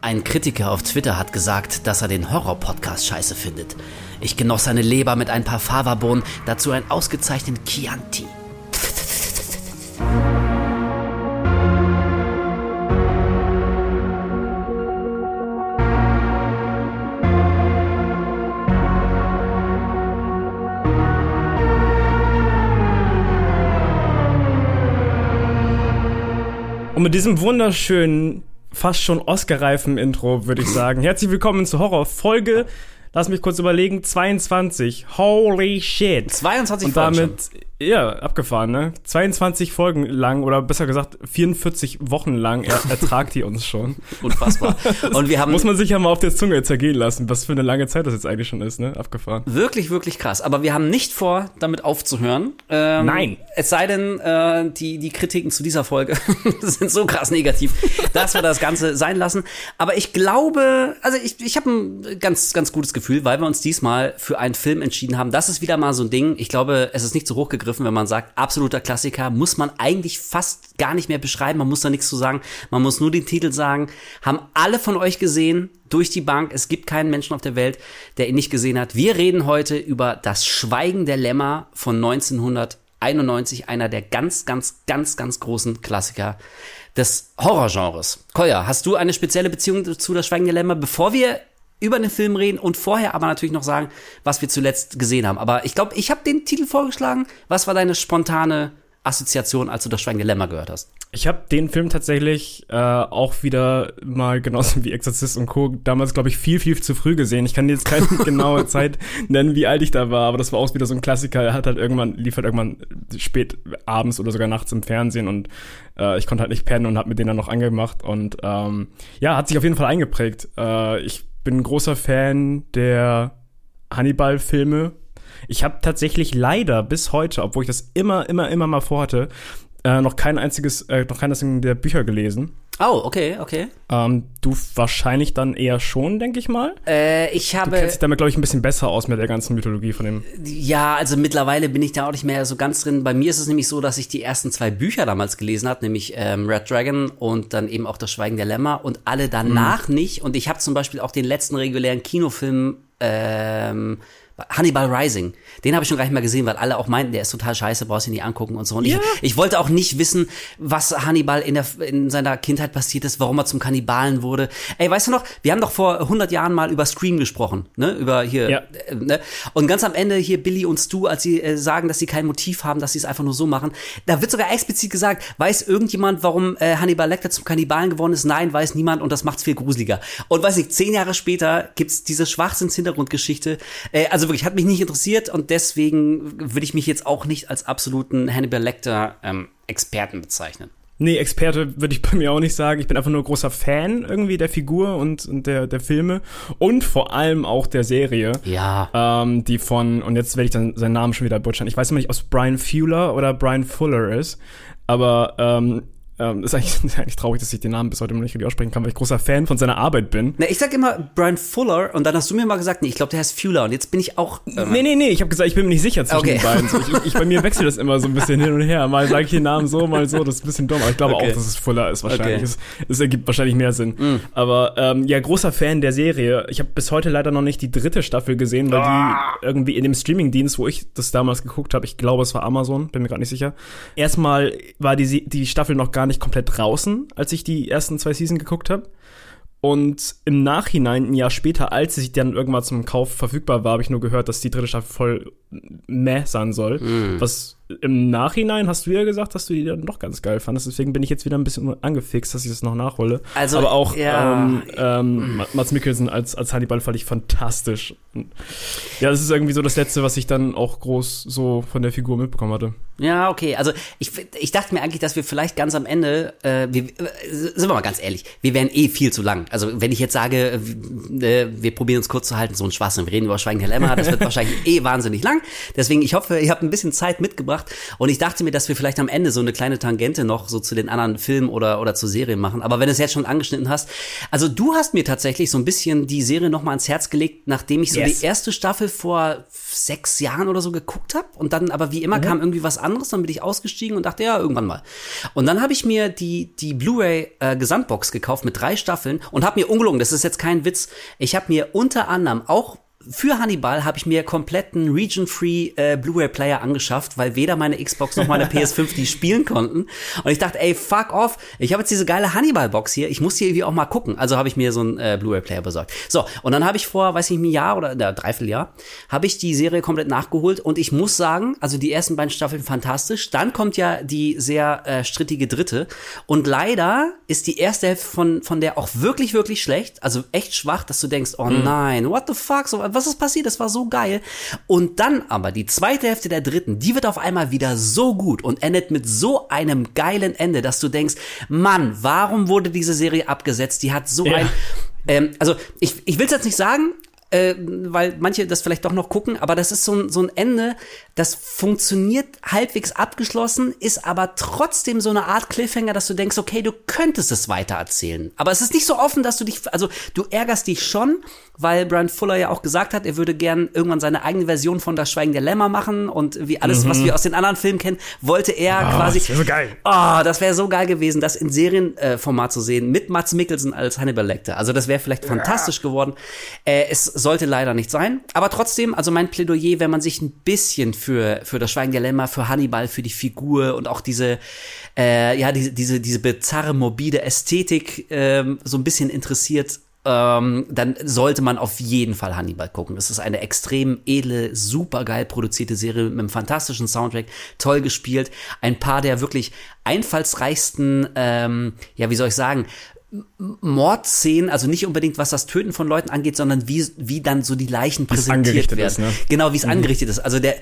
Ein Kritiker auf Twitter hat gesagt, dass er den Horror-Podcast scheiße findet. Ich genoss seine Leber mit ein paar Fava-Bohnen, dazu einen ausgezeichneten Chianti. Und mit diesem wunderschönen, fast schon Oscar-reifen Intro würde ich sagen, herzlich willkommen zur Horror-Folge. Lass mich kurz überlegen, 22. Holy shit. 22 Und damit, ja, abgefahren, ne? 22 Folgen lang oder besser gesagt 44 Wochen lang er, ertragt die uns schon. Unfassbar. Und wir haben Muss man sich ja mal auf der Zunge zergehen lassen, was für eine lange Zeit das jetzt eigentlich schon ist, ne? Abgefahren. Wirklich, wirklich krass. Aber wir haben nicht vor, damit aufzuhören. Ähm, Nein. Es sei denn, äh, die, die Kritiken zu dieser Folge sind so krass negativ, dass wir das Ganze sein lassen. Aber ich glaube, also ich, ich habe ein ganz, ganz gutes Gefühl, weil wir uns diesmal für einen Film entschieden haben. Das ist wieder mal so ein Ding. Ich glaube, es ist nicht zu hoch gegriffen, wenn man sagt, absoluter Klassiker, muss man eigentlich fast gar nicht mehr beschreiben. Man muss da nichts zu sagen. Man muss nur den Titel sagen. Haben alle von euch gesehen, durch die Bank. Es gibt keinen Menschen auf der Welt, der ihn nicht gesehen hat. Wir reden heute über das Schweigen der Lämmer von 1991, einer der ganz, ganz, ganz, ganz großen Klassiker des Horrorgenres. Kolja, hast du eine spezielle Beziehung zu das Schweigen der Lämmer, bevor wir über den Film reden und vorher aber natürlich noch sagen, was wir zuletzt gesehen haben. Aber ich glaube, ich habe den Titel vorgeschlagen. Was war deine spontane Assoziation, als du das Schweigen der Lämmer gehört hast? Ich habe den Film tatsächlich äh, auch wieder mal genossen wie Exorzist und Co. Damals, glaube ich, viel, viel zu früh gesehen. Ich kann jetzt keine genaue Zeit nennen, wie alt ich da war, aber das war auch wieder so ein Klassiker. Er hat halt irgendwann, lief halt irgendwann spät abends oder sogar nachts im Fernsehen und äh, ich konnte halt nicht pennen und habe mir den dann noch angemacht. Und ähm, ja, hat sich auf jeden Fall eingeprägt. Äh, ich bin ein großer Fan der Hannibal-Filme. Ich habe tatsächlich leider bis heute, obwohl ich das immer, immer, immer mal vorhatte, äh, noch kein einziges, äh, noch keines der Bücher gelesen. Oh, okay, okay. Ähm, du wahrscheinlich dann eher schon, denke ich mal. Äh, ich Du habe. kennst dich damit, glaube ich, ein bisschen besser aus mit der ganzen Mythologie von dem. Ja, also mittlerweile bin ich da auch nicht mehr so ganz drin. Bei mir ist es nämlich so, dass ich die ersten zwei Bücher damals gelesen habe, nämlich ähm, Red Dragon und dann eben auch Das Schweigen der Lämmer und alle danach nicht. Und ich habe zum Beispiel auch den letzten regulären Kinofilm ähm, Hannibal Rising. Den habe ich schon gar nicht mehr gesehen, weil alle auch meinten, der ist total scheiße, brauchst du ihn nicht angucken und so. Und Ja. ich, ich wollte auch nicht wissen, was Hannibal in, der, in seiner Kindheit passiert ist, warum er zum Kannibalen wurde. Ey, weißt du noch, wir haben doch vor 100 Jahren mal über Scream gesprochen, ne? Über hier, Ja. äh, ne? Und ganz am Ende hier Billy und Stu, als sie äh, sagen, dass sie kein Motiv haben, dass sie es einfach nur so machen, da wird sogar explizit gesagt, weiß irgendjemand, warum äh, Hannibal Lecter zum Kannibalen geworden ist? Nein, weiß niemand und das macht's viel gruseliger. Und weiß nicht, zehn Jahre später gibt's diese Schwachsinns-Hintergrundgeschichte. Äh, also wirklich, hat mich nicht interessiert und deswegen würde ich mich jetzt auch nicht als absoluten Hannibal Lecter ähm, Experten bezeichnen. Nee, Experte würde ich bei mir auch nicht sagen. Ich bin einfach nur großer Fan irgendwie der Figur und, und der, der Filme und vor allem auch der Serie. Ja. Ähm, die von, und jetzt werde ich dann seinen Namen schon wieder butchern. Ich weiß immer nicht, ob es Brian Fuller oder Brian Fuller ist, aber ähm, ähm, ist, eigentlich, ist eigentlich traurig, dass ich den Namen bis heute noch nicht richtig aussprechen kann, weil ich großer Fan von seiner Arbeit bin. Na, ich sag immer Brian Fuller und dann hast du mir mal gesagt, nee, ich glaube, der heißt Fuller und jetzt bin ich auch. Äh, Nee, nee, nee, ich habe gesagt, ich bin mir nicht sicher zwischen Okay. den beiden. So, ich, ich, bei mir wechselt das immer so ein bisschen hin und her. Mal sage ich den Namen so, mal so, das ist ein bisschen dumm. Aber ich glaube Okay. auch, dass es Fuller ist wahrscheinlich. Okay. Es, es ergibt wahrscheinlich mehr Sinn. Aber ähm, ja, großer Fan der Serie. Ich habe bis heute leider noch nicht die dritte Staffel gesehen, weil die irgendwie in dem Streamingdienst, wo ich das damals geguckt habe, ich glaube, es war Amazon, bin mir gerade nicht sicher. Erstmal war die, die Staffel noch gar nicht komplett draußen, als ich die ersten zwei Season geguckt habe. Und im Nachhinein, ein Jahr später, als sie dann irgendwann zum Kauf verfügbar war, habe ich nur gehört, dass die dritte Staffel voll meh sein soll. Was im Nachhinein hast du ja gesagt, dass du die dann doch ganz geil fandest. Deswegen bin ich jetzt wieder ein bisschen angefixt, dass ich das noch nachhole. Also, Aber auch ja. ähm, ähm, Mats Mikkelsen als, als Hannibal fand ich fantastisch. Ja, das ist irgendwie so das Letzte, was ich dann auch groß so von der Figur mitbekommen hatte. Ja, okay. Also ich, ich dachte mir eigentlich, dass wir vielleicht ganz am Ende, äh, wir, äh, sind wir mal ganz ehrlich, wir wären eh viel zu lang. Also wenn ich jetzt sage, äh, wir probieren uns kurz zu halten, so ein Schwachsinn, wir reden über Schweigen der Lämmer, das wird wahrscheinlich eh wahnsinnig lang. Deswegen, ich hoffe, ihr habt ein bisschen Zeit mitgebracht. Gebracht. Und ich dachte mir, dass wir vielleicht am Ende so eine kleine Tangente noch so zu den anderen Filmen oder, oder zur Serie machen. Aber wenn du es jetzt schon angeschnitten hast, also du hast mir tatsächlich so ein bisschen die Serie noch mal ans Herz gelegt, nachdem ich so yes. die erste Staffel vor sechs Jahren oder so geguckt habe. Und dann aber wie immer mhm. kam irgendwie was anderes, dann bin ich ausgestiegen und dachte, ja, irgendwann mal. Und dann habe ich mir die, die Blu-ray äh, Gesamtbox gekauft mit drei Staffeln und habe mir ungelogen, das ist jetzt kein Witz, ich habe mir unter anderem auch für Hannibal habe ich mir kompletten Region-Free äh, Blu-ray-Player angeschafft, weil weder meine Xbox noch meine PS5 die spielen konnten. Und ich dachte, ey, fuck off, ich habe jetzt diese geile Hannibal-Box hier, ich muss hier irgendwie auch mal gucken. Also habe ich mir so einen äh, Blu-ray-Player besorgt. So, und dann habe ich vor, weiß ich, ein Jahr oder äh, Dreivierteljahr, habe ich die Serie komplett nachgeholt und ich muss sagen, also die ersten beiden Staffeln fantastisch. Dann kommt ja die sehr äh, strittige dritte und leider ist die erste Hälfte von, von der auch wirklich, wirklich schlecht, also echt schwach, dass du denkst, oh mhm. nein, what the fuck, so was ist passiert? Das war so geil. Und dann aber die zweite Hälfte der dritten, die wird auf einmal wieder so gut und endet mit so einem geilen Ende, dass du denkst, Mann, warum wurde diese Serie abgesetzt? Die hat so ja. ein ähm, also ich, ich will es jetzt nicht sagen, äh, weil manche das vielleicht doch noch gucken, aber das ist so ein, so ein Ende, das funktioniert halbwegs abgeschlossen, ist aber trotzdem so eine Art Cliffhanger, dass du denkst, okay, du könntest es weitererzählen. Aber es ist nicht so offen, dass du dich, also du ärgerst dich schon, weil Brian Fuller ja auch gesagt hat, er würde gern irgendwann seine eigene Version von Das Schweigen der Lämmer machen und wie alles, mhm. was wir aus den anderen Filmen kennen, wollte er oh, quasi. Das wäre so geil. Oh, das wäre so geil gewesen, das in Serienformat zu sehen, mit Mats Mikkelsen als Hannibal Lecter. Also das wäre vielleicht fantastisch geworden. Äh, es sollte leider nicht sein. Aber trotzdem, also mein Plädoyer, wenn man sich ein bisschen für, für das Schweigen der Lämmer, für Hannibal, für die Figur und auch diese, äh, ja, diese, diese, diese bizarre, morbide Ästhetik äh, so ein bisschen interessiert, ähm, dann sollte man auf jeden Fall Hannibal gucken. Es ist eine extrem edle, super geil produzierte Serie mit einem fantastischen Soundtrack, toll gespielt. Ein paar der wirklich einfallsreichsten, ähm, ja, wie soll ich sagen, Mordszenen, also nicht unbedingt was das Töten von Leuten angeht, sondern wie, wie dann so die Leichen präsentiert werden. Ist, ne? Genau, wie es mhm. angerichtet ist. Also der,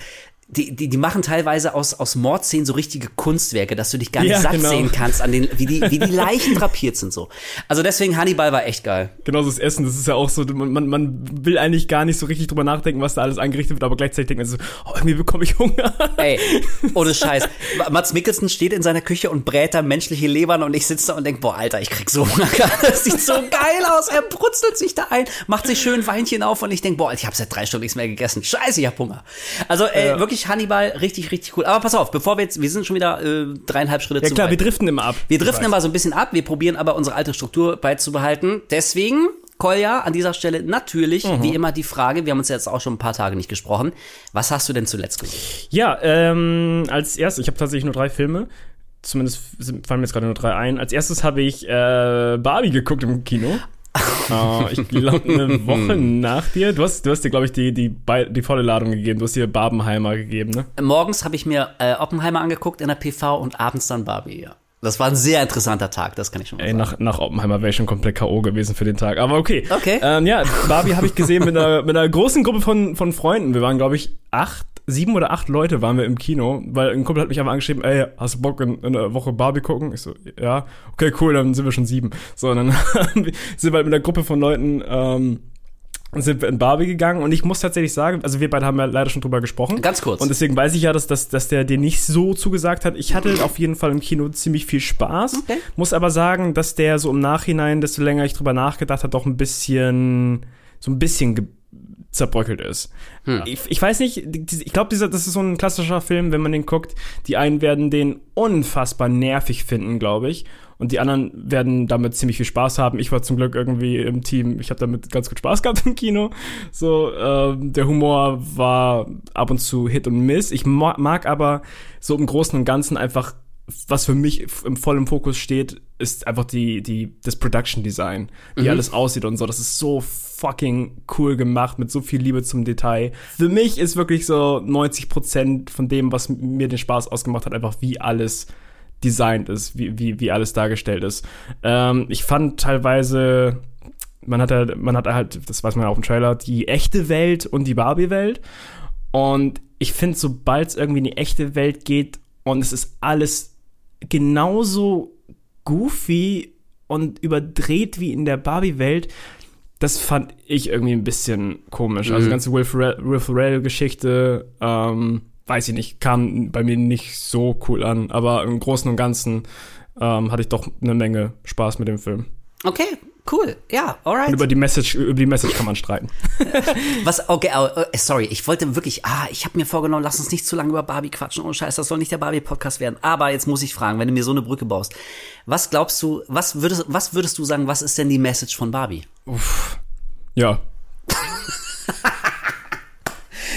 die, die, die machen teilweise aus, aus Mordszenen so richtige Kunstwerke, dass du dich gar nicht ja, satt genau. sehen kannst, an den, wie die, wie die Leichen drapiert sind so. Also deswegen Hannibal war echt geil. Genau, das Essen, das ist ja auch so, man, man will eigentlich gar nicht so richtig drüber nachdenken, was da alles angerichtet wird, aber gleichzeitig denkt man so, oh, irgendwie bekomme ich Hunger. Ey, ohne Scheiß. Mats Mikkelsen steht in seiner Küche und brät da menschliche Lebern und ich sitze da und denk, boah, Alter, ich krieg so Hunger. Das sieht so geil aus. Er brutzelt sich da ein, macht sich schön Weinchen auf und ich denk, boah, ich habe seit drei Stunden nichts mehr gegessen. Scheiße, ich hab Hunger. Also, äh, ja. wirklich wirklich Hannibal richtig, richtig cool. Aber pass auf, bevor wir jetzt, wir sind schon wieder äh, dreieinhalb Schritte ja, zu klar, weit. wir driften immer ab. Wir driften immer so ein bisschen ab, wir probieren aber unsere alte Struktur beizubehalten. Deswegen, Kolja, an dieser Stelle natürlich, mhm. wie immer die Frage, wir haben uns jetzt auch schon ein paar Tage nicht gesprochen. Was hast du denn zuletzt gesehen? Ja, ähm, als erstes, ich habe tatsächlich nur drei Filme zumindest fallen mir jetzt gerade nur drei ein. Als erstes habe ich äh, Barbie geguckt im Kino. Uh, ich glaube, eine Woche nach dir. Du hast, du hast dir, glaube ich, die, die, die volle Ladung gegeben. Du hast dir Barbenheimer gegeben, ne? Morgens habe ich mir äh, Oppenheimer angeguckt in der PV und abends dann Barbie, ja. Das war ein sehr interessanter Tag, das kann ich schon mal Ey, sagen. Nach, nach Oppenheimer wäre ich schon komplett K.O. gewesen für den Tag. Aber okay. Okay. Ähm, ja, Barbie habe ich gesehen mit einer, mit einer großen Gruppe von, von Freunden. Wir waren, glaube ich, acht sieben oder acht Leute waren wir im Kino, weil ein Kumpel hat mich einfach angeschrieben, ey, hast du Bock in, in einer Woche Barbie gucken? Ich so, ja, okay, cool, dann sind wir schon sieben. So, und dann sind wir halt mit einer Gruppe von Leuten ähm, sind wir in Barbie gegangen und ich muss tatsächlich sagen, also wir beide haben ja leider schon drüber gesprochen. Ganz kurz. Und deswegen weiß ich ja, dass, dass, dass der dir nicht so zugesagt hat. Ich hatte auf jeden Fall im Kino ziemlich viel Spaß. Okay. Muss aber sagen, dass der so im Nachhinein, desto länger ich drüber nachgedacht habe, doch ein bisschen, so ein bisschen zerbröckelt ist. Hm. Ich, ich, weiß nicht, ich glaube, das ist so ein klassischer Film, wenn man den guckt. Die einen werden den unfassbar nervig finden, glaube ich. Und die anderen werden damit ziemlich viel Spaß haben. Ich war zum Glück irgendwie im Team. Ich habe damit ganz gut Spaß gehabt im Kino. So, äh, der Humor war ab und zu Hit und Miss. Ich mag aber so im Großen und Ganzen einfach was für mich im vollen Fokus steht, ist einfach die, die, das Production Design, wie mhm. alles aussieht und so. Das ist so fucking cool gemacht, mit so viel Liebe zum Detail. Für mich ist wirklich so 90 Prozent von dem, was mir den Spaß ausgemacht hat, einfach wie alles designt ist, wie, wie, wie alles dargestellt ist. Ähm, ich fand teilweise, man hat halt, man hat halt, das weiß man ja auch im Trailer, die echte Welt und die Barbie-Welt. Und ich finde, sobald es irgendwie in die echte Welt geht und es ist alles genauso goofy und überdreht wie in der Barbie-Welt, das fand ich irgendwie ein bisschen komisch. Also mhm. Also die ganze Will Ferrell-Geschichte, ähm, weiß ich nicht, kam bei mir nicht so cool an. Aber im Großen und Ganzen ähm, hatte ich doch eine Menge Spaß mit dem Film. Okay, cool. Ja, alright. Und über die Message, über die Message kann man streiten. Was, okay, oh, sorry, ich wollte wirklich, ah, ich habe mir vorgenommen, lass uns nicht zu lange über Barbie quatschen. Oh Scheiß, das soll nicht der Barbie-Podcast werden. Aber jetzt muss ich fragen, wenn du mir so eine Brücke baust, was glaubst du, was würdest, was würdest du sagen, was ist denn die Message von Barbie? Uff. Ja.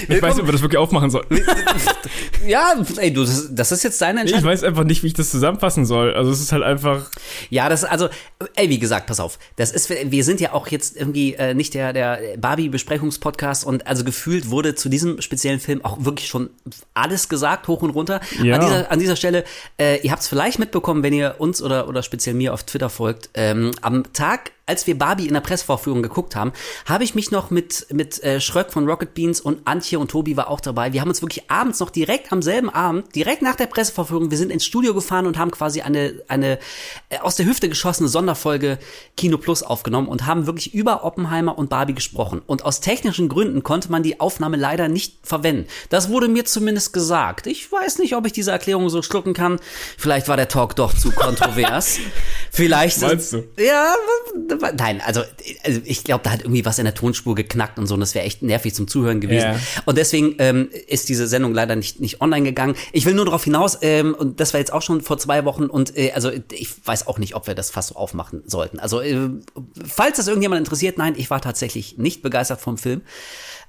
Ich weiß nicht, ob wir das wirklich aufmachen sollen. ja, ey, du, das, das ist jetzt deine Entscheidung. Ich weiß einfach nicht, wie ich das zusammenfassen soll. Also es ist halt einfach. Ja, das also, ey, wie gesagt, pass auf. Das ist, wir sind ja auch jetzt irgendwie äh, nicht der der Barbie-Besprechungspodcast und also gefühlt wurde zu diesem speziellen Film auch wirklich schon alles gesagt, hoch und runter. Ja. An dieser an dieser Stelle, äh, ihr habt es vielleicht mitbekommen, wenn ihr uns oder oder speziell mir auf Twitter folgt. Ähm, am Tag als wir Barbie in der Pressvorführung geguckt haben, habe ich mich noch mit, mit äh, Schröck von Rocket Beans und Antje und Tobi war auch dabei. Wir haben uns wirklich abends noch direkt am selben Abend, direkt nach der Pressevorführung, wir sind ins Studio gefahren und haben quasi eine, eine äh, aus der Hüfte geschossene Sonderfolge Kino Plus aufgenommen und haben wirklich über Oppenheimer und Barbie gesprochen. Und aus technischen Gründen konnte man die Aufnahme leider nicht verwenden. Das wurde mir zumindest gesagt. Ich weiß nicht, ob ich diese Erklärung so schlucken kann. Vielleicht war der Talk doch zu kontrovers. Vielleicht. Meinst du? Ja, nein, also, also ich glaube, da hat irgendwie was in der Tonspur geknackt und so, und das wäre echt nervig zum Zuhören gewesen. Yeah. Und deswegen ähm, ist diese Sendung leider nicht, nicht online gegangen. Ich will nur darauf hinaus, ähm, und das war jetzt auch schon vor zwei Wochen, und äh, also ich weiß auch nicht, ob wir das fast so aufmachen sollten. Also, äh, falls das irgendjemand interessiert, nein, ich war tatsächlich nicht begeistert vom Film.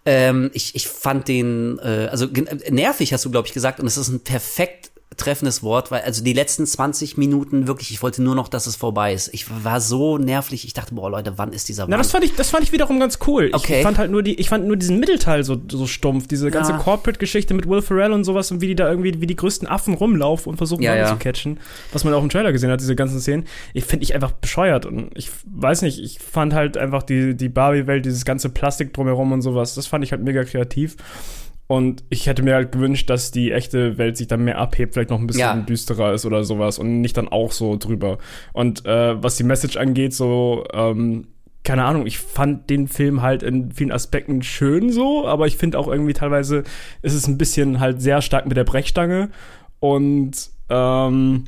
Ähm, ich, ich fand den, äh, also nervig hast du, glaube ich, gesagt, und es ist ein perfekt treffendes Wort, weil also die letzten 20 Minuten wirklich, ich wollte nur noch, dass es vorbei ist. Ich war so nervlich, ich dachte, boah Leute, wann ist dieser Na, das fand ich das fand ich wiederum ganz cool. Okay. Ich fand halt nur die ich fand nur diesen Mittelteil so so stumpf, diese ganze ja. Corporate Geschichte mit Will Ferrell und sowas und wie die da irgendwie wie die größten Affen rumlaufen und versuchen ja, ja. zu catchen, was man auch im Trailer gesehen hat, diese ganzen Szenen. Ich finde ich einfach bescheuert und ich weiß nicht, ich fand halt einfach die die Barbie Welt, dieses ganze Plastik drumherum und sowas, das fand ich halt mega kreativ. Und ich hätte mir halt gewünscht, dass die echte Welt sich dann mehr abhebt, vielleicht noch ein bisschen ja. düsterer ist oder sowas und nicht dann auch so drüber. Und äh, was die Message angeht, so, ähm, keine Ahnung, ich fand den Film halt in vielen Aspekten schön so, aber ich finde auch irgendwie teilweise ist es ein bisschen halt sehr stark mit der Brechstange und ähm,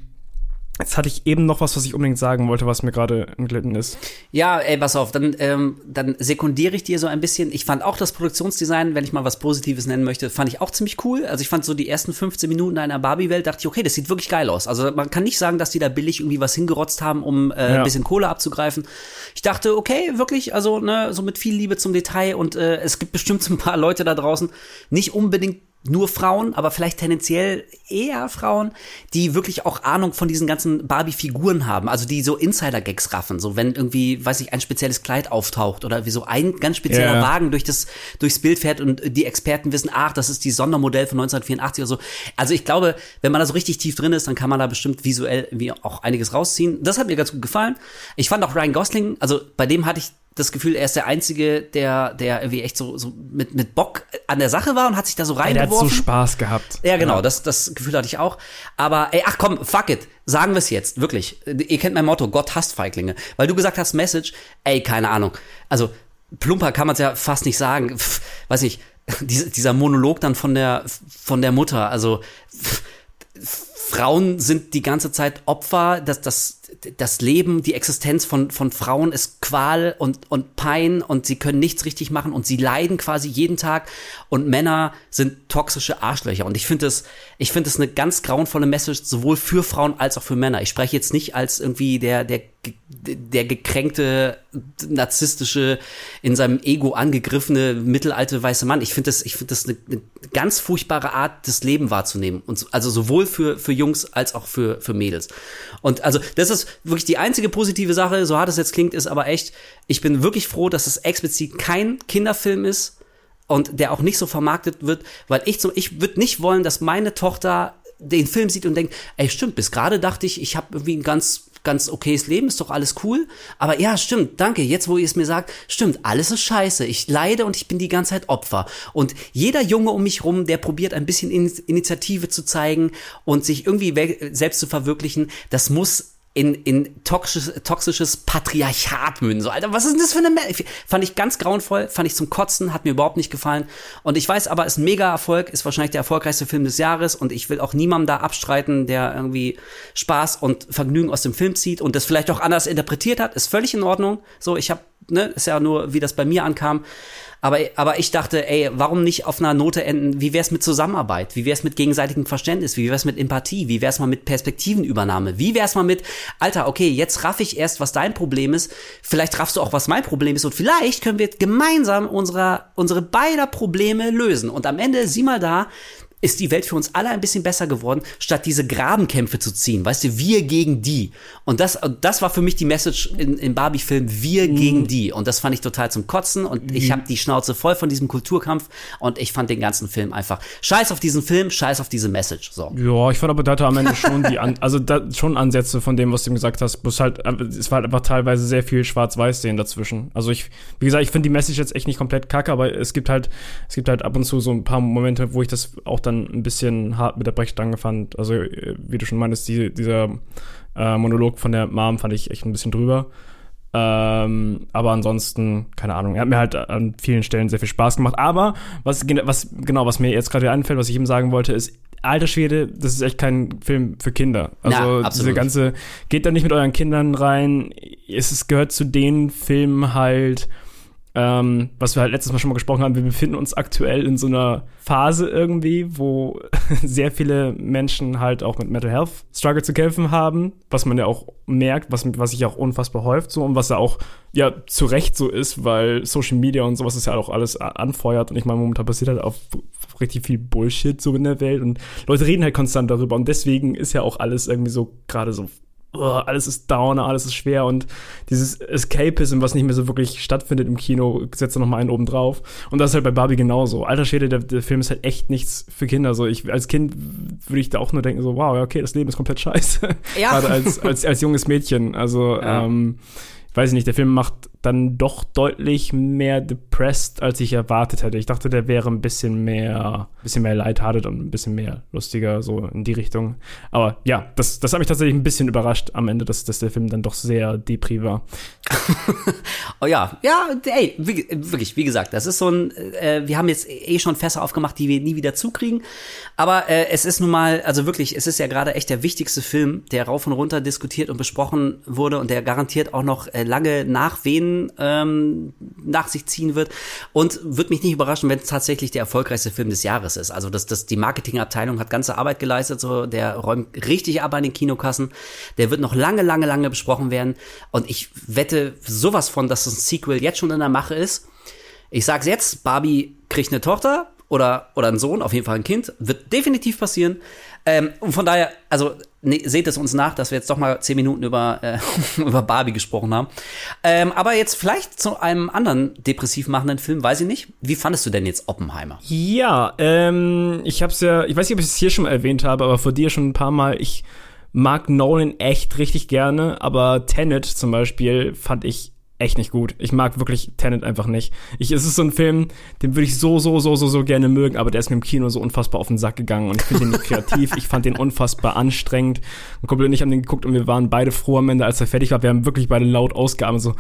Jetzt hatte ich eben noch was, was ich unbedingt sagen wollte, was mir gerade entglitten ist. Ja, ey, pass auf, dann, ähm, dann sekundiere ich dir so ein bisschen. Ich fand auch das Produktionsdesign, wenn ich mal was Positives nennen möchte, fand ich auch ziemlich cool. Also ich fand so die ersten 15 Minuten einer Barbie-Welt, dachte ich, okay, das sieht wirklich geil aus. Also man kann nicht sagen, dass die da billig irgendwie was hingerotzt haben, um äh, ja. ein bisschen Kohle abzugreifen. Ich dachte, okay, wirklich, also ne, so mit viel Liebe zum Detail und äh, es gibt bestimmt ein paar Leute da draußen, nicht unbedingt nur Frauen, aber vielleicht tendenziell eher Frauen, die wirklich auch Ahnung von diesen ganzen Barbie-Figuren haben, also die so Insider-Gags raffen, so wenn irgendwie, weiß ich, ein spezielles Kleid auftaucht oder wie so ein ganz spezieller yeah. Wagen durch das, durchs Bild fährt und die Experten wissen, ach, das ist die Sondermodell von 1984 oder so. Also ich glaube, wenn man da so richtig tief drin ist, dann kann man da bestimmt visuell irgendwie auch einiges rausziehen. Das hat mir ganz gut gefallen. Ich fand auch Ryan Gosling, also bei dem hatte ich das Gefühl, er ist der Einzige, der, der irgendwie echt so, so mit, mit Bock an der Sache war und hat sich da so reingeworfen. Er hat so Spaß gehabt. Ja, genau, ja. Das, das Gefühl hatte ich auch. Aber ey, ach komm, fuck it. Sagen wir es jetzt, wirklich. Ihr kennt mein Motto, Gott hasst Feiglinge. Weil du gesagt hast, Message, ey, keine Ahnung. Also, plumper kann man es ja fast nicht sagen. Pff, weiß ich, dieser Monolog dann von der, von der Mutter, also, pff, Frauen sind die ganze Zeit Opfer, dass das das Leben, die Existenz von, von Frauen ist Qual und, und Pein und sie können nichts richtig machen und sie leiden quasi jeden Tag und Männer sind toxische Arschlöcher. Und ich finde das, ich finde das eine ganz grauenvolle Message, sowohl für Frauen als auch für Männer. Ich spreche jetzt nicht als irgendwie der, der, der gekränkte, narzisstische, in seinem Ego angegriffene, mittelalte weiße Mann. Ich finde das, ich finde das eine, eine ganz furchtbare Art, das Leben wahrzunehmen. Und also sowohl für, für Jungs als auch für, für Mädels. Und also, das ist wirklich die einzige positive Sache, so hart es jetzt klingt, ist aber echt, ich bin wirklich froh, dass es explizit kein Kinderfilm ist und der auch nicht so vermarktet wird, weil ich zum, ich würde nicht wollen, dass meine Tochter den Film sieht und denkt, ey, stimmt, bis gerade dachte ich, ich habe irgendwie ein ganz ganz okayes Leben, ist doch alles cool. Aber ja, stimmt, danke. Jetzt, wo ihr es mir sagt, stimmt, alles ist scheiße. Ich leide und ich bin die ganze Zeit Opfer. Und jeder Junge um mich rum, der probiert ein bisschen Initiative zu zeigen und sich irgendwie selbst zu verwirklichen, das muss in, in toxisches, toxisches Patriarchat münden. So, Alter, was ist denn das für eine... Me fand ich ganz grauenvoll, fand ich zum Kotzen, hat mir überhaupt nicht gefallen. Und ich weiß aber, ist ein Mega-Erfolg, ist wahrscheinlich der erfolgreichste Film des Jahres und ich will auch niemandem da abstreiten, der irgendwie Spaß und Vergnügen aus dem Film zieht und das vielleicht auch anders interpretiert hat, ist völlig in Ordnung. So, ich habe, ne, ist ja nur, wie das bei mir ankam. Aber, aber ich dachte, ey, warum nicht auf einer Note enden? Wie wär's mit Zusammenarbeit? Wie wär's mit gegenseitigem Verständnis? Wie wär's mit Empathie? Wie wär's mal mit Perspektivenübernahme? Wie wär's mal mit, Alter, okay, jetzt raff ich erst, was dein Problem ist. Vielleicht raffst du auch, was mein Problem ist. Und vielleicht können wir gemeinsam unsere, unsere beider Probleme lösen. Und am Ende, sieh mal da, ist die Welt für uns alle ein bisschen besser geworden, statt diese Grabenkämpfe zu ziehen. Weißt du, wir gegen die. Und das, das war für mich die Message in, im Barbie-Film, wir mhm. gegen die. Und das fand ich total zum Kotzen. Und mhm. ich habe die Schnauze voll von diesem Kulturkampf. Und ich fand den ganzen Film einfach scheiß auf diesen Film, scheiß auf diese Message. So. Ja, ich fand aber da am Ende schon die, An also da, schon Ansätze von dem, was du gesagt hast. Bloß halt, es war halt einfach teilweise sehr viel Schwarz-Weiß-Sehen dazwischen. Also ich, wie gesagt, ich finde die Message jetzt echt nicht komplett kacke, aber es gibt halt, es gibt halt ab und zu so ein paar Momente, wo ich das auch dann dann ein bisschen hart mit der Brechstange fand. Also, äh, wie du schon meinst, die, dieser äh, Monolog von der Mom fand ich echt ein bisschen drüber. Ähm, aber ansonsten, keine Ahnung, er hat mir halt an vielen Stellen sehr viel Spaß gemacht. Aber was, was genau, was mir jetzt gerade einfällt, was ich ihm sagen wollte, ist, alter Schwede, das ist echt kein Film für Kinder. Also Na, diese ganze, geht da nicht mit euren Kindern rein. Es, es gehört zu den Filmen halt, ähm, was wir halt letztes Mal schon mal gesprochen haben, wir befinden uns aktuell in so einer Phase irgendwie, wo sehr viele Menschen halt auch mit Mental Health Struggle zu kämpfen haben, was man ja auch merkt, was, was sich auch unfassbar häuft so und was ja auch ja zu Recht so ist, weil Social Media und sowas ist ja auch alles anfeuert und ich meine, momentan passiert halt auch richtig viel Bullshit so in der Welt und Leute reden halt konstant darüber und deswegen ist ja auch alles irgendwie so gerade so oh, alles ist down, alles ist schwer und dieses Escapism, was nicht mehr so wirklich stattfindet im Kino, setzt noch mal einen oben drauf. Und das ist halt bei Barbie genauso. Alter Schwede, der, der Film ist halt echt nichts für Kinder. So, ich, als Kind würde ich da auch nur denken, so, wow, okay, das Leben ist komplett scheiße. Ja. Gerade als, als, als junges Mädchen. Also, ja. ähm, weiß ich nicht, der Film macht dann doch deutlich mehr depressed, als ich erwartet hätte. Ich dachte, der wäre ein bisschen mehr, bisschen mehr lighthearted und ein bisschen mehr lustiger, so in die Richtung. Aber ja, das, das hat mich tatsächlich ein bisschen überrascht am Ende, dass, dass der Film dann doch sehr depri war. oh ja, ja, ey, wie, wirklich, wie gesagt, das ist so ein, äh, wir haben jetzt eh schon Fässer aufgemacht, die wir nie wieder zukriegen. Aber äh, es ist nun mal, also wirklich, es ist ja gerade echt der wichtigste Film, der rauf und runter diskutiert und besprochen wurde und der garantiert auch noch äh, lange nachwehen ähm, nach sich ziehen wird. Und wird mich nicht überraschen, wenn es tatsächlich der erfolgreichste Film des Jahres ist. Also das, das, die Marketingabteilung hat ganze Arbeit geleistet, so der räumt richtig ab an den Kinokassen. Der wird noch lange, lange, lange besprochen werden. Und ich wette sowas von, dass das ein Sequel jetzt schon in der Mache ist. Ich sag's jetzt, Barbie kriegt eine Tochter, oder, oder ein Sohn, auf jeden Fall ein Kind, wird definitiv passieren. Ähm, und von daher, also ne, seht es uns nach, dass wir jetzt doch mal zehn Minuten über, äh, über Barbie gesprochen haben. Ähm, aber jetzt vielleicht zu einem anderen depressiv machenden Film, weiß ich nicht. Wie fandest du denn jetzt Oppenheimer? Ja, ähm, ich hab's ja, ich weiß nicht, ob ich es hier schon mal erwähnt habe, aber vor dir schon ein paar Mal, ich mag Nolan echt richtig gerne, aber Tenet zum Beispiel fand ich echt nicht gut. Ich mag wirklich Tenet einfach nicht. Ich, es ist so ein Film, den würde ich so, so, so, so, so gerne mögen, aber der ist mir im Kino so unfassbar auf den Sack gegangen und ich finde den nicht kreativ. ich fand den unfassbar anstrengend. Und Kumpel und ich haben den geguckt und wir waren beide froh am Ende, als er fertig war. Wir haben wirklich beide laut ausgeatmet, so,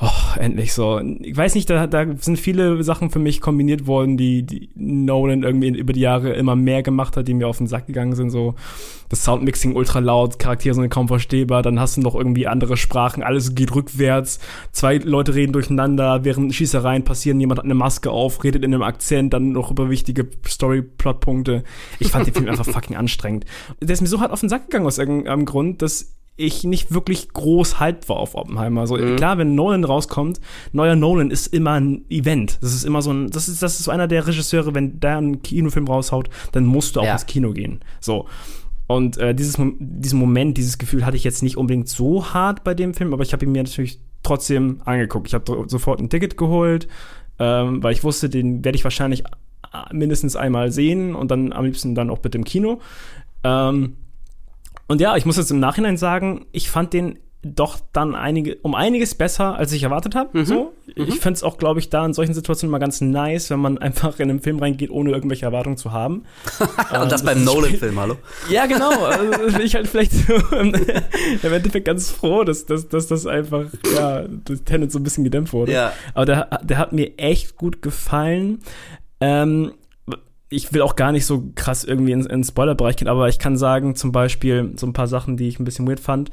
oh, endlich so. Ich weiß nicht, da, da sind viele Sachen für mich kombiniert worden, die, die Nolan irgendwie über die Jahre immer mehr gemacht hat, die mir auf den Sack gegangen sind, so das Soundmixing ultra laut, Charaktere sind kaum verstehbar, dann hast du noch irgendwie andere Sprachen, alles geht rückwärts, zwei Leute reden durcheinander, während Schießereien passieren, jemand hat eine Maske auf, redet in einem Akzent, dann noch über wichtige Story-Plotpunkte. Ich fand den Film einfach fucking anstrengend. Der ist mir so hart auf den Sack gegangen aus irgendeinem Grund, dass ich nicht wirklich groß hyped war auf Oppenheimer. So mhm. klar, wenn Nolan rauskommt, neuer Nolan ist immer ein Event. Das ist immer so ein, das ist, das ist so einer der Regisseure, wenn der einen Kinofilm raushaut, dann musst du auch ja. ins Kino gehen. So. Und äh, dieses, diesen Moment, dieses Gefühl hatte ich jetzt nicht unbedingt so hart bei dem Film, aber ich habe ihn mir natürlich trotzdem angeguckt. Ich habe sofort ein Ticket geholt, ähm, weil ich wusste, den werde ich wahrscheinlich äh, mindestens einmal sehen und dann am liebsten dann auch bitte im Kino. Ähm, und ja, ich muss jetzt im Nachhinein sagen, ich fand den doch dann einige, um einiges besser, als ich erwartet habe. Mhm. So. Mhm. Ich fände es auch, glaube ich, da in solchen Situationen immer ganz nice, wenn man einfach in einen Film reingeht, ohne irgendwelche Erwartungen zu haben. Und das beim Nolan-Film, hallo? Ja, genau. Also, bin ich halt vielleicht so im im Endeffekt ganz froh, dass, dass, dass das einfach, ja, das Tenet so ein bisschen gedämpft wurde. Ja. Aber der, der hat mir echt gut gefallen. Ähm, ich will auch gar nicht so krass irgendwie in, in den Spoilerbereich gehen, aber ich kann sagen, zum Beispiel so ein paar Sachen, die ich ein bisschen weird fand.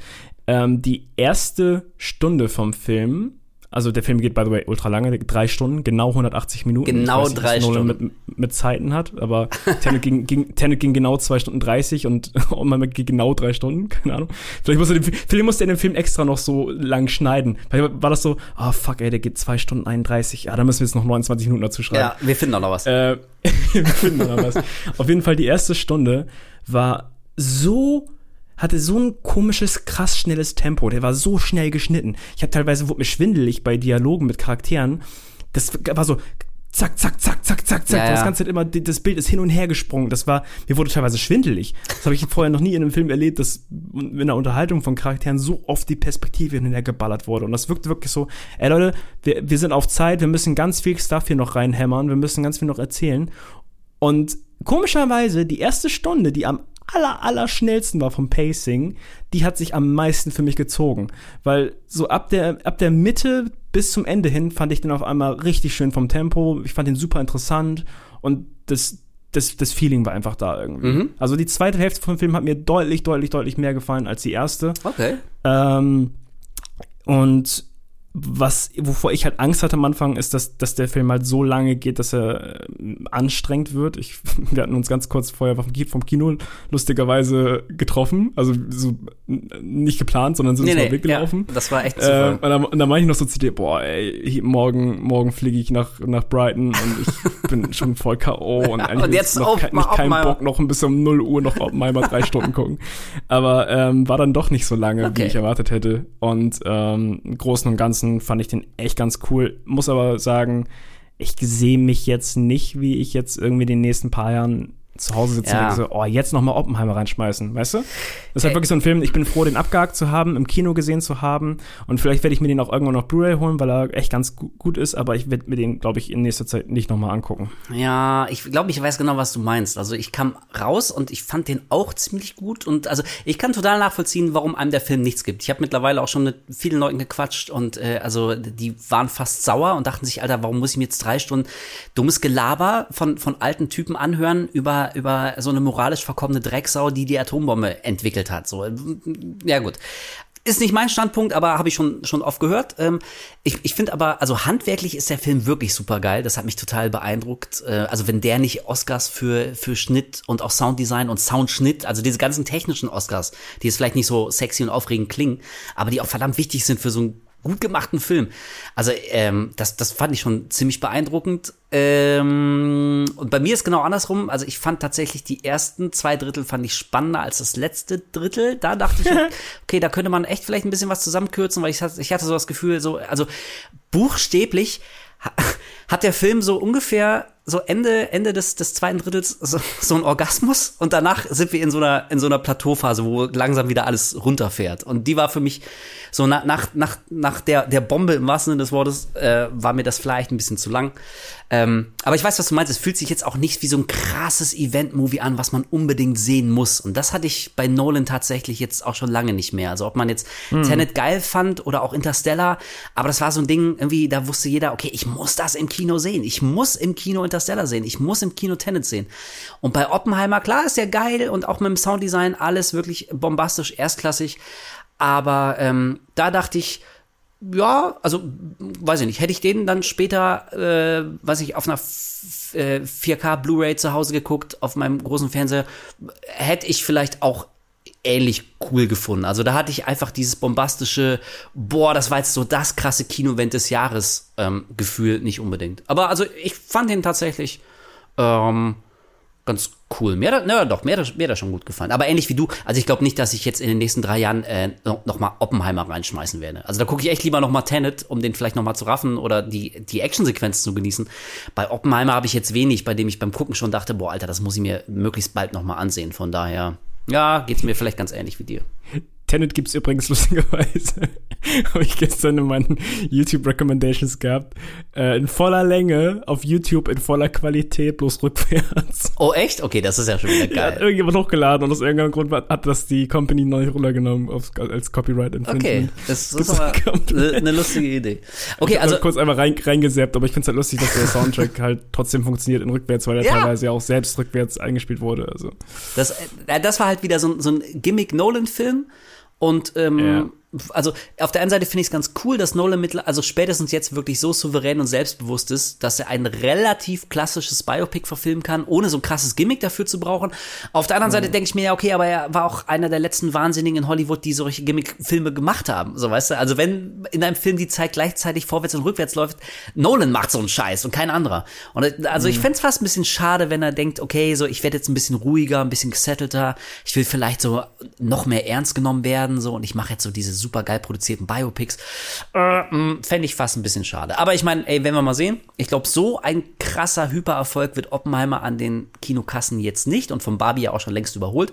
Ähm, die erste Stunde vom Film, also der Film geht, by the way, ultra lange, drei Stunden, genau 180 Minuten. Genau weiß drei Stunden. Mit, mit Zeiten hat, aber Tenet ging, ging, Tenet ging genau zwei Stunden 30 und man ging genau drei Stunden, keine Ahnung. Vielleicht musste, den, vielleicht musste er den Film extra noch so lang schneiden. Vielleicht war das so, oh fuck, ey, der geht zwei Stunden 31, ja, da müssen wir jetzt noch 29 Minuten dazu schreiben. Ja, wir finden auch noch was. Äh, wir finden noch was. Auf jeden Fall, die erste Stunde war so, hatte so ein komisches, krass schnelles Tempo. Der war so schnell geschnitten. Ich habe teilweise, wurde mir schwindelig bei Dialogen mit Charakteren. Das war so, zack, zack, zack, zack, zack, zack. Ja, ja. Das ganze Zeit immer, das Bild ist hin und her gesprungen. Das war, mir wurde teilweise schwindelig. Das habe ich vorher noch nie in einem Film erlebt, dass in einer Unterhaltung von Charakteren so oft die Perspektive hin und her geballert wurde. Und das wirkt wirklich so, ey Leute, wir, wir sind auf Zeit, wir müssen ganz viel Stuff hier noch reinhämmern, wir müssen ganz viel noch erzählen. Und komischerweise, die erste Stunde, die am aller, aller schnellsten war vom Pacing, die hat sich am meisten für mich gezogen. Weil so ab der, ab der Mitte bis zum Ende hin fand ich den auf einmal richtig schön vom Tempo. Ich fand den super interessant und das, das, das Feeling war einfach da irgendwie. Mhm. Also die zweite Hälfte vom Film hat mir deutlich, deutlich, deutlich mehr gefallen als die erste. Okay. Ähm, und was, wovor ich halt Angst hatte am Anfang, ist, dass, dass der Film halt so lange geht, dass er äh, anstrengend wird. Ich, wir hatten uns ganz kurz vorher vom Ki- vom Kino lustigerweise getroffen. Also so nicht geplant, sondern sind Nee, uns nee, mal weggelaufen. ja, das war echt Äh, super. und dann, und dann meine ich noch so zu dir, boah, ey, morgen, morgen fliege ich nach, nach Brighton und ich bin schon voll K.O. und eigentlich und jetzt noch, auf- ke- nicht keinen. Bock, noch ein bis um 0 Uhr noch Oppenheimer drei Stunden gucken. Aber ähm, war dann doch nicht so lange, Okay. wie ich erwartet hätte. Und ähm, im Großen und Ganzen fand ich den echt ganz cool. Muss aber sagen, ich sehe mich jetzt nicht, wie ich jetzt irgendwie den nächsten paar Jahren zu Hause sitze Ja. und so, oh, jetzt noch mal Oppenheimer reinschmeißen, weißt du? Das ist halt wirklich so ein Film, ich bin froh, den abgehakt zu haben, im Kino gesehen zu haben und vielleicht werde ich mir den auch irgendwann noch Blu-ray holen, weil er echt ganz gu gut ist, aber ich werde mir den, glaube ich, in nächster Zeit nicht noch mal angucken. Ja, ich glaube, ich weiß genau, was du meinst. Also ich kam raus und ich fand den auch ziemlich gut und also ich kann total nachvollziehen, warum einem der Film nichts gibt. Ich habe mittlerweile auch schon mit vielen Leuten gequatscht und äh, also die waren fast sauer und dachten sich, Alter, warum muss ich mir jetzt drei Stunden dummes Gelaber von von alten Typen anhören über über so eine moralisch verkommene Drecksau, die die Atombombe entwickelt hat. So, ja gut. Ist nicht mein Standpunkt, aber habe ich schon schon oft gehört. Ähm, ich ich finde aber, also handwerklich ist der Film wirklich super geil. Das hat mich total beeindruckt. Äh, also wenn der nicht Oscars für für Schnitt und auch Sounddesign und Soundschnitt, also diese ganzen technischen Oscars, die jetzt vielleicht nicht so sexy und aufregend klingen, aber die auch verdammt wichtig sind für so einen gut gemachten Film. Also ähm, das das fand ich schon ziemlich beeindruckend. Ähm, und bei mir ist genau andersrum. Also ich fand tatsächlich die ersten zwei Drittel fand ich spannender als das letzte Drittel. Da dachte ich, okay, da könnte man echt vielleicht ein bisschen was zusammenkürzen, weil ich hatte, ich hatte so das Gefühl, so, also buchstäblich hat der Film so ungefähr so Ende, Ende des, des zweiten Drittels so, so ein Orgasmus und danach sind wir in so einer, in so einer Plateauphase, wo langsam wieder alles runterfährt. Und die war für mich so nach, nach, nach, nach der, der Bombe im wahrsten Sinne des Wortes, äh, war mir das vielleicht ein bisschen zu lang. Ähm, aber ich weiß, was du meinst. Es fühlt sich jetzt auch nicht wie so ein krasses Event-Movie an, was man unbedingt sehen muss. Und das hatte ich bei Nolan tatsächlich jetzt auch schon lange nicht mehr. Also ob man jetzt Tenet geil fand oder auch Interstellar, aber das war so ein Ding, irgendwie, da wusste jeder, okay, ich muss das im Kino sehen. Ich muss im Kino Interstellar sehen. Ich muss im Kino Tenet sehen. Und bei Oppenheimer, klar, ist der geil und auch mit dem Sounddesign alles wirklich bombastisch, erstklassig. Aber ähm, da dachte ich, ja, also weiß ich nicht, hätte ich den dann später, äh, weiß ich, auf einer F äh, 4K Blu-ray zu Hause geguckt, auf meinem großen Fernseher, hätte ich vielleicht auch ähnlich cool gefunden. Also da hatte ich einfach dieses bombastische, boah, das war jetzt so das krasse Kino-Event des Jahres ähm, Gefühl nicht unbedingt. Aber also ich fand den tatsächlich ähm, ganz cool. Mir na doch, mir mir er schon gut gefallen. Aber ähnlich wie du, also ich glaube nicht, dass ich jetzt in den nächsten drei Jahren äh, noch, noch Oppenheimer reinschmeißen werde. Also da gucke ich echt lieber noch mal Tenet, um den vielleicht noch mal zu raffen oder die, die Actionsequenz zu genießen. Bei Oppenheimer habe ich jetzt wenig, bei dem ich beim Gucken schon dachte, boah, Alter, das muss ich mir möglichst bald noch mal ansehen. Von daher, ja, geht's mir vielleicht ganz ähnlich wie dir. Tenet gibt's übrigens lustigerweise. Habe ich gestern in meinen YouTube Recommendations gehabt. Äh, in voller Länge auf YouTube in voller Qualität, bloß rückwärts. Oh, echt? Okay, das ist ja schon wieder Ja, geil. hat irgendjemand hochgeladen und aus irgendeinem Grund hat das die Company neu runtergenommen aufs, als Copyright Okay, Infringement. das Gibt's ist aber eine, lustige Idee. Okay, Ich also kurz einmal rein, reingesappt, aber ich find's halt lustig, dass der Soundtrack halt trotzdem funktioniert in rückwärts, weil er Ja. teilweise ja auch selbst rückwärts eingespielt wurde. Also. Das, äh, das war halt wieder so, ein- so ein Gimmick-Nolan-Film. Und ähm, also auf der einen Seite finde ich es ganz cool, dass Nolan mittler, also spätestens jetzt wirklich so souverän und selbstbewusst ist, dass er ein relativ klassisches Biopic verfilmen kann, ohne so ein krasses Gimmick dafür zu brauchen. Auf der anderen Seite denke ich mir ja, okay, aber er war auch einer der letzten Wahnsinnigen in Hollywood, die solche Gimmick-Filme gemacht haben. So weißt du, also wenn in einem Film die Zeit gleichzeitig vorwärts und rückwärts läuft, Nolan macht so einen Scheiß und kein anderer. Und äh, also ich fände es fast ein bisschen schade, wenn er denkt, okay, so ich werde jetzt ein bisschen ruhiger, ein bisschen gesettelter, ich will vielleicht so noch mehr ernst genommen werden, so und ich mache jetzt so diese super geil produzierten Biopics. Äh, Fände ich fast ein bisschen schade. Aber ich meine, ey, wenn wir mal sehen, ich glaube, so ein krasser Hypererfolg wird Oppenheimer an den Kinokassen jetzt nicht und von Barbie ja auch schon längst überholt.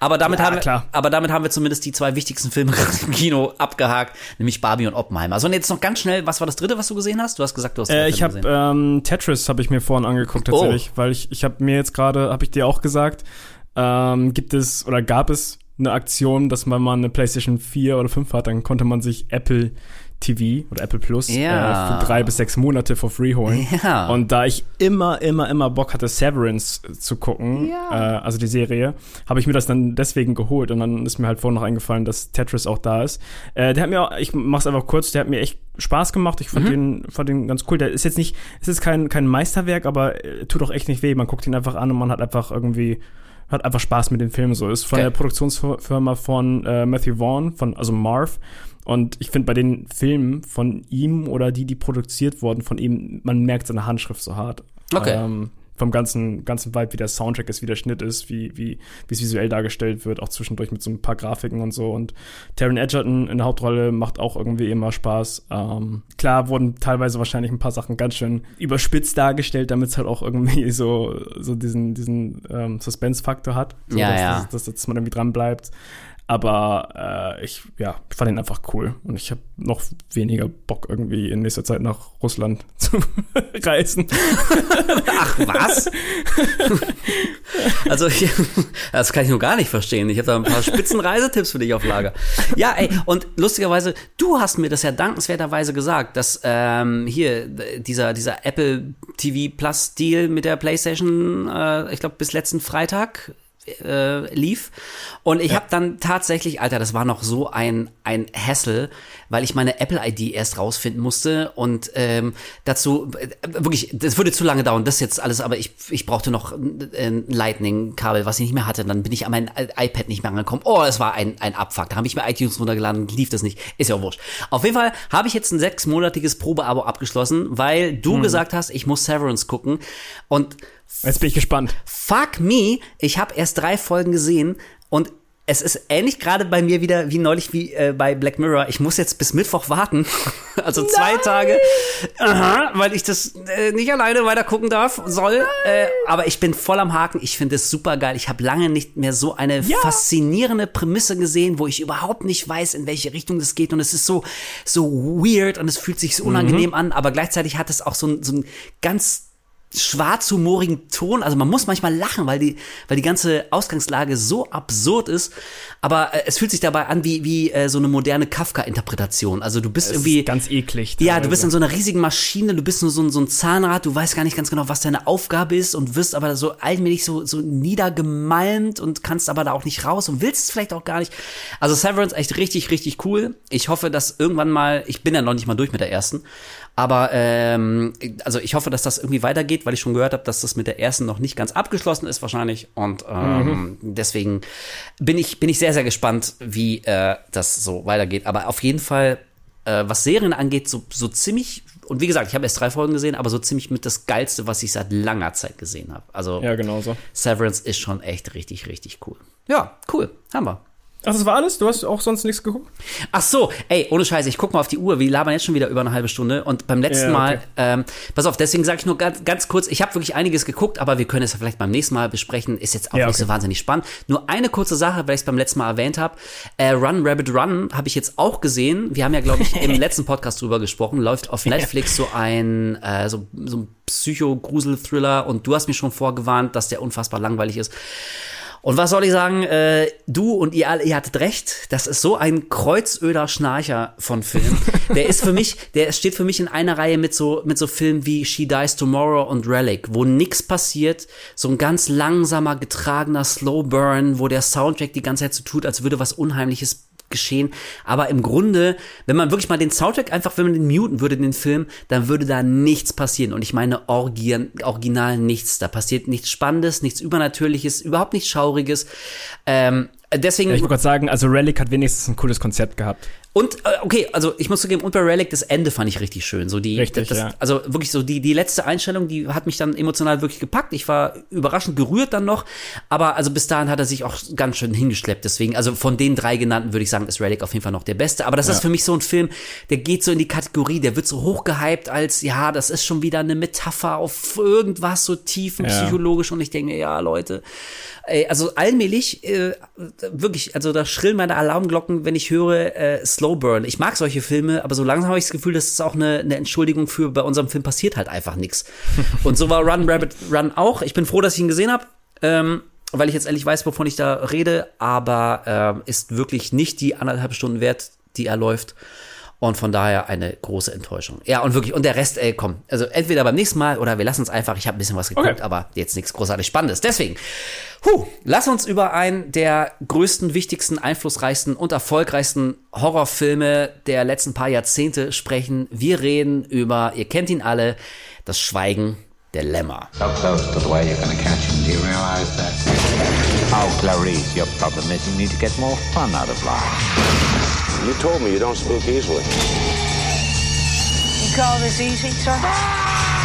Aber damit, Ja, haben, wir, klar. aber damit haben wir zumindest die zwei wichtigsten Filme im Kino abgehakt, nämlich Barbie und Oppenheimer. So, und jetzt noch ganz schnell, was war das dritte, was du gesehen hast? Du hast gesagt, du hast Äh, ich habe ähm, Tetris habe ich mir vorhin angeguckt Oh. tatsächlich, weil ich ich habe mir jetzt gerade habe ich dir auch gesagt, ähm, gibt es oder gab es eine Aktion, dass man mal eine PlayStation 4 oder 5 hat, dann konnte man sich Apple TV oder Apple Plus Ja. äh, für drei bis sechs Monate for free holen. Ja. Und da ich immer, immer, immer Bock hatte, Severance äh, zu gucken, Ja. äh, also die Serie, habe ich mir das dann deswegen geholt. Und dann ist mir halt vorhin noch eingefallen, dass Tetris auch da ist. Äh, der hat mir, auch, ich mach's einfach kurz, der hat mir echt Spaß gemacht. Ich Mhm. fand, den, fand den ganz cool. Der ist jetzt nicht, es ist kein, kein Meisterwerk, aber äh, tut auch echt nicht weh. Man guckt ihn einfach an und man hat einfach irgendwie hat einfach Spaß mit dem Film so. Ist von Okay. der Produktionsfirma von äh, Matthew Vaughn, von, also Marv. Und ich finde bei den Filmen von ihm oder die, die produziert wurden von ihm, man merkt seine Handschrift so hart. Okay. Ähm, vom ganzen, ganzen Vibe, wie der Soundtrack ist, wie der Schnitt ist, wie, wie, wie es visuell dargestellt wird, auch zwischendurch mit so ein paar Grafiken und so. Und Taron Edgerton in der Hauptrolle macht auch irgendwie immer Spaß. Ähm, klar wurden teilweise wahrscheinlich ein paar Sachen ganz schön überspitzt dargestellt, damit es halt auch irgendwie so, so diesen, diesen ähm, Suspense-Faktor hat. So, Ja, dass, ja. Dass, dass, dass man irgendwie dran bleibt. Aber äh, ich, ja, ich fand ihn einfach cool. Und ich habe noch weniger Bock, irgendwie in nächster Zeit nach Russland zu reisen. Ach, was? also, ich, das kann ich nur gar nicht verstehen. Ich habe da ein paar spitzen Reisetipps für dich auf Lager. Ja, ey, und lustigerweise, du hast mir das ja dankenswerterweise gesagt, dass ähm, hier dieser, dieser Apple TV Plus Deal mit der PlayStation, äh, ich glaube, bis letzten Freitag äh, lief. Und ich habe dann tatsächlich, Alter, das war noch so ein, ein Hassel, weil ich meine Apple-ID erst rausfinden musste und ähm, dazu, äh, wirklich, das würde zu lange dauern, das jetzt alles, aber ich, ich brauchte noch ein ein Lightning-Kabel, was ich nicht mehr hatte. Dann bin ich an mein iPad nicht mehr angekommen. Oh, es war ein, ein Abfuck. Da habe ich mir iTunes runtergeladen, lief das nicht. Ist ja auch wurscht. Auf jeden Fall habe ich jetzt ein sechsmonatiges Probeabo abgeschlossen, weil du gesagt hast, ich muss Severance gucken. Und Jetzt bin ich gespannt. Fuck me, ich habe erst drei Folgen gesehen und es ist ähnlich gerade bei mir wieder wie neulich wie äh, bei Black Mirror. Ich muss jetzt bis Mittwoch warten, also zwei Tage, Aha, weil ich das äh, nicht alleine weiter gucken darf soll. Äh, aber ich bin voll am Haken. Ich finde es super geil. Ich habe lange nicht mehr so eine faszinierende Prämisse gesehen, wo ich überhaupt nicht weiß, in welche Richtung das geht. Und es ist so so weird und es fühlt sich so unangenehm an. Aber gleichzeitig hat es auch so, so ein ganz schwarzhumorigen Ton. Also man muss manchmal lachen, weil die, weil die ganze Ausgangslage so absurd ist. Aber äh, es fühlt sich dabei an wie, wie äh, so eine moderne Kafka-Interpretation. Also du bist Es irgendwie. ist ganz eklig. Ja, du bist teilweise. in so einer riesigen Maschine, du bist nur so ein, so ein Zahnrad, du weißt gar nicht ganz genau, was deine Aufgabe ist und wirst aber so allmählich so, so niedergemalmt und kannst aber da auch nicht raus und willst es vielleicht auch gar nicht. Also Severance echt richtig, richtig cool. Ich hoffe, dass irgendwann mal, ich bin ja noch nicht mal durch mit der ersten, aber ähm, also ich hoffe, dass das irgendwie weitergeht, weil ich schon gehört habe, dass das mit der ersten noch nicht ganz abgeschlossen ist wahrscheinlich und ähm, deswegen bin ich bin ich sehr sehr gespannt, wie äh, das so weitergeht. Aber auf jeden Fall äh, was Serien angeht, so, so ziemlich, und wie gesagt, ich habe erst drei Folgen gesehen, aber so ziemlich mit das Geilste, was ich seit langer Zeit gesehen habe. Also Ja, genau so. Severance ist schon echt richtig, richtig cool. Ja, cool. Haben wir. Ach, das war alles? Du hast auch sonst nichts geguckt? Ach so, ey, ohne Scheiße, ich guck mal auf die Uhr. Wir labern jetzt schon wieder über eine halbe Stunde. Und beim letzten Ja, okay. Mal, ähm, pass auf, deswegen sage ich nur ganz, ganz kurz, ich habe wirklich einiges geguckt, aber wir können es ja vielleicht beim nächsten Mal besprechen. Ist jetzt auch Ja, nicht okay. so wahnsinnig spannend. Nur eine kurze Sache, weil ich es beim letzten Mal erwähnt habe. Äh, Run, Rabbit, Run habe ich jetzt auch gesehen. Wir haben ja, glaube ich, im letzten Podcast drüber gesprochen. Läuft auf Netflix so ein, äh, so, so ein Psycho-Grusel-Thriller. Und du hast mir schon vorgewarnt, dass der unfassbar langweilig ist. Und was soll ich sagen? Äh, du und ihr alle, ihr hattet recht. Das ist so ein kreuzöder Schnarcher von Film. Der ist für mich, der steht für mich in einer Reihe mit so mit so Filmen wie She Dies Tomorrow und Relic, wo nix passiert. So ein ganz langsamer, getragener Slow Burn, wo der Soundtrack die ganze Zeit so tut, als würde was Unheimliches geschehen. Aber im Grunde, wenn man wirklich mal den Soundtrack einfach, wenn man den muten würde, den Film, dann würde da nichts passieren. Und ich meine orgi original nichts. Da passiert nichts Spannendes, nichts Übernatürliches, überhaupt nichts Schauriges. Ähm, deswegen. Ja, ich wollte gerade sagen, also Relic hat wenigstens ein cooles Konzept gehabt. Und äh, okay, also ich muss zugeben, und bei Relic das Ende fand ich richtig schön. So die, Richtig, das, ja. also wirklich so die die letzte Einstellung, die hat mich dann emotional wirklich gepackt. Ich war überraschend gerührt dann noch, aber also bis dahin hat er sich auch ganz schön hingeschleppt. Deswegen, also von den drei genannten würde ich sagen, ist Relic auf jeden Fall noch der beste. Aber das ist für mich so ein Film, der geht so in die Kategorie, der wird so hochgehypt als ja, das ist schon wieder eine Metapher auf irgendwas so tiefenpsychologisch. Und ich denke ja Leute, Ey, also allmählich, äh, wirklich, also da schrillen meine Alarmglocken, wenn ich höre äh, Slow Burn. Ich mag solche Filme, aber so langsam habe ich das Gefühl, das ist auch eine, eine Entschuldigung für, bei unserem Film passiert halt einfach nichts. Und so war Run Rabbit Run auch. Ich bin froh, dass ich ihn gesehen habe. Ähm, weil ich jetzt endlich weiß, wovon ich da rede, aber ähm, ist wirklich nicht die anderthalb Stunden wert, die er läuft. Und von daher eine große Enttäuschung. Ja, und wirklich, und der Rest, ey, komm. Also entweder beim nächsten Mal oder wir lassen es einfach. Ich habe ein bisschen was geguckt, Okay. aber jetzt nichts großartig Spannendes. Deswegen, huh, lass uns über einen der größten, wichtigsten, einflussreichsten und erfolgreichsten Horrorfilme der letzten paar Jahrzehnte sprechen. Wir reden über, ihr kennt ihn alle, das Schweigen der Lämmer. So close to the way you're gonna catch him. Do you realize that? Oh, Clarice, your problem is you need to get more fun out of life. You told me you don't spook easily. You call this easy, sir?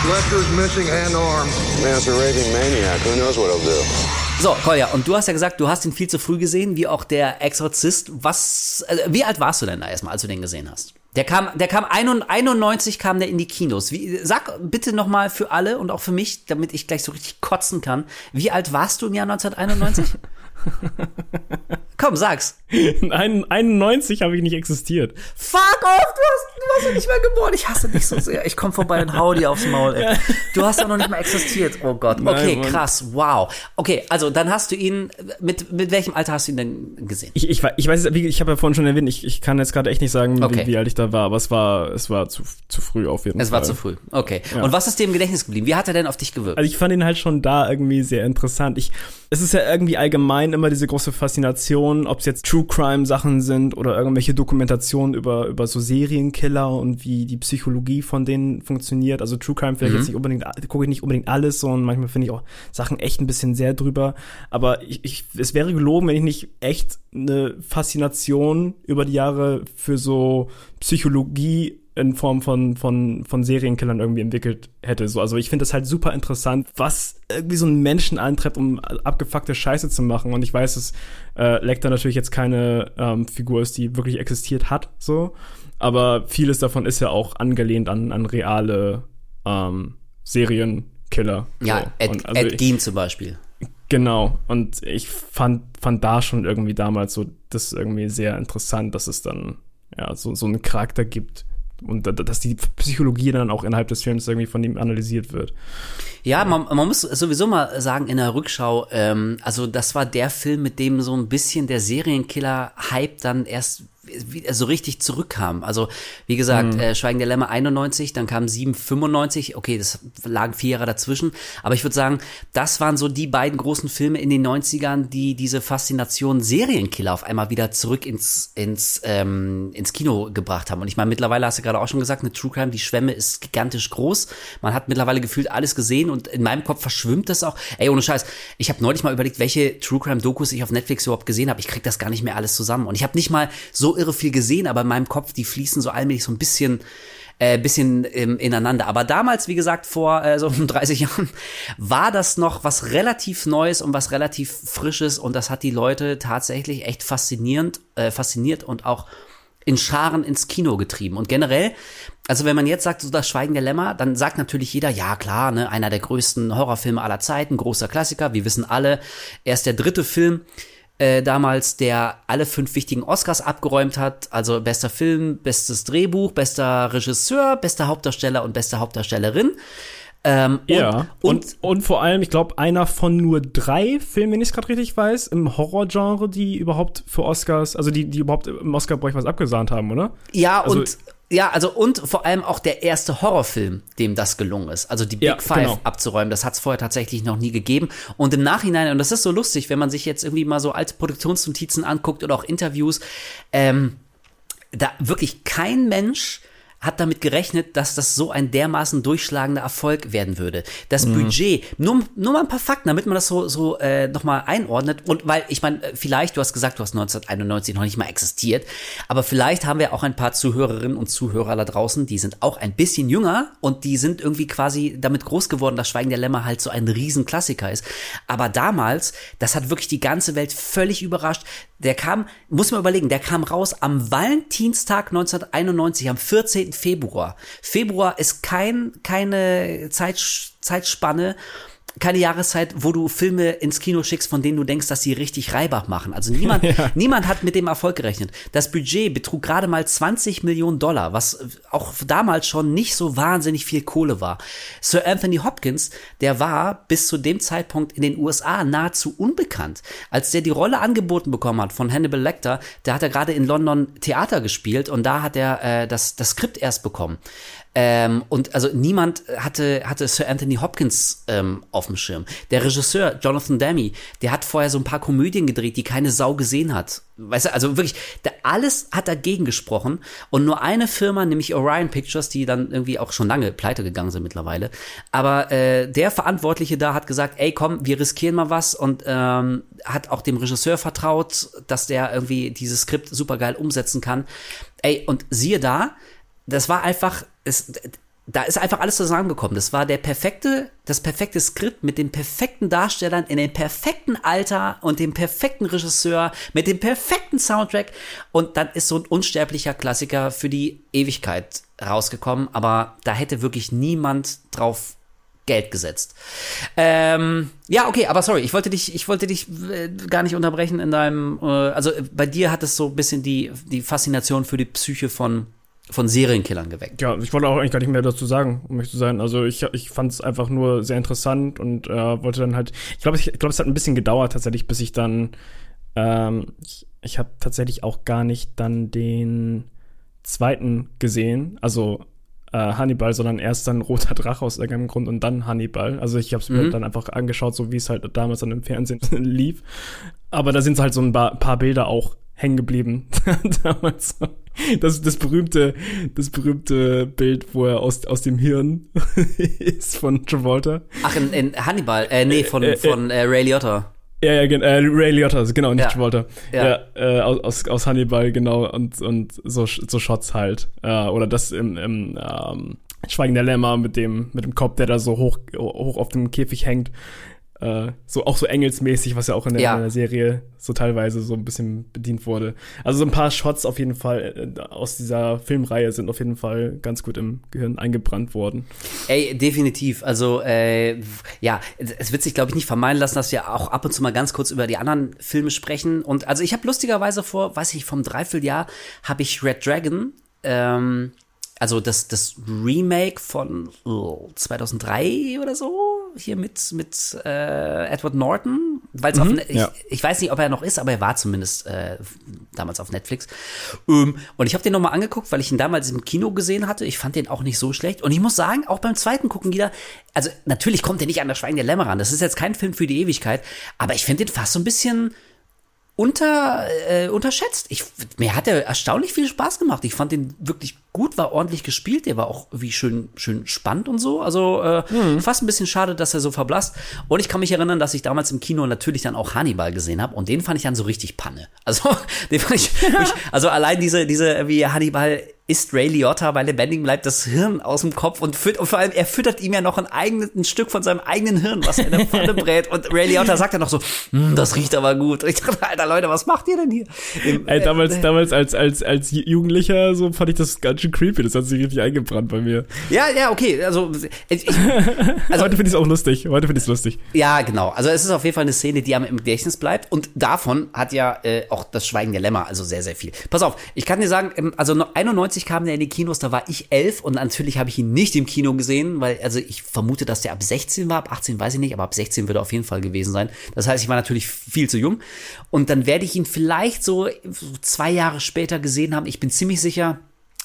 Lecter's missing hand arm. Man's a raving maniac. Who knows what he'll do? So, Kolja, und du hast ja gesagt, du hast ihn viel zu früh gesehen, wie auch der Exorzist. Was, also, wie alt warst du denn da erstmal, als du den gesehen hast? Der kam, der kam 91 kam der in die Kinos. Wie, sag bitte noch mal für alle und auch für mich, damit ich gleich so richtig kotzen kann. Wie alt warst du im Jahr 1991? Komm, sag's. In 91 habe ich nicht existiert. Fuck off, du, hast, du warst noch nicht mal geboren. Ich hasse dich so sehr. Ich komm vorbei und hau dir aufs Maul, ey. Du hast doch noch nicht mal existiert. Oh Gott. Nein, Okay, Mann. krass. Wow. Okay, also dann hast du ihn, mit, mit welchem Alter hast du ihn denn gesehen? Ich, ich, ich weiß, wie- ich habe ja vorhin schon erwähnt, ich, ich kann jetzt gerade echt nicht sagen, Okay. wie, wie alt ich da war, aber es war, es war zu, zu früh auf jeden Es Fall. war zu früh. Okay. Und was ist dir im Gedächtnis geblieben? Wie hat er denn auf dich gewirkt? Also ich fand ihn halt schon da irgendwie sehr interessant. Ich, es ist ja irgendwie allgemein immer diese große Faszination, ob es jetzt True Crime Sachen sind oder irgendwelche Dokumentationen über, über so Serienkiller und wie die Psychologie von denen funktioniert. Also True Crime vielleicht jetzt nicht unbedingt, gucke ich nicht unbedingt alles so und manchmal finde ich auch Sachen echt ein bisschen sehr drüber. Aber ich, ich, es wäre gelogen, wenn ich nicht echt eine Faszination über die Jahre für so Psychologie in Form von, von, von Serienkillern irgendwie entwickelt hätte. So, also ich finde das halt super interessant, was irgendwie so einen Menschen antreibt, um abgefuckte Scheiße zu machen. Und ich weiß, dass äh, Lecter natürlich jetzt keine ähm, Figur ist, die wirklich existiert hat, so. Aber vieles davon ist ja auch angelehnt an, an reale ähm, Serienkiller. ja, so. Ed, also Ed ich- Gein zum Beispiel. Genau. Und ich fand, fand da schon irgendwie damals so das irgendwie sehr interessant, dass es dann ja so, so einen Charakter gibt und da- dass die Psychologie dann auch innerhalb des Films irgendwie von ihm analysiert wird. Ja, man, man muss sowieso mal sagen, in der Rückschau, ähm, also das war der Film, mit dem so ein bisschen der Serienkiller-Hype dann erst so richtig zurückkam. Also, wie gesagt, Mhm. äh, Schweigen der Lämmer 91, dann kam 795, okay, das lagen vier Jahre dazwischen, aber ich würde sagen, das waren so die beiden großen Filme in den 90ern, die diese Faszination Serienkiller auf einmal wieder zurück ins, ins, ähm, ins Kino gebracht haben. Und ich meine, mittlerweile hast du gerade auch schon gesagt, eine True Crime, die Schwemme ist gigantisch groß. Man hat mittlerweile gefühlt alles gesehen und in meinem Kopf verschwimmt das auch. Ey, ohne Scheiß, ich habe neulich mal überlegt, welche True Crime Dokus ich auf Netflix überhaupt gesehen habe. Ich krieg das gar nicht mehr alles zusammen. Und ich habe nicht mal so irre viel gesehen, aber in meinem Kopf, die fließen so allmählich so ein bisschen äh, bisschen ähm, ineinander. Aber damals, wie gesagt, vor äh, so 30 Jahren, war das noch was relativ Neues und was relativ Frisches und das hat die Leute tatsächlich echt faszinierend, äh, fasziniert und auch in Scharen ins Kino getrieben. Und generell, also wenn man jetzt sagt, so das Schweigen der Lämmer, dann sagt natürlich jeder, ja klar, ne, einer der größten Horrorfilme aller Zeiten, großer Klassiker. Wir wissen alle, er ist der dritte Film äh, damals, der alle fünf wichtigen Oscars abgeräumt hat. Also bester Film, bestes Drehbuch, bester Regisseur, bester Hauptdarsteller und beste Hauptdarstellerin. Ähm, Ja, und, und, und, vor allem, ich glaube, einer von nur drei Filmen, wenn ich es gerade richtig weiß, im Horrorgenre, die überhaupt für Oscars, also die, die überhaupt im Oscar-Bereich was abgesahnt haben, oder? Ja, Also- und ja, also und vor allem auch der erste Horrorfilm, dem das gelungen ist. Also die Big Ja, Five genau. abzuräumen, das hat es vorher tatsächlich noch nie gegeben. Und im Nachhinein, und das ist so lustig, wenn man sich jetzt irgendwie mal so alte Produktionsnotizen anguckt oder auch Interviews, ähm, da wirklich kein Mensch hat damit gerechnet, dass das so ein dermaßen durchschlagender Erfolg werden würde. Das Budget, nur, nur mal ein paar Fakten, damit man das so, so äh, nochmal einordnet. Und weil, ich meine, äh, vielleicht, du hast gesagt, du hast 1991 noch nicht mal existiert, aber vielleicht haben wir auch ein paar Zuhörerinnen und Zuhörer da draußen, die sind auch ein bisschen jünger und die sind irgendwie quasi damit groß geworden, dass Schweigen der Lämmer halt so ein Riesenklassiker ist. Aber damals, das hat wirklich die ganze Welt völlig überrascht. Der kam, muss man überlegen, der kam raus am Valentinstag 1991, am 14. Februar. Februar ist kein, keine Zeit, Zeitspanne, keine Jahreszeit, wo du Filme ins Kino schickst, von denen du denkst, dass sie richtig Reibach machen. Also niemand, niemand hat mit dem Erfolg gerechnet. Das Budget betrug gerade mal 20 Millionen Dollar, was auch damals schon nicht so wahnsinnig viel Kohle war. Sir Anthony Hopkins, der war bis zu dem Zeitpunkt in den USA nahezu unbekannt. Als der die Rolle angeboten bekommen hat von Hannibal Lecter, da hat er gerade in London Theater gespielt und da hat er äh, das, das Skript erst bekommen. Ähm, und also niemand hatte, hatte Sir Anthony Hopkins ähm, auf dem Schirm. Der Regisseur Jonathan Demme, der hat vorher so ein paar Komödien gedreht, die keine Sau gesehen hat. Weißt du, also wirklich, da, alles hat dagegen gesprochen. Und nur eine Firma, nämlich Orion Pictures, die dann irgendwie auch schon lange pleite gegangen sind mittlerweile. Aber äh, der Verantwortliche da hat gesagt, ey komm, wir riskieren mal was und ähm, hat auch dem Regisseur vertraut, dass der irgendwie dieses Skript supergeil umsetzen kann. Ey, und siehe da, das war einfach, es, da ist einfach alles zusammengekommen. Das war der perfekte, das perfekte Skript mit den perfekten Darstellern in dem perfekten Alter und dem perfekten Regisseur mit dem perfekten Soundtrack. Und dann ist so ein unsterblicher Klassiker für die Ewigkeit rausgekommen. Aber da hätte wirklich niemand drauf Geld gesetzt. Ähm, ja, okay, aber sorry, ich wollte dich, ich wollte dich äh, gar nicht unterbrechen in deinem, äh, also äh, bei dir hat es so ein bisschen die, die Faszination für die Psyche von, von Serienkillern geweckt. Ja, ich wollte auch eigentlich gar nicht mehr dazu sagen, um mich zu sein. Also ich, ich fand es einfach nur sehr interessant und äh, wollte dann halt, ich glaube, ich, ich glaube, es hat ein bisschen gedauert tatsächlich, bis ich dann, ähm, ich, ich habe tatsächlich auch gar nicht dann den zweiten gesehen, also äh, Hannibal, sondern erst dann Roter Drache aus irgendeinem Grund und dann Hannibal. Also ich habe es mir dann einfach angeschaut, so wie es halt damals dann im Fernsehen lief. Aber da sind halt so ein paar, paar Bilder auch hängen geblieben. damals. Das, das berühmte, das berühmte Bild, wo er aus, aus dem Hirn ist von Travolta. Ach, in, in Hannibal, äh, nee, von, Äh, äh, von äh, Ray Liotta. Ja, ja, gen- äh, Ray Liotta, genau, nicht Ja. Travolta. Ja. Ja, äh, aus, aus, aus Hannibal, genau, und, und so, so Shots halt. Äh, oder das im, im ähm, Schweigen der Lämmer mit dem, mit dem Kopf, der da so hoch, hoch auf dem Käfig hängt. Äh, so auch so engelsmäßig, was ja auch in der, Ja. in der Serie so teilweise so ein bisschen bedient wurde. Also so ein paar Shots auf jeden Fall äh, aus dieser Filmreihe sind auf jeden Fall ganz gut im Gehirn eingebrannt worden. Ey, definitiv. Also, äh, ja, es wird sich, glaube ich, nicht vermeiden lassen, dass wir auch ab und zu mal ganz kurz über die anderen Filme sprechen. Und also ich habe lustigerweise vor, weiß ich, vom Dreivierteljahr habe ich Red Dragon, ähm, also das, das Remake von oh, 2003 oder so, hier mit, mit äh, Edward Norton, weil es auf Ne- ich, ja. ich weiß nicht, ob er noch ist, aber er war zumindest äh, damals auf Netflix. Ähm, und ich habe den nochmal angeguckt, weil ich ihn damals im Kino gesehen hatte. Ich fand den auch nicht so schlecht. Und ich muss sagen, auch beim zweiten Gucken wieder, also natürlich kommt der nicht an das Schweigen der Lämmer ran. Das ist jetzt kein Film für die Ewigkeit, aber ich finde den fast so ein bisschen unter, äh, unterschätzt. Ich, mir hat er erstaunlich viel Spaß gemacht. Ich fand den wirklich gut, war ordentlich gespielt. Der war auch wie schön, schön spannend und so. Also äh, fast ein bisschen schade, dass er so verblasst. Und ich kann mich erinnern, dass ich damals im Kino natürlich dann auch Hannibal gesehen habe. Und den fand ich dann so richtig Panne. Also den fand ich, wirklich, also allein diese, diese wie Hannibal isst Ray Liotta bei lebendigem Leib das Hirn aus dem Kopf und, fütt, und vor allem, er füttert ihm ja noch ein, eigenes, ein Stück von seinem eigenen Hirn, was er in der Pfanne brät. Und Ray Liotta sagt ja noch so, "Hm, das riecht aber gut. Und ich dachte, alter Leute, was macht ihr denn hier? Im- Ey, damals, äh, damals als, als, als Jugendlicher, so fand ich das ganz schön creepy. Das hat sich richtig eingebrannt bei mir. Ja, ja, okay. Also, ich, Also, Heute finde ich es auch lustig. Heute finde ich es lustig. Ja, genau. Also es ist auf jeden Fall eine Szene, die einem im Gedächtnis bleibt. Und davon hat ja äh, auch das Schweigen der Lämmer, also sehr, sehr viel. Pass auf, ich kann dir sagen, ähm, also 91 kam der in die Kinos, da war ich elf und natürlich habe ich ihn nicht im Kino gesehen, weil also ich vermute, dass der ab 16 war, ab 18 weiß ich nicht, aber ab 16 würde er auf jeden Fall gewesen sein. Das heißt, ich war natürlich viel zu jung. Und dann werde ich ihn vielleicht so zwei Jahre später gesehen haben. Ich bin ziemlich sicher,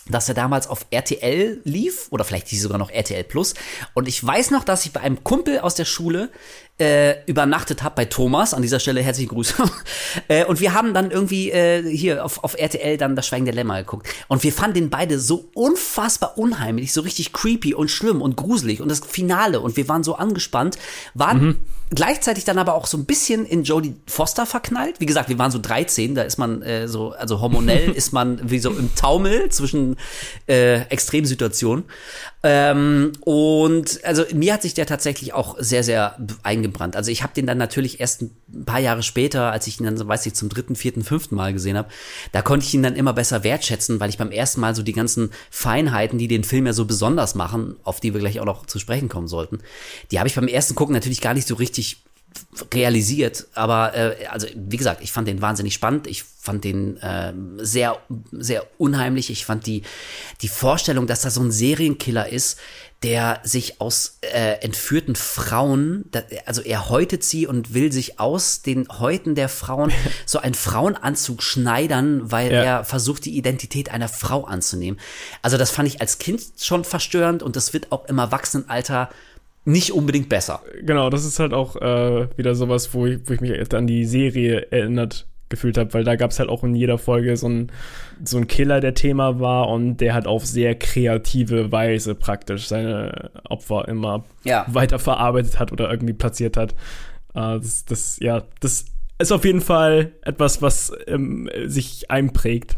dass er damals auf RTL lief oder vielleicht sogar noch RTL Plus. Und ich weiß noch, dass ich bei einem Kumpel aus der Schule äh, übernachtet habe bei Thomas. An dieser Stelle herzliche Grüße. äh, und wir haben dann irgendwie äh, hier auf, auf RTL dann das Schweigen der Lämmer geguckt. Und wir fanden den beide so unfassbar unheimlich, so richtig creepy und schlimm und gruselig. Und das Finale. Und wir waren so angespannt, waren gleichzeitig dann aber auch so ein bisschen in Jodie Foster verknallt. Wie gesagt, wir waren so 13, da ist man äh, so, also hormonell ist man wie so im Taumel zwischen äh, Extremsituationen. Ähm, und also mir hat sich der tatsächlich auch sehr, sehr eingebrannt. Also ich habe den dann natürlich erst ein paar Jahre später, als ich ihn dann, weiß ich, zum dritten, vierten, fünften Mal gesehen habe, da konnte ich ihn dann immer besser wertschätzen, weil ich beim ersten Mal so die ganzen Feinheiten, die den Film ja so besonders machen, auf die wir gleich auch noch zu sprechen kommen sollten, die habe ich beim ersten Gucken natürlich gar nicht so richtig realisiert, aber äh, also wie gesagt, ich fand den wahnsinnig spannend, ich fand den äh, sehr sehr unheimlich, ich fand die die Vorstellung, dass da so ein Serienkiller ist, der sich aus äh, entführten Frauen, da, also er häutet sie und will sich aus den Häuten der Frauen so einen Frauenanzug schneidern, weil Ja. er versucht, die Identität einer Frau anzunehmen. Also das fand ich als Kind schon verstörend und das wird auch im Erwachsenenalter nicht unbedingt besser. Genau, das ist halt auch äh, wieder sowas, wo ich, wo ich mich an die Serie erinnert gefühlt habe, weil da gab es halt auch in jeder Folge so ein so ein Killer, der Thema war und der hat auf sehr kreative Weise praktisch seine Opfer immer Ja. weiterverarbeitet hat oder irgendwie platziert hat. Äh, das, das, ja, das ist auf jeden Fall etwas, was ähm, sich einprägt.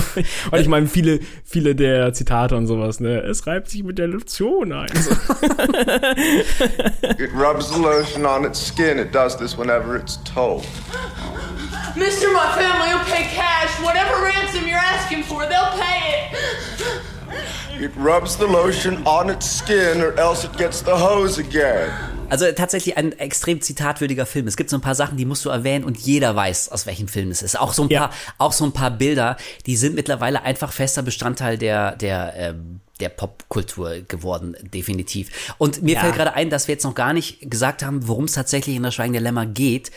und ich meine, viele, viele der Zitate und sowas, ne, es reibt sich mit der Lotion ein. So. It rubs the lotion on its skin. It does this whenever it's told. Mister, my family will pay cash. Whatever ransom you're asking for, they'll pay it. It rubs the lotion on its skin, or else it gets the hose again. Also tatsächlich ein extrem zitatwürdiger Film. Es gibt so ein paar Sachen, die musst du erwähnen und jeder weiß, aus welchem Film es ist. Auch so ein Ja. paar, auch so ein paar Bilder, die sind mittlerweile einfach fester Bestandteil der der ähm, der Popkultur geworden, definitiv. Und mir Ja. fällt gerade ein, dass wir jetzt noch gar nicht gesagt haben, worum es tatsächlich in der Schweigen der Lämmer geht.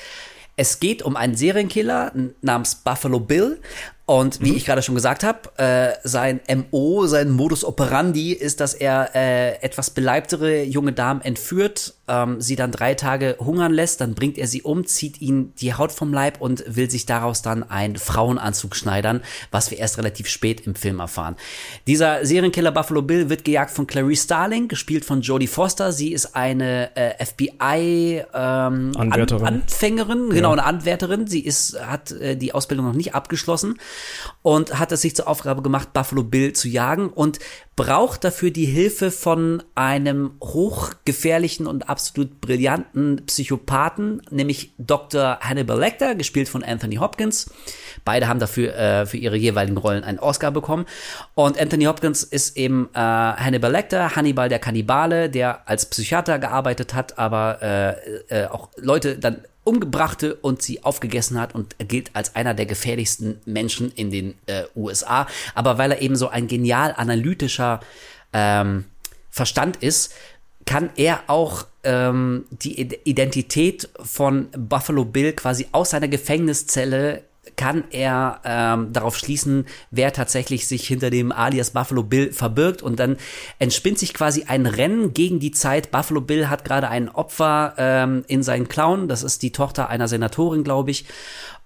Es geht um einen Serienkiller namens Buffalo Bill. Und wie ich gerade schon gesagt habe, äh, sein MO, sein Modus operandi ist, dass er äh, etwas beleibtere junge Damen entführt, ähm, sie dann drei Tage hungern lässt, dann bringt er sie um, zieht ihnen die Haut vom Leib und will sich daraus dann einen Frauenanzug schneidern, was wir erst relativ spät im Film erfahren. Dieser Serienkiller Buffalo Bill wird gejagt von Clarice Starling, gespielt von Jodie Foster. Sie ist eine äh, FBI ähm, Anwärterin. An Anfängerin, genau, eine Anwärterin. Sie ist, hat äh, die Ausbildung noch nicht abgeschlossen und hat es sich zur Aufgabe gemacht, Buffalo Bill zu jagen und braucht dafür die Hilfe von einem hochgefährlichen und absolut brillanten Psychopathen, nämlich Dr. Hannibal Lecter, gespielt von Anthony Hopkins. Beide haben dafür äh, für ihre jeweiligen Rollen einen Oscar bekommen. Und Anthony Hopkins ist eben äh, Hannibal Lecter, Hannibal der Kannibale, der als Psychiater gearbeitet hat, aber äh, äh, auch Leute dann umgebrachte und sie aufgegessen hat und gilt als einer der gefährlichsten Menschen in den äh, USA. Aber weil er eben so ein genial analytischer ähm, Verstand ist, kann er auch ähm, die Id- Identität von Buffalo Bill quasi aus seiner Gefängniszelle kann er ähm, darauf schließen, wer tatsächlich sich hinter dem Alias Buffalo Bill verbirgt und dann entspinnt sich quasi ein Rennen gegen die Zeit. Buffalo Bill hat gerade ein Opfer ähm, in seinen Clown, das ist die Tochter einer Senatorin, glaube ich.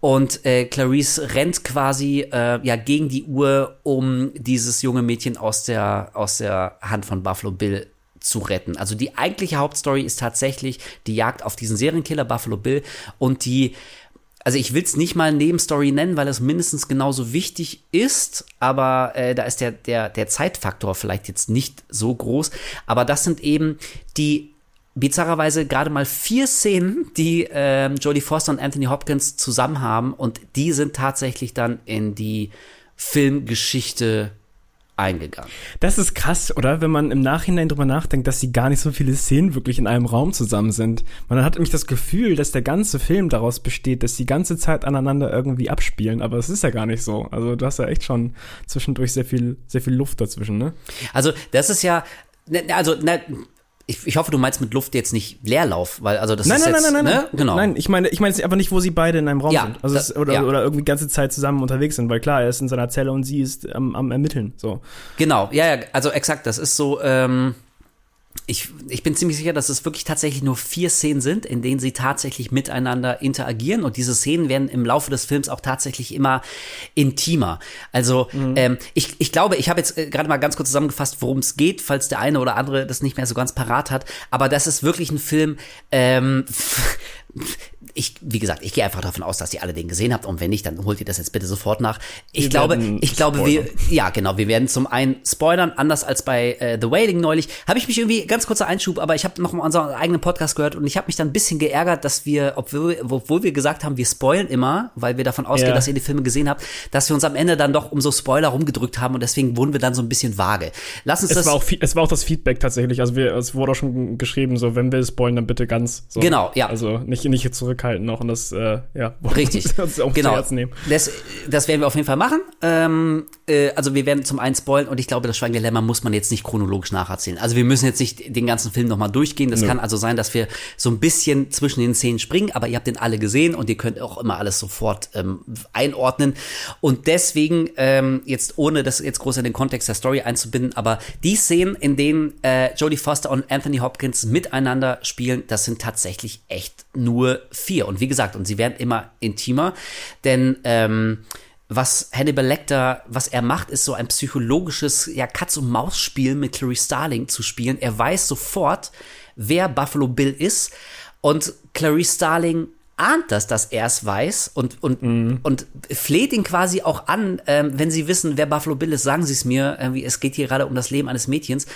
Und äh, Clarice rennt quasi äh, ja gegen die Uhr, um dieses junge Mädchen aus der aus der Hand von Buffalo Bill zu retten. Also die eigentliche Hauptstory ist tatsächlich die Jagd auf diesen Serienkiller Buffalo Bill und die also ich will es nicht mal Nebenstory nennen, weil es mindestens genauso wichtig ist, aber äh, da ist der, der, der Zeitfaktor vielleicht jetzt nicht so groß. Aber das sind eben die bizarrerweise gerade mal vier Szenen, die ähm, Jodie Foster und Anthony Hopkins zusammen haben und die sind tatsächlich dann in die Filmgeschichte eingegangen. Das ist krass, oder? Wenn man im Nachhinein drüber nachdenkt, dass sie gar nicht so viele Szenen wirklich in einem Raum zusammen sind. Man hat nämlich das Gefühl, dass der ganze Film daraus besteht, dass die ganze Zeit aneinander irgendwie abspielen, aber es ist ja gar nicht so. Also du hast ja echt schon zwischendurch sehr viel, sehr viel Luft dazwischen, ne? Also das ist ja, ne, also ne, ich, ich hoffe, du meinst mit Luft jetzt nicht Leerlauf, weil also das Nein, ist nein, jetzt, nein, nein, nein, ne? nein. genau. Nein, ich meine, ich meine jetzt aber nicht, wo sie beide in einem Raum Ja, sind. Also das- oder, ja. oder irgendwie ganze Zeit zusammen unterwegs sind, weil klar, er ist in seiner Zelle und sie ist am, am Ermitteln. So. Genau, ja, ja, also exakt, das ist so, ähm, ich, ich bin ziemlich sicher, dass es wirklich tatsächlich nur vier Szenen sind, in denen sie tatsächlich miteinander interagieren. Und diese Szenen werden im Laufe des Films auch tatsächlich immer intimer. Also ähm, ich, ich glaube, ich habe jetzt äh, gerade mal ganz kurz zusammengefasst, worum es geht, falls der eine oder andere das nicht mehr so ganz parat hat, aber das ist wirklich ein Film, ähm, ich, wie gesagt, ich gehe einfach davon aus, dass ihr alle den gesehen habt und wenn nicht, dann holt ihr das jetzt bitte sofort nach. Ich Wir glaube, ich glaube, wir, spoilern. ja, genau. Wir werden zum einen spoilern, anders als bei äh, The Wailing neulich. Habe ich mich irgendwie, ganz kurzer Einschub, aber ich habe noch mal unseren eigenen Podcast gehört und ich habe mich dann ein bisschen geärgert, dass wir, obwohl, obwohl wir gesagt haben, wir spoilen immer, weil wir davon ausgehen, Ja. dass ihr die Filme gesehen habt, dass wir uns am Ende dann doch um so Spoiler rumgedrückt haben und deswegen wurden wir dann so ein bisschen vage. Lass uns Es das. war, auch, es war auch das Feedback tatsächlich. Also wir, es wurde auch schon geschrieben, so wenn wir spoilen, dann bitte ganz. So. Genau, ja. Also nicht, nicht zurückhalten noch und das, äh, ja, Richtig. uns auch genau. zu Herzen nehmen. Das, das werden wir auf jeden Fall machen. Ähm, äh, also wir werden zum einen spoilen und ich glaube, das Schweigen der Lämmer muss man jetzt nicht chronologisch nacherzählen. Also wir müssen jetzt nicht den ganzen Film nochmal durchgehen. Das kann also sein, dass wir so ein bisschen zwischen den Szenen springen, aber ihr habt den alle gesehen und ihr könnt auch immer alles sofort ähm, einordnen. Und deswegen, ähm, jetzt ohne das jetzt groß in den Kontext der Story einzubinden, aber die Szenen, in denen äh, Jodie Foster und Anthony Hopkins miteinander spielen, das sind tatsächlich echt nur vier. Und wie gesagt, und sie werden immer intimer, denn ähm, was Hannibal Lecter, was er macht, ist so ein psychologisches ja, Katz-und-Maus-Spiel mit Clarice Starling zu spielen. Er weiß sofort, wer Buffalo Bill ist. Und Clarice Starling ahnt das, dass er es weiß und, und, und fleht ihn quasi auch an, ähm, wenn sie wissen, wer Buffalo Bill ist, sagen sie es mir, irgendwie, es geht hier gerade um das Leben eines Mädchens.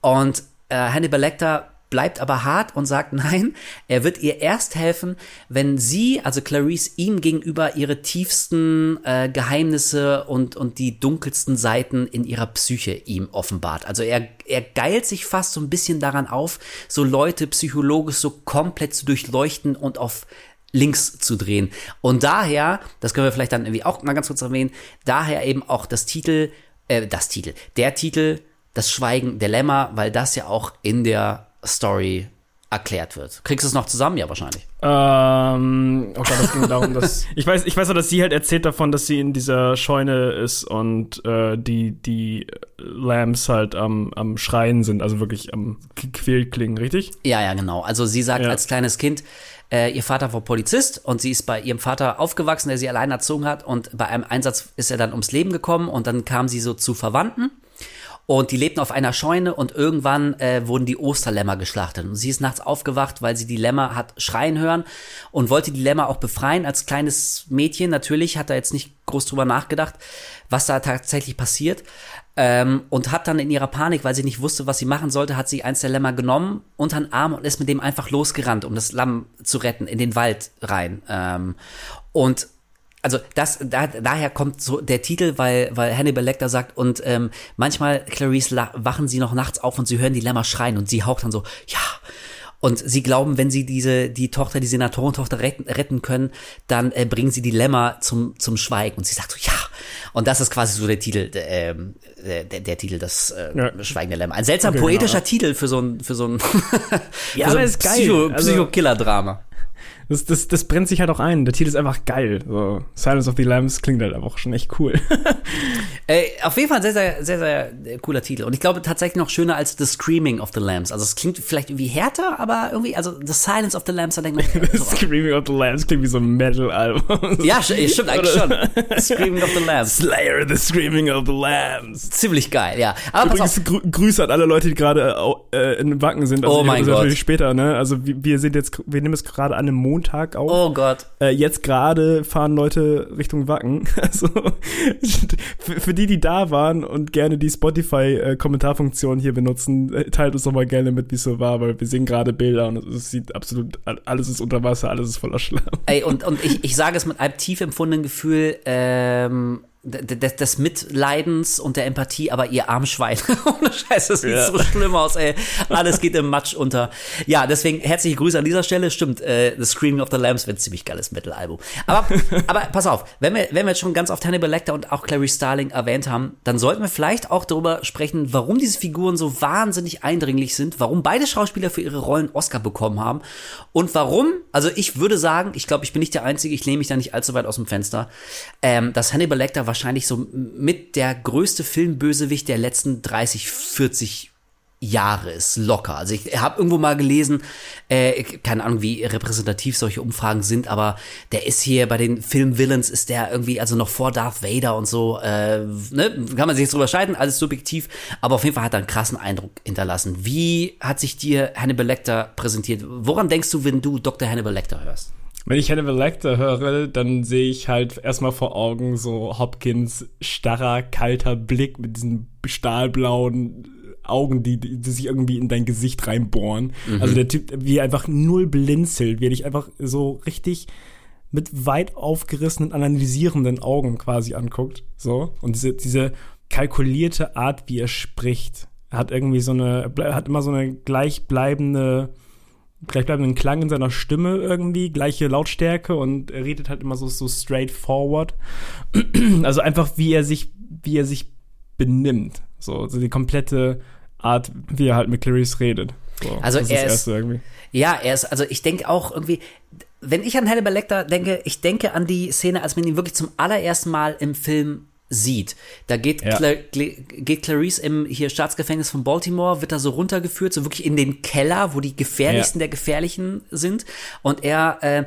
Und äh, Hannibal Lecter bleibt aber hart und sagt nein, er wird ihr erst helfen, wenn sie, also Clarice, ihm gegenüber ihre tiefsten äh, Geheimnisse und, und die dunkelsten Seiten in ihrer Psyche ihm offenbart. Also er, er geilt sich fast so ein bisschen daran auf, so Leute psychologisch so komplett zu durchleuchten und auf links zu drehen. Und daher, das können wir vielleicht dann irgendwie auch mal ganz kurz erwähnen, daher eben auch das Titel, äh, das Titel, der Titel, das Schweigen der Lämmer, weil das ja auch in der Story erklärt wird. Kriegst du es noch zusammen? Ja, wahrscheinlich. Ähm, oh Gott, es ging darum, dass ich weiß, ich weiß auch, dass sie halt erzählt davon, dass sie in dieser Scheune ist und äh, die die Lambs halt am am Schreien sind, also wirklich am K- Quälklingen, richtig? Ja, ja, genau. Also sie sagt Ja. als kleines Kind, äh, ihr Vater war Polizist und sie ist bei ihrem Vater aufgewachsen, der sie allein erzogen hat und bei einem Einsatz ist er dann ums Leben gekommen und dann kam sie so zu Verwandten und die lebten auf einer Scheune und irgendwann äh, wurden die Osterlämmer geschlachtet und sie ist nachts aufgewacht, weil sie die Lämmer hat schreien hören und wollte die Lämmer auch befreien als kleines Mädchen. Natürlich hat er jetzt nicht groß drüber nachgedacht, was da tatsächlich passiert. Ähm, und hat dann in ihrer Panik, weil sie nicht wusste, was sie machen sollte, hat sie eins der Lämmer genommen unter den Arm und ist mit dem einfach losgerannt, um das Lamm zu retten, in den Wald rein. Ähm, und also das, da, daher kommt so der Titel, weil, weil Hannibal Lecter sagt, und ähm, manchmal, Clarice, la- wachen sie noch nachts auf und sie hören die Lämmer schreien und sie haucht dann so, ja. Und sie glauben, wenn sie diese, die Tochter, die Senatorentochter retten, retten können, dann äh, bringen sie die Lämmer zum, zum Schweigen. Und sie sagt so, ja. Und das ist quasi so der Titel, der, ähm, der, der, der Titel, das äh, Ja. Schweigen der Lämmer. Ein seltsam Okay, poetischer genau. Titel für so ein, für so ein, Ja, so ein. Psycho, Also- Psycho-Killer-Drama. Das, das, das brennt sich halt auch ein. Der Titel ist einfach geil. So, Silence of the Lambs klingt halt einfach schon echt cool. Äh, auf jeden Fall ein sehr, sehr, sehr, sehr äh, cooler Titel. Und ich glaube tatsächlich noch schöner als The Screaming of the Lambs. Also es klingt vielleicht irgendwie härter, aber irgendwie, also The Silence of the Lambs, da denkt man, so, Screaming of the Lambs klingt wie so ein Metal-Album. ja, st- stimmt eigentlich schon. Screaming of the Lambs. Slayer, the Screaming of the Lambs. Ziemlich geil, ja. Aber Übrigens grü Grüße an alle Leute, die gerade äh, in Wacken sind. Also Oh mein Gott. natürlich später, ne? Also wir, wir sind jetzt, wir nehmen es gerade an einem Montag auf. Oh Gott. Äh, jetzt gerade fahren Leute Richtung Wacken. Also für, die, die da waren und gerne die Spotify-Kommentarfunktion hier benutzen, äh, teilt uns doch mal gerne mit, wie es so war, weil wir sehen gerade Bilder und es sieht absolut, alles ist unter Wasser, alles ist voller Schlamm. Ey, und, und ich, ich sage es mit einem tief empfundenen Gefühl, ähm, des, des Mitleidens und der Empathie, aber ihr Armschwein. Ohne Scheiß, das sieht Ja. so schlimm aus, ey. Alles geht im Matsch unter. Ja, deswegen herzliche Grüße an dieser Stelle. Stimmt, äh, The Screaming of the Lambs wird ein ziemlich geiles Metal-Album. Aber, aber pass auf, wenn wir, wenn wir jetzt schon ganz oft Hannibal Lecter und auch Clarice Starling erwähnt haben, dann sollten wir vielleicht auch darüber sprechen, warum diese Figuren so wahnsinnig eindringlich sind, warum beide Schauspieler für ihre Rollen Oscar bekommen haben und warum, also ich würde sagen, ich glaube, ich bin nicht der Einzige, ich lehne mich da nicht allzu weit aus dem Fenster, ähm, dass Hannibal Lecter wahrscheinlich so mit der größte Filmbösewicht der letzten 30, 40 Jahre ist, locker. Also ich habe irgendwo mal gelesen, äh, keine Ahnung, wie repräsentativ solche Umfragen sind, aber der ist hier bei den Film-Villains ist der irgendwie, also noch vor Darth Vader und so, äh, ne? kann man sich jetzt drüber scheiden, alles subjektiv, aber auf jeden Fall hat er einen krassen Eindruck hinterlassen. Wie hat sich dir Hannibal Lecter präsentiert? Woran denkst du, wenn du Dr. Hannibal Lecter hörst? Wenn ich Hannibal Lecter höre, dann sehe ich halt erstmal vor Augen so Hopkins starrer, kalter Blick mit diesen stahlblauen Augen, die, die sich irgendwie in dein Gesicht reinbohren. Also der Typ, wie er einfach null blinzelt, wie er dich einfach so richtig mit weit aufgerissenen, analysierenden Augen quasi anguckt. So. Und diese, diese kalkulierte Art, wie er spricht, hat irgendwie so eine, hat immer so eine gleichbleibende, gleichbleibenden Klang in seiner Stimme irgendwie, gleiche Lautstärke und er redet halt immer so, so straightforward. Also einfach, wie er sich, wie er sich benimmt. So, also die komplette Art, wie er halt mit Clarice redet. So, Also er ist-. Ja, er ist, also ich denke auch irgendwie, wenn ich an Hannibal Lecter denke, ich denke an die Szene, als man ihn wirklich zum allerersten Mal im Film sieht. Da geht, Ja. Cla Cla- geht Clarice im hier Staatsgefängnis von Baltimore, wird da so runtergeführt, so wirklich in den Keller, wo die gefährlichsten Ja. der Gefährlichen sind. Und er, ähm,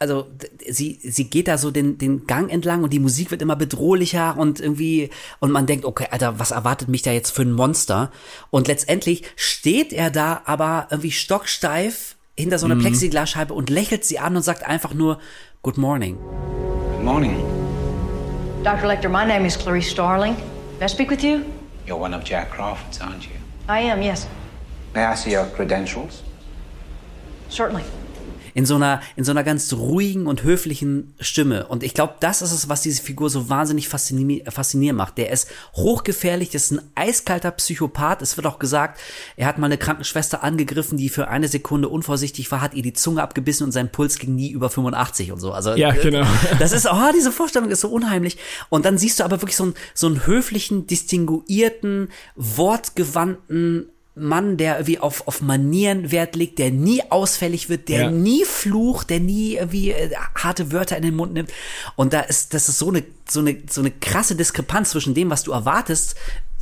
also sie, sie geht da so den, den Gang entlang und die Musik wird immer bedrohlicher und irgendwie, und man denkt, okay, Alter, was erwartet mich da jetzt für ein Monster? Und letztendlich steht er da aber irgendwie stocksteif hinter so einer Plexiglasscheibe und lächelt sie an und sagt einfach nur, Good morning. Good morning. Dr. Lecter, my name is Clarice Starling. May I speak with you? You're one of Jack Crawford's, aren't you? I am, yes. May I see your credentials? Certainly. In so einer in so einer ganz ruhigen und höflichen Stimme und ich glaube, das ist es, was diese Figur so wahnsinnig faszini faszinierend macht. Der ist hochgefährlich, das ist ein eiskalter Psychopath. Es wird auch gesagt, er hat mal eine Krankenschwester angegriffen, die für eine Sekunde unvorsichtig war, hat ihr die Zunge abgebissen und sein Puls ging nie über 85 und so. Also Ja, äh, genau. Das ist, oh, diese Vorstellung ist so unheimlich. Und dann siehst du aber wirklich so einen, so einen höflichen, distinguierten, wortgewandten Mann, der irgendwie auf, auf Manieren Wert legt, der nie ausfällig wird, der Ja. nie flucht, der nie irgendwie äh, harte Wörter in den Mund nimmt. Und da ist, das ist so eine, so eine, so eine krasse Diskrepanz zwischen dem, was du erwartest,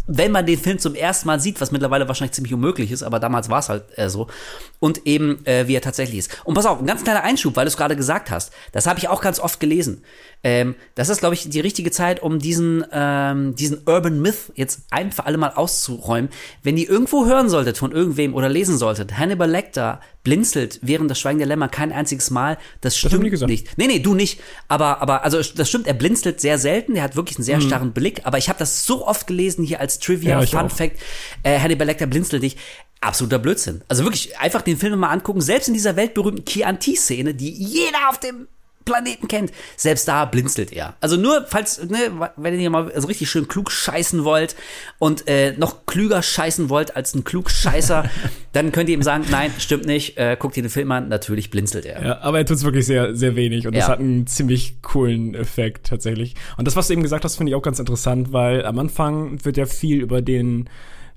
wenn man den Film zum ersten Mal sieht, was mittlerweile wahrscheinlich ziemlich unmöglich ist, aber damals war es halt äh, so. Und eben, äh, wie er tatsächlich ist. Und pass auf, ein ganz kleiner Einschub, weil du es gerade gesagt hast. Das habe ich auch ganz oft gelesen. Ähm, das ist, glaube ich, die richtige Zeit, um diesen, ähm, diesen Urban Myth jetzt ein für alle Mal auszuräumen. Wenn ihr irgendwo hören solltet von irgendwem oder lesen solltet, Hannibal Lecter blinzelt während das Schweigen der Lämmer kein einziges Mal, das stimmt gesagt. nicht. Nee, nee, du nicht. Aber, aber, also das stimmt, er blinzelt sehr selten, der hat wirklich einen sehr Mhm. starren Blick, aber ich habe das so oft gelesen hier als Trivia, Ja, Fun auch. Fact, äh, Hannibal Lecter blinzelt dich. Absoluter Blödsinn. Also wirklich einfach den Film mal angucken, selbst in dieser weltberühmten Chianti-Szene, die jeder auf dem Planeten kennt, selbst da blinzelt er. Also nur, falls, ne, wenn ihr mal so richtig schön klug scheißen wollt und äh, noch klüger scheißen wollt als ein Klugscheißer, dann könnt ihr ihm sagen, nein, stimmt nicht, äh, guckt ihr den Film an, natürlich blinzelt er. Ja, aber er tut's wirklich sehr, sehr wenig und das Ja. hat einen ziemlich coolen Effekt tatsächlich. Und das, was du eben gesagt hast, finde ich auch ganz interessant, weil am Anfang wird ja viel über den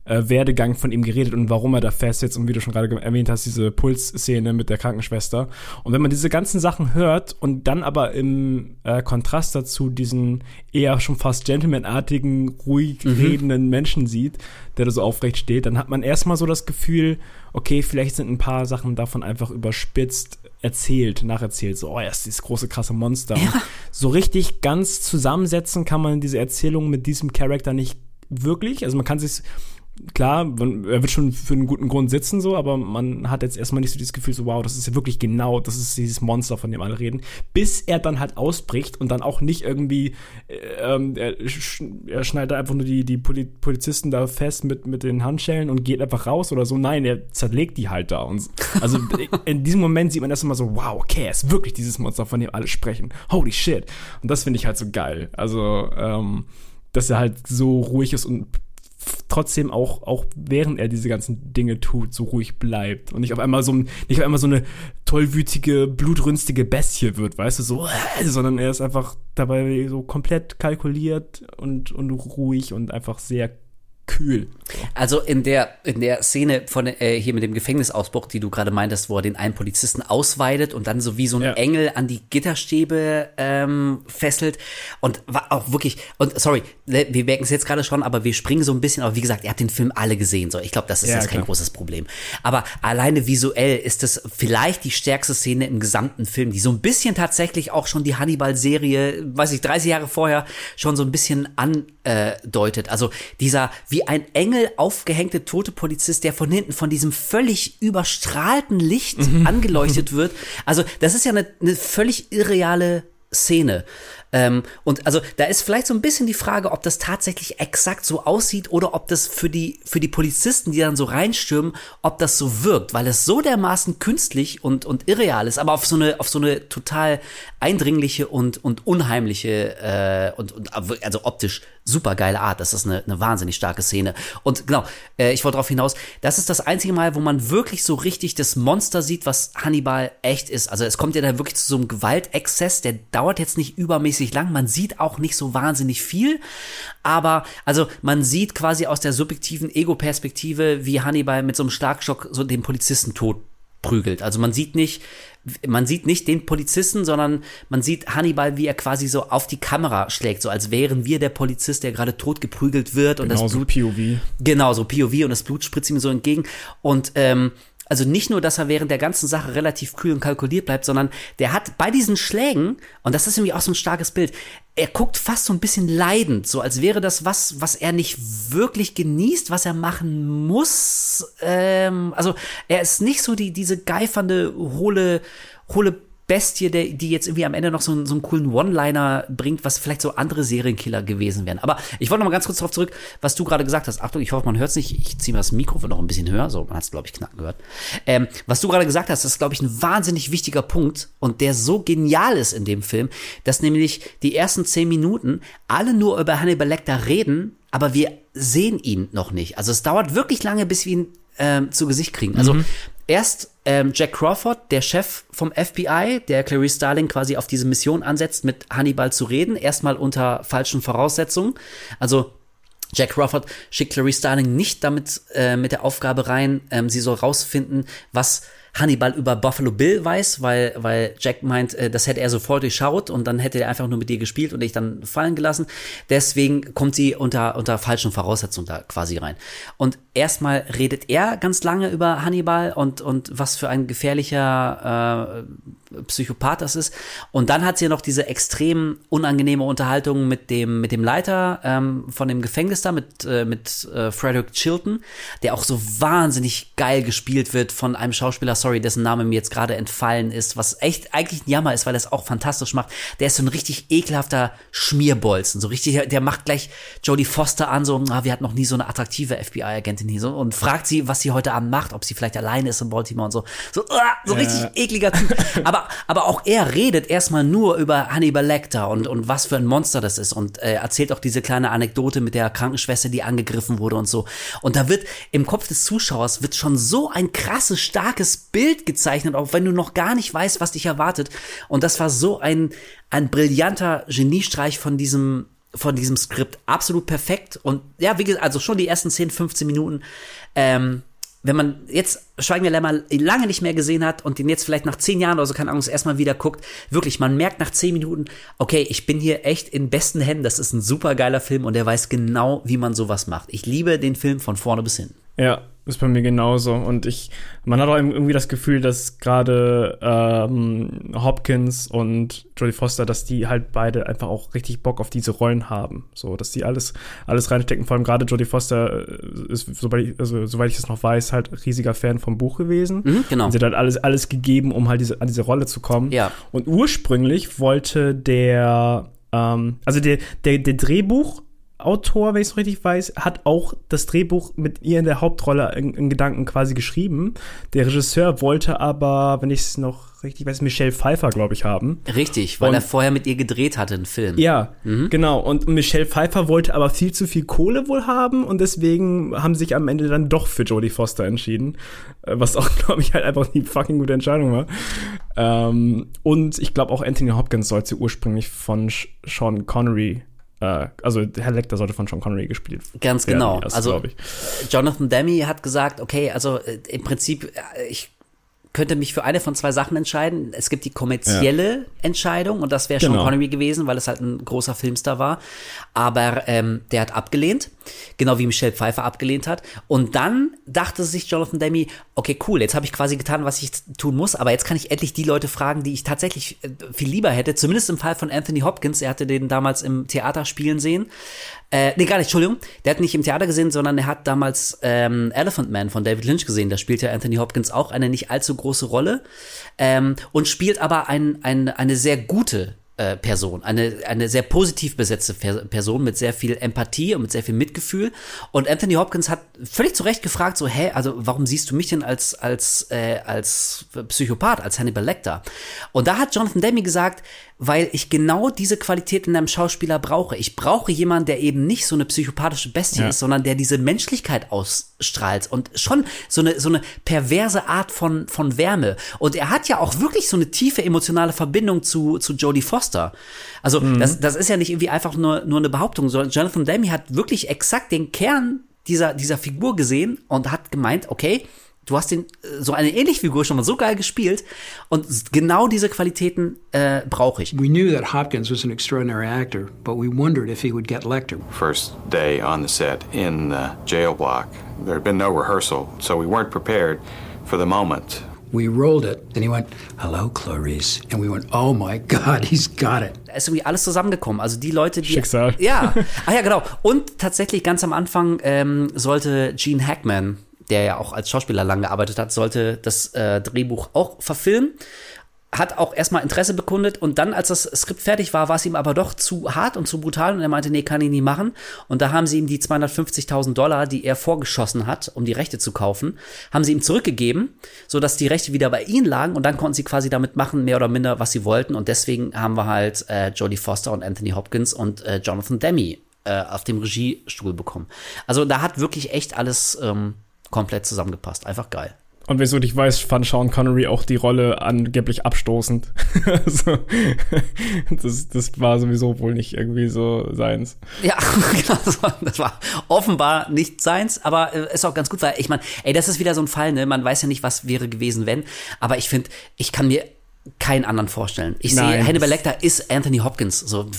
äh, Werdegang von ihm geredet und warum er da festsitzt und wie du schon gerade ge- erwähnt hast, diese Pulsszene mit der Krankenschwester. Und wenn man diese ganzen Sachen hört und dann aber im äh, Kontrast dazu diesen eher schon fast gentlemanartigen, ruhig redenden Menschen sieht, der da so aufrecht steht, dann hat man erstmal so das Gefühl, okay, vielleicht sind ein paar Sachen davon einfach überspitzt erzählt, nacherzählt. So, oh, er ist dieses große, krasse Monster. Und so richtig ganz zusammensetzen kann man diese Erzählung mit diesem Charakter nicht wirklich. Also man kann sich klar, er wird schon für einen guten Grund sitzen, so, aber man hat jetzt erstmal nicht so dieses Gefühl, so, wow, das ist ja wirklich genau, das ist dieses Monster, von dem alle reden, bis er dann halt ausbricht und dann auch nicht irgendwie, äh, ähm, er, er schneidet einfach nur die, die Poli Polizisten da fest mit, mit den Handschellen und geht einfach raus oder so. Nein, er zerlegt die halt da. Und, also in diesem Moment sieht man erstmal so, wow, okay, er ist wirklich dieses Monster, von dem alle sprechen. Holy shit. Und das finde ich halt so geil. Also, ähm, dass er halt so ruhig ist und trotzdem auch, auch während er diese ganzen Dinge tut, so ruhig bleibt und nicht auf einmal so, nicht auf einmal so eine tollwütige, blutrünstige Bestie wird, weißt du, so, äh, sondern er ist einfach dabei so komplett kalkuliert und, und ruhig und einfach sehr kühl. Also in der in der Szene von äh, hier mit dem Gefängnisausbruch, die du gerade meintest, wo er den einen Polizisten ausweidet und dann so wie so ein Ja. Engel an die Gitterstäbe ähm, fesselt und war auch wirklich und sorry, ne, wir merken es jetzt gerade schon, aber wir springen so ein bisschen. Aber wie gesagt, ihr habt den Film alle gesehen, so ich glaube, das ist Ja, jetzt kein klar. großes Problem. Aber alleine visuell ist das vielleicht die stärkste Szene im gesamten Film, die so ein bisschen tatsächlich auch schon die Hannibal-Serie, weiß ich, 30 Jahre vorher schon so ein bisschen andeutet. Also dieser wie ein Engel aufgehängte tote Polizist, der von hinten von diesem völlig überstrahlten Licht angeleuchtet wird. Also das ist ja eine, eine völlig irreale Szene. Ähm, und also da ist vielleicht so ein bisschen die Frage, ob das tatsächlich exakt so aussieht oder ob das für die, für die Polizisten, die dann so reinstürmen, ob das so wirkt, weil es so dermaßen künstlich und, und irreal ist, aber auf so eine, auf so eine total eindringliche und, und unheimliche äh, und, und also optisch super geile Art. Das ist eine, eine wahnsinnig starke Szene. Und genau, äh, ich wollte darauf hinaus, das ist das einzige Mal, wo man wirklich so richtig das Monster sieht, was Hannibal echt ist. Also es kommt ja da wirklich zu so einem Gewaltexzess, der dauert jetzt nicht übermäßig lang. Man sieht auch nicht so wahnsinnig viel, aber also man sieht quasi aus der subjektiven Ego-Perspektive, wie Hannibal mit so einem Schlagstock so den Polizisten tot prügelt. Also man sieht nicht, man sieht nicht den Polizisten, sondern man sieht Hannibal, wie er quasi so auf die Kamera schlägt, so als wären wir der Polizist, der gerade tot geprügelt wird und das Blut POV. Genau, so POV und das Blut spritzt ihm so entgegen. Und ähm, also nicht nur, dass er während der ganzen Sache relativ kühl und kalkuliert bleibt, sondern der hat bei diesen Schlägen, und das ist irgendwie auch so ein starkes Bild, er guckt fast so ein bisschen leidend, so als wäre das was, was er nicht wirklich genießt, was er machen muss. Ähm, also er ist nicht so die, diese geifernde, hohle, hohle Bestie, der, die jetzt irgendwie am Ende noch so, einen- so einen coolen One-Liner bringt, was vielleicht so andere Serienkiller gewesen wären. Aber ich wollte noch mal ganz kurz darauf zurück, was du gerade gesagt hast. Achtung, ich hoffe, man hört es nicht. Ich ziehe mal das Mikrofon noch ein bisschen höher. So, man hat es, glaube ich, knacken gehört. Ähm, was du gerade gesagt hast, das ist, glaube ich, ein wahnsinnig wichtiger Punkt und der so genial ist in dem Film, dass nämlich die ersten zehn Minuten alle nur über Hannibal Lecter reden, aber wir sehen ihn noch nicht. Also es dauert wirklich lange, bis wir ihn ähm, zu Gesicht kriegen. Also erst ähm, Jack Crawford, der Chef vom FBI, der Clarice Starling quasi auf diese Mission ansetzt, mit Hannibal zu reden, erstmal unter falschen Voraussetzungen. Also Jack Crawford schickt Clarice Starling nicht damit äh, mit der Aufgabe rein, ähm, sie soll rausfinden, was Hannibal über Buffalo Bill weiß, weil, weil Jack meint, äh, das hätte er sofort durchschaut und dann hätte er einfach nur mit dir gespielt und dich dann fallen gelassen. Deswegen kommt sie unter, unter falschen Voraussetzungen da quasi rein. Und erstmal redet er ganz lange über Hannibal und, und was für ein gefährlicher äh, Psychopath das ist. Und dann hat sie noch diese extrem unangenehme Unterhaltung mit dem, mit dem Leiter ähm, von dem Gefängnis da, mit, äh, mit äh, Frederick Chilton, der auch so wahnsinnig geil gespielt wird von einem Schauspieler, sorry, dessen Name mir jetzt gerade entfallen ist, was echt eigentlich ein Jammer ist, weil er es auch fantastisch macht. Der ist so ein richtig ekelhafter Schmierbolzen, so richtig, der macht gleich Jodie Foster an, so, ah, wir hatten noch nie so eine attraktive FBI-Agentin hier, so, und fragt sie, was sie heute Abend macht, ob sie vielleicht alleine ist in Baltimore und so. So, ah, so richtig ekliger Typ. aber, aber auch er redet erstmal nur über Hannibal Lecter und, und was für ein Monster das ist und äh, erzählt auch diese kleine Anekdote mit der Krankenschwester, die angegriffen wurde und so. Und da wird im Kopf des Zuschauers wird schon so ein krasses, starkes Bild gezeichnet, auch wenn du noch gar nicht weißt, was dich erwartet. Und das war so ein, ein brillanter Geniestreich von diesem von diesem Skript absolut perfekt und ja, wie gesagt, also schon die ersten 10, 15 Minuten ähm, wenn man jetzt Schweigen der lange nicht mehr gesehen hat und den jetzt vielleicht nach zehn Jahren oder so, keine Ahnung, erstmal wieder guckt, wirklich, man merkt nach zehn Minuten, okay, ich bin hier echt in besten Händen, das ist ein super geiler Film und er weiß genau, wie man sowas macht. Ich liebe den Film von vorne bis hin. Ja, ist bei mir genauso. Und ich, man hat auch irgendwie das Gefühl, dass gerade ähm, Hopkins und Jodie Foster, dass die halt beide einfach auch richtig Bock auf diese Rollen haben. So, dass die alles, alles reinstecken. Vor allem gerade Jodie Foster äh, ist, soweit ich, also, soweit ich es noch weiß, halt riesiger Fan vom Buch gewesen. Mhm, genau. Und sie hat halt alles, alles gegeben, um halt diese, an diese Rolle zu kommen. Ja. Und ursprünglich wollte der, ähm, also der, der, der Drehbuch Autor, wenn ich es richtig weiß, hat auch das Drehbuch mit ihr in der Hauptrolle in, in Gedanken quasi geschrieben. Der Regisseur wollte aber, wenn ich es noch richtig weiß, Michelle Pfeiffer, glaube ich, haben. Richtig, weil Und- er vorher mit ihr gedreht hatte, einen Film. Ja, genau. Und Michelle Pfeiffer wollte aber viel zu viel Kohle wohl haben und deswegen haben sie sich am Ende dann doch für Jodie Foster entschieden. Äh, Was auch, glaube ich, halt einfach die fucking gute Entscheidung war. Ähm, und ich glaube auch Anthony Hopkins sollte ursprünglich von Sean Connery, äh, also Herr Lecter sollte von Sean Connery gespielt Ganz werden genau. erst, also. Jonathan Demme hat gesagt, okay, also äh, im Prinzip, äh, ich könnte mich für eine von zwei Sachen entscheiden. Es gibt die kommerzielle Entscheidung und das wäre Sean Genau. Connery gewesen, weil es halt ein großer Filmstar war. Aber ähm, der hat abgelehnt, genau wie Michelle Pfeiffer abgelehnt hat. Und dann dachte sich Jonathan Demme, okay, cool, jetzt habe ich quasi getan, was ich tun muss, aber jetzt kann ich endlich die Leute fragen, die ich tatsächlich äh, viel lieber hätte. Zumindest im Fall von Anthony Hopkins, er hatte den damals im Theater spielen sehen. Äh, nee, gar nicht, Entschuldigung. Der hat nicht im Theater gesehen, sondern er hat damals ähm, Elephant Man von David Lynch gesehen. Da spielt ja Anthony Hopkins auch eine nicht allzu große Rolle ähm, und spielt aber ein, ein, eine sehr gute äh, Person, eine, eine sehr positiv besetzte Person mit sehr viel Empathie und mit sehr viel Mitgefühl. Und Anthony Hopkins hat völlig zu Recht gefragt, so, hä, also warum siehst du mich denn als, als, äh, als Psychopath, als Hannibal Lecter? Und da hat Jonathan Demme gesagt, weil ich genau diese Qualität in einem Schauspieler brauche. Ich brauche jemanden, der eben nicht so eine psychopathische Bestie Ja. ist, sondern der diese Menschlichkeit ausstrahlt und schon so eine, so eine perverse Art von, von Wärme. Und er hat ja auch wirklich so eine tiefe emotionale Verbindung zu, zu Jodie Foster. Also, das, das ist ja nicht irgendwie einfach nur, nur eine Behauptung, sondern Jonathan Demme hat wirklich exakt den Kern dieser, dieser Figur gesehen und hat gemeint, okay, du hast den, äh, so eine ähnliche Figur schon mal so geil gespielt und genau diese Qualitäten äh, brauche ich. We knew that Hopkins was an extraordinary actor, but we wondered if he would get Lecter. First day on the set in the jail block. There had been no rehearsal, so we weren't prepared for the moment. We rolled it, and he went, Hello, Clarice. And we went, Oh my God, he's got it. Da ist irgendwie alles zusammengekommen. Also die Leute, die. Schicksal. Ja. Ach ja, genau. Und tatsächlich ganz am Anfang ähm, sollte Gene Hackman, der ja auch als Schauspieler lang gearbeitet hat, sollte das äh, Drehbuch auch verfilmen. Hat auch erstmal Interesse bekundet und dann, als das Skript fertig war, war es ihm aber doch zu hart und zu brutal und er meinte, nee, kann ich nie machen. Und da haben sie ihm die 250.000 Dollar, die er vorgeschossen hat, um die Rechte zu kaufen, haben sie ihm zurückgegeben, sodass die Rechte wieder bei ihnen lagen und dann konnten sie quasi damit machen, mehr oder minder, was sie wollten. Und deswegen haben wir halt äh, Jodie Foster und Anthony Hopkins und äh, Jonathan Demme äh, auf dem Regiestuhl bekommen. Also da hat wirklich echt alles ähm, komplett zusammengepasst. Einfach geil. Und wenn du nicht weißt, fand Sean Connery auch die Rolle angeblich abstoßend. also, das, das war sowieso wohl nicht irgendwie so seins. Ja, genau, das war, das war offenbar nicht seins, aber äh, ist auch ganz gut, weil ich meine, ey, das ist wieder so ein Fall, ne? Man weiß ja nicht, was wäre gewesen, wenn. Aber ich finde, ich kann mir keinen anderen vorstellen. Ich sehe, Nein. Hannibal Lecter ist Anthony Hopkins. So,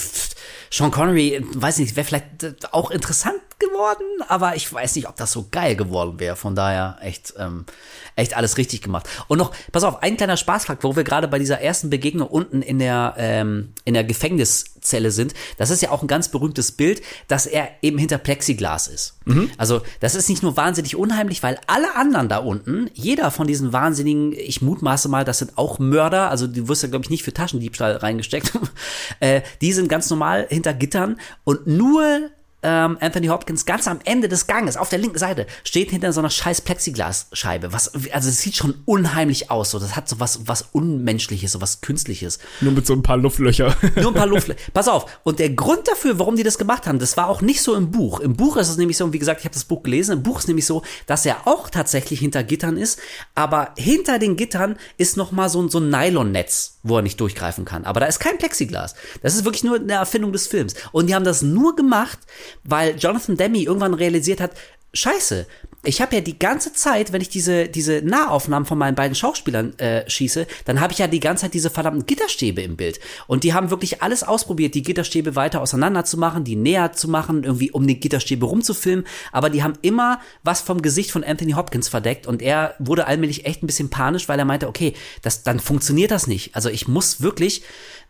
Sean Connery, weiß nicht, wäre vielleicht äh, auch interessant geworden, aber ich weiß nicht, ob das so geil geworden wäre. Von daher echt, ähm, echt alles richtig gemacht. Und noch, pass auf, ein kleiner Spaßfakt, wo wir gerade bei dieser ersten Begegnung unten in der, ähm, in der Gefängniszelle sind. Das ist ja auch ein ganz berühmtes Bild, dass er eben hinter Plexiglas ist. Also, das ist nicht nur wahnsinnig unheimlich, weil alle anderen da unten, jeder von diesen wahnsinnigen, ich mutmaße mal, das sind auch Mörder, also die wirst ja, glaube ich, nicht für Taschendiebstahl reingesteckt, äh, die sind ganz normal hinter Gittern und nur ähm, Anthony Hopkins ganz am Ende des Ganges auf der linken Seite steht hinter so einer scheiß Plexiglasscheibe. Was, also es sieht schon unheimlich aus. So, das hat so was, was Unmenschliches, so was Künstliches. Nur mit so ein paar Luftlöcher. Nur ein paar Luft. Pass auf. Und der Grund dafür, warum die das gemacht haben, das war auch nicht so im Buch. Im Buch ist es nämlich so, und wie gesagt, ich habe das Buch gelesen, im Buch ist nämlich so, dass er auch tatsächlich hinter Gittern ist, aber hinter den Gittern ist noch mal so, ein- so ein Nylonnetz, wo er nicht durchgreifen kann. Aber da ist kein Plexiglas. Das ist wirklich nur eine Erfindung des Films. Und die haben das nur gemacht, weil Jonathan Demme irgendwann realisiert hat, Scheiße, ich habe ja die ganze Zeit, wenn ich diese, diese Nahaufnahmen von meinen beiden Schauspielern äh, schieße, dann habe ich ja die ganze Zeit diese verdammten Gitterstäbe im Bild. Und die haben wirklich alles ausprobiert, die Gitterstäbe weiter auseinander zu machen, die näher zu machen, irgendwie um die Gitterstäbe rumzufilmen. Aber die haben immer was vom Gesicht von Anthony Hopkins verdeckt. Und er wurde allmählich echt ein bisschen panisch, weil er meinte, okay, das, dann funktioniert das nicht. Also ich muss wirklich,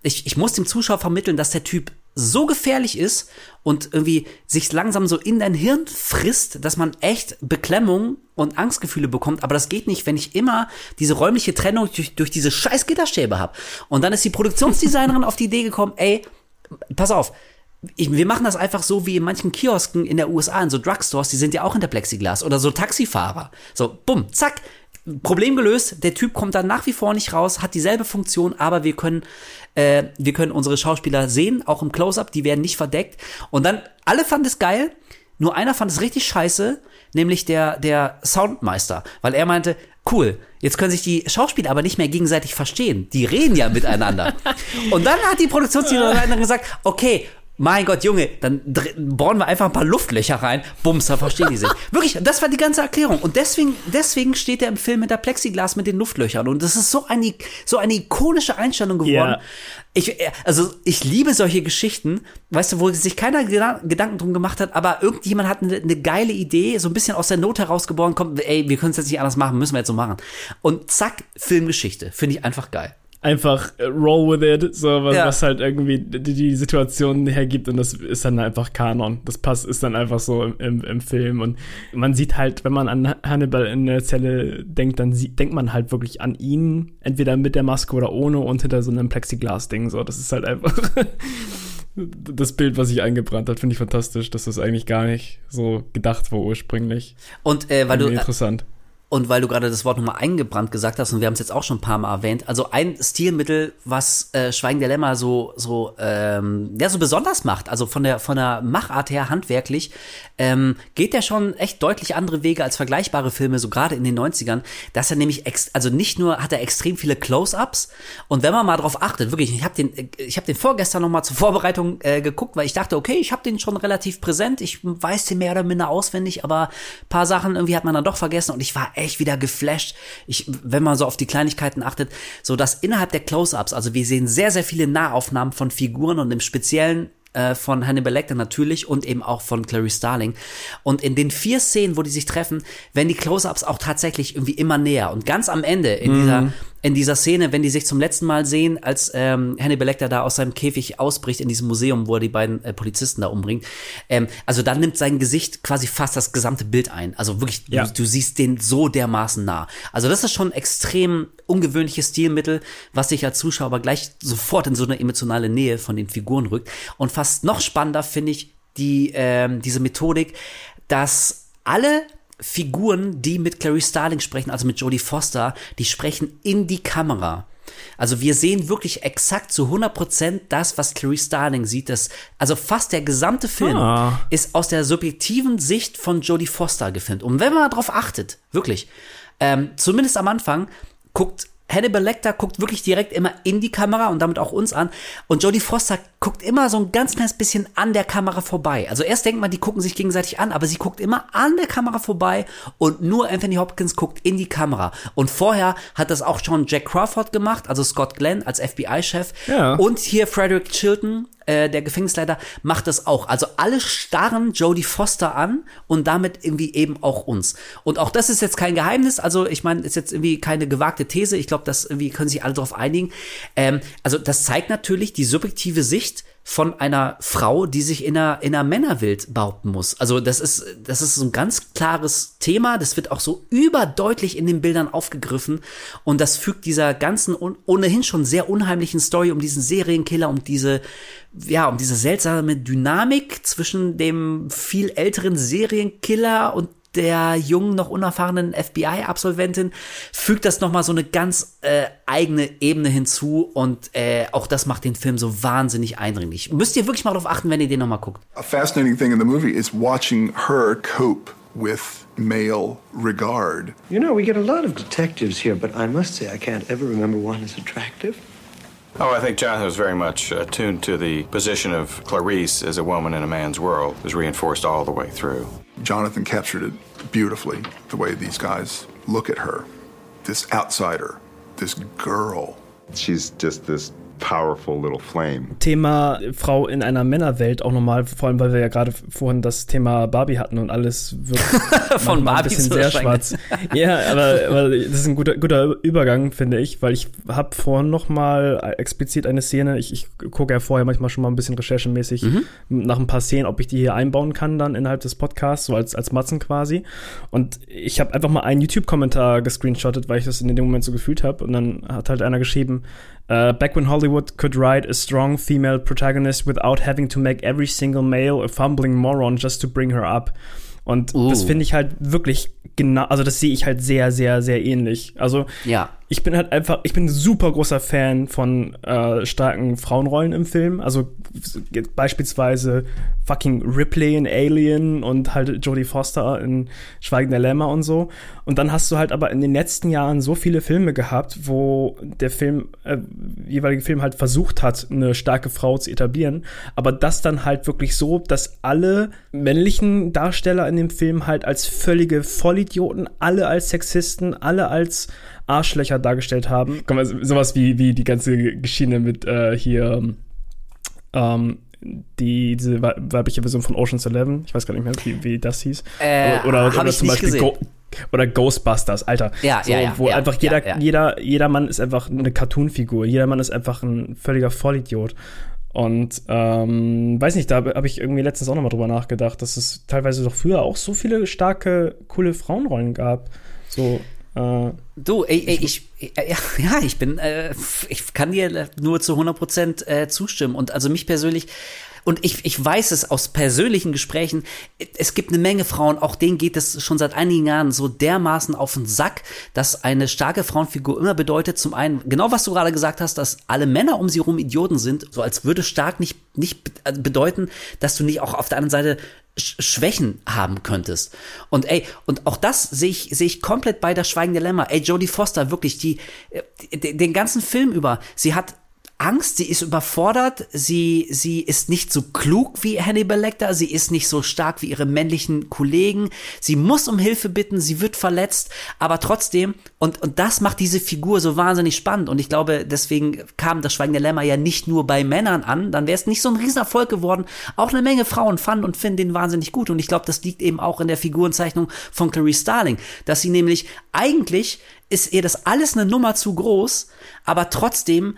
ich, ich muss dem Zuschauer vermitteln, dass der Typ so gefährlich ist und irgendwie sich langsam so in dein Hirn frisst, dass man echt Beklemmung und Angstgefühle bekommt. Aber das geht nicht, wenn ich immer diese räumliche Trennung durch, durch diese scheiß Gitterstäbe habe. Und dann ist die Produktionsdesignerin auf die Idee gekommen, ey, pass auf, ich, wir machen das einfach so wie in manchen Kiosken in der USA, in so Drugstores, die sind ja auch hinter Plexiglas oder so Taxifahrer. So, bumm, zack, Problem gelöst, der Typ kommt dann nach wie vor nicht raus, hat dieselbe Funktion, aber wir können, äh, wir können unsere Schauspieler sehen, auch im Close-Up, die werden nicht verdeckt. Und dann, alle fanden es geil, nur einer fand es richtig scheiße, nämlich der, der Soundmeister, weil er meinte, cool, jetzt können sich die Schauspieler aber nicht mehr gegenseitig verstehen. Die reden ja miteinander. Und dann hat die Produktionsdesignerin gesagt, okay, mein Gott, Junge, dann bohren wir einfach ein paar Luftlöcher rein. Bums, da verstehen die sich. Wirklich, das war die ganze Erklärung. Und deswegen, deswegen steht er im Film mit der Plexiglas mit den Luftlöchern. Und das ist so eine, so eine ikonische Einstellung geworden. Yeah. Ich, also, ich liebe solche Geschichten, weißt du, wo sich keiner Gedanken drum gemacht hat, aber irgendjemand hat eine, eine geile Idee, so ein bisschen aus der Not herausgeboren, kommt, ey, wir können es jetzt nicht anders machen, müssen wir jetzt so machen. Und zack, Filmgeschichte. Finde ich einfach geil einfach äh, roll with it, so was, ja. was halt irgendwie die, die, Situation hergibt und das ist dann einfach Kanon. Das passt, ist dann einfach so im, im, im, Film und man sieht halt, wenn man an Hannibal in der Zelle denkt, dann sieht, denkt man halt wirklich an ihn, entweder mit der Maske oder ohne und hinter so einem Plexiglas-Ding, so. Das ist halt einfach das Bild, was sich eingebrannt hat, finde ich fantastisch, dass das eigentlich gar nicht so gedacht war ursprünglich. Und äh, weil du interessant und weil du gerade das Wort nochmal eingebrannt gesagt hast, und wir haben es jetzt auch schon ein paar Mal erwähnt, also ein Stilmittel, was äh, Schweigen der Lämmer so, so, ähm, ja, so besonders macht, also von der, von der Machart her handwerklich, ähm, geht der schon echt deutlich andere Wege als vergleichbare Filme, so gerade in den 90ern, dass er nämlich, ex also nicht nur hat er extrem viele Close-Ups, und wenn man mal drauf achtet, wirklich, ich habe den, ich habe den vorgestern nochmal zur Vorbereitung äh, geguckt, weil ich dachte, okay, ich habe den schon relativ präsent, ich weiß den mehr oder minder auswendig, aber paar Sachen irgendwie hat man dann doch vergessen und ich war echt wieder geflasht. Ich, wenn man so auf die Kleinigkeiten achtet, so dass innerhalb der Close-ups, also wir sehen sehr, sehr viele Nahaufnahmen von Figuren und im Speziellen äh, von Hannibal Lecter natürlich und eben auch von Clarice Starling. Und in den vier Szenen, wo die sich treffen, werden die Close-ups auch tatsächlich irgendwie immer näher. Und ganz am Ende in mhm. dieser in dieser Szene, wenn die sich zum letzten Mal sehen, als ähm, Hannibal Lecter da aus seinem Käfig ausbricht in diesem Museum, wo er die beiden äh, Polizisten da umbringt. Ähm, also dann nimmt sein Gesicht quasi fast das gesamte Bild ein. Also wirklich, ja. du, du, siehst den so dermaßen nah. Also das ist schon extrem ungewöhnliches Stilmittel, was sich als Zuschauer aber gleich sofort in so eine emotionale Nähe von den Figuren rückt. Und fast noch spannender finde ich die ähm, diese Methodik, dass alle Figuren, die mit Clarice Starling sprechen, also mit Jodie Foster, die sprechen in die Kamera. Also wir sehen wirklich exakt zu 100% das, was Clarice Starling sieht. Das, also fast der gesamte Film ah. ist aus der subjektiven Sicht von Jodie Foster gefilmt. Und wenn man mal drauf achtet, wirklich, ähm, zumindest am Anfang, guckt Hannibal Lecter guckt wirklich direkt immer in die Kamera und damit auch uns an. Und Jodie Foster guckt immer so ein ganz kleines bisschen an der Kamera vorbei. Also erst denkt man, die gucken sich gegenseitig an, aber sie guckt immer an der Kamera vorbei und nur Anthony Hopkins guckt in die Kamera. Und vorher hat das auch schon Jack Crawford gemacht, also Scott Glenn als FBI-Chef. Ja. Und hier Frederick Chilton äh, der Gefängnisleiter, macht das auch. Also alle starren Jodie Foster an und damit irgendwie eben auch uns. Und auch das ist jetzt kein Geheimnis. Also ich meine, ist jetzt irgendwie keine gewagte These. Ich glaube, das irgendwie können sich alle darauf einigen. Ähm, also das zeigt natürlich die subjektive Sicht von einer Frau, die sich in einer, in einer Männerwelt behaupten muss. Also das ist, das ist so ein ganz klares Thema. Das wird auch so überdeutlich in den Bildern aufgegriffen. Und das fügt dieser ganzen ohnehin schon sehr unheimlichen Story um diesen Serienkiller, um diese, ja, um diese seltsame Dynamik zwischen dem viel älteren Serienkiller und der jungen, noch unerfahrenen FBI-Absolventin fügt das nochmal so eine ganz äh, eigene Ebene hinzu und äh, auch das macht den Film so wahnsinnig eindringlich. Müsst ihr wirklich mal darauf achten, wenn ihr den nochmal guckt. A fascinating thing in the movie is watching her cope with male regard. You know, we get a lot of detectives here, but I must say I can't ever remember one as attractive. Oh, I think Jonathan was very much attuned to the position of Clarice as a woman in a man's world. It was reinforced all the way through. Jonathan captured it beautifully, the way these guys look at her. This outsider, this girl. She's just this powerful little flame. Thema Frau in einer Männerwelt auch nochmal, vor allem weil wir ja gerade vorhin das Thema Barbie hatten und alles wird Von manchmal ein Barbie bisschen zu sehr schwarz. Ja, aber, aber das ist ein guter, guter Übergang, finde ich, weil ich habe vorhin nochmal explizit eine Szene, ich, ich gucke ja vorher manchmal schon mal ein bisschen recherchemäßig Mhm. nach ein paar Szenen, ob ich die hier einbauen kann dann innerhalb des Podcasts, so als, als Matzen quasi. Und ich habe einfach mal einen YouTube-Kommentar gescreenshottet, weil ich das in dem Moment so gefühlt habe. Und dann hat halt einer geschrieben, Uh, back when Hollywood could write a strong female protagonist without having to make every single male a fumbling moron just to bring her up. Und das Uh. finde ich halt wirklich genau, also das sehe ich halt sehr, sehr, sehr ähnlich. Also Ja. Ich bin halt einfach, ich bin ein super großer Fan von äh, starken Frauenrollen im Film. Also beispielsweise fucking Ripley in Alien und halt Jodie Foster in Schweigen der Lämmer und so. Und dann hast du halt aber in den letzten Jahren so viele Filme gehabt, wo der Film, äh, jeweilige Film halt versucht hat, eine starke Frau zu etablieren. Aber das dann halt wirklich so, dass alle männlichen Darsteller in dem Film halt als völlige Vollidioten, alle als Sexisten, alle als Arschlöcher dargestellt haben. Guck mal, sowas wie, wie die ganze Geschichte mit äh, hier ähm, die, diese wei- weibliche Version von Ocean's Eleven. Ich weiß gar nicht mehr, wie, wie das hieß. Äh, oder oder ich zum Beispiel. Go oder Ghostbusters, Alter. Ja, so, ja, ja, Wo ja, einfach jeder, ja. jeder, jeder Mann ist einfach eine Cartoon-Figur. Jeder Mann ist einfach ein völliger Vollidiot. Und ähm, weiß nicht, da habe ich irgendwie letztens auch nochmal drüber nachgedacht, dass es teilweise doch früher auch so viele starke, coole Frauenrollen gab. So, äh, Du, ey, ey, ich, äh, ja, ich bin, äh, ich kann dir nur zu 100 Prozent äh, zustimmen. Und also mich persönlich, und ich, ich weiß es aus persönlichen Gesprächen, es gibt eine Menge Frauen, auch denen geht es schon seit einigen Jahren so dermaßen auf den Sack, dass eine starke Frauenfigur immer bedeutet, zum einen, genau was du gerade gesagt hast, dass alle Männer um sie rum Idioten sind, so als würde stark nicht, nicht äh, bedeuten, dass du nicht auch auf der anderen Seite Schwächen haben könntest. Und ey, und auch das sehe ich, sehe ich komplett bei der Lämmer. Ey, Jodie Foster, wirklich, die, äh, die, den ganzen Film über, sie hat Angst, sie ist überfordert, sie, sie ist nicht so klug wie Hannibal Lecter, sie ist nicht so stark wie ihre männlichen Kollegen, sie muss um Hilfe bitten, sie wird verletzt, aber trotzdem, und, und das macht diese Figur so wahnsinnig spannend. Und ich glaube, deswegen kam das Schweigen der Lämmer ja nicht nur bei Männern an, dann wäre es nicht so ein Riesenerfolg geworden, auch eine Menge Frauen fanden und finden den wahnsinnig gut. Und ich glaube, das liegt eben auch in der Figurenzeichnung von Clarice Starling, dass sie nämlich eigentlich ist ihr das alles eine Nummer zu groß, aber trotzdem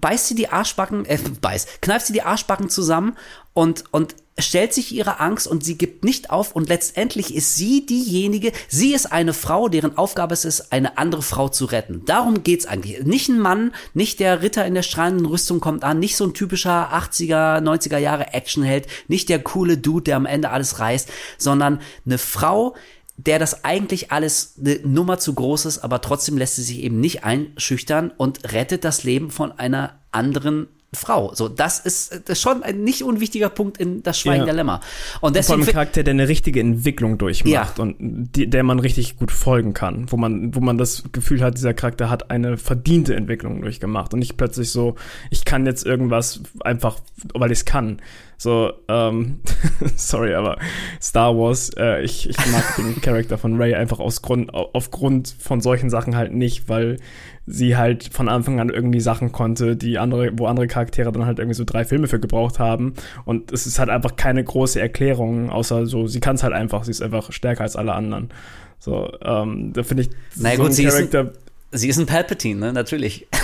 beißt sie die Arschbacken, äh, beißt, kneift sie die Arschbacken zusammen und, und stellt sich ihre Angst und sie gibt nicht auf und letztendlich ist sie diejenige, sie ist eine Frau, deren Aufgabe es ist, eine andere Frau zu retten. Darum geht's eigentlich. Nicht ein Mann, nicht der Ritter in der strahlenden Rüstung kommt an, nicht so ein typischer 80er, 90er Jahre Actionheld, nicht der coole Dude, der am Ende alles reißt, sondern eine Frau, der das eigentlich alles eine Nummer zu groß ist, aber trotzdem lässt sie sich eben nicht einschüchtern und rettet das Leben von einer anderen Frau. So, das ist, das ist schon ein nicht unwichtiger Punkt in das Schweigen Ja. der Lämmer. Und Und vor deswegen allem ein Charakter, der eine richtige Entwicklung durchmacht Ja. und die, der man richtig gut folgen kann, wo man, wo man das Gefühl hat, dieser Charakter hat eine verdiente Entwicklung durchgemacht und nicht plötzlich so, ich kann jetzt irgendwas einfach, weil ich es kann. So, ähm, sorry, aber Star Wars, äh, ich, ich mag den Charakter von Ray einfach aus Grund, au- aufgrund von solchen Sachen halt nicht, weil sie halt von Anfang an irgendwie Sachen konnte, die andere, wo andere Charaktere dann halt irgendwie so drei Filme für gebraucht haben. Und es ist halt einfach keine große Erklärung, außer so, sie kann es halt einfach, sie ist einfach stärker als alle anderen. So, ähm, da finde ich Na so gut, sie ist, ein, Charakter. sie ist ein Palpatine, ne? Natürlich.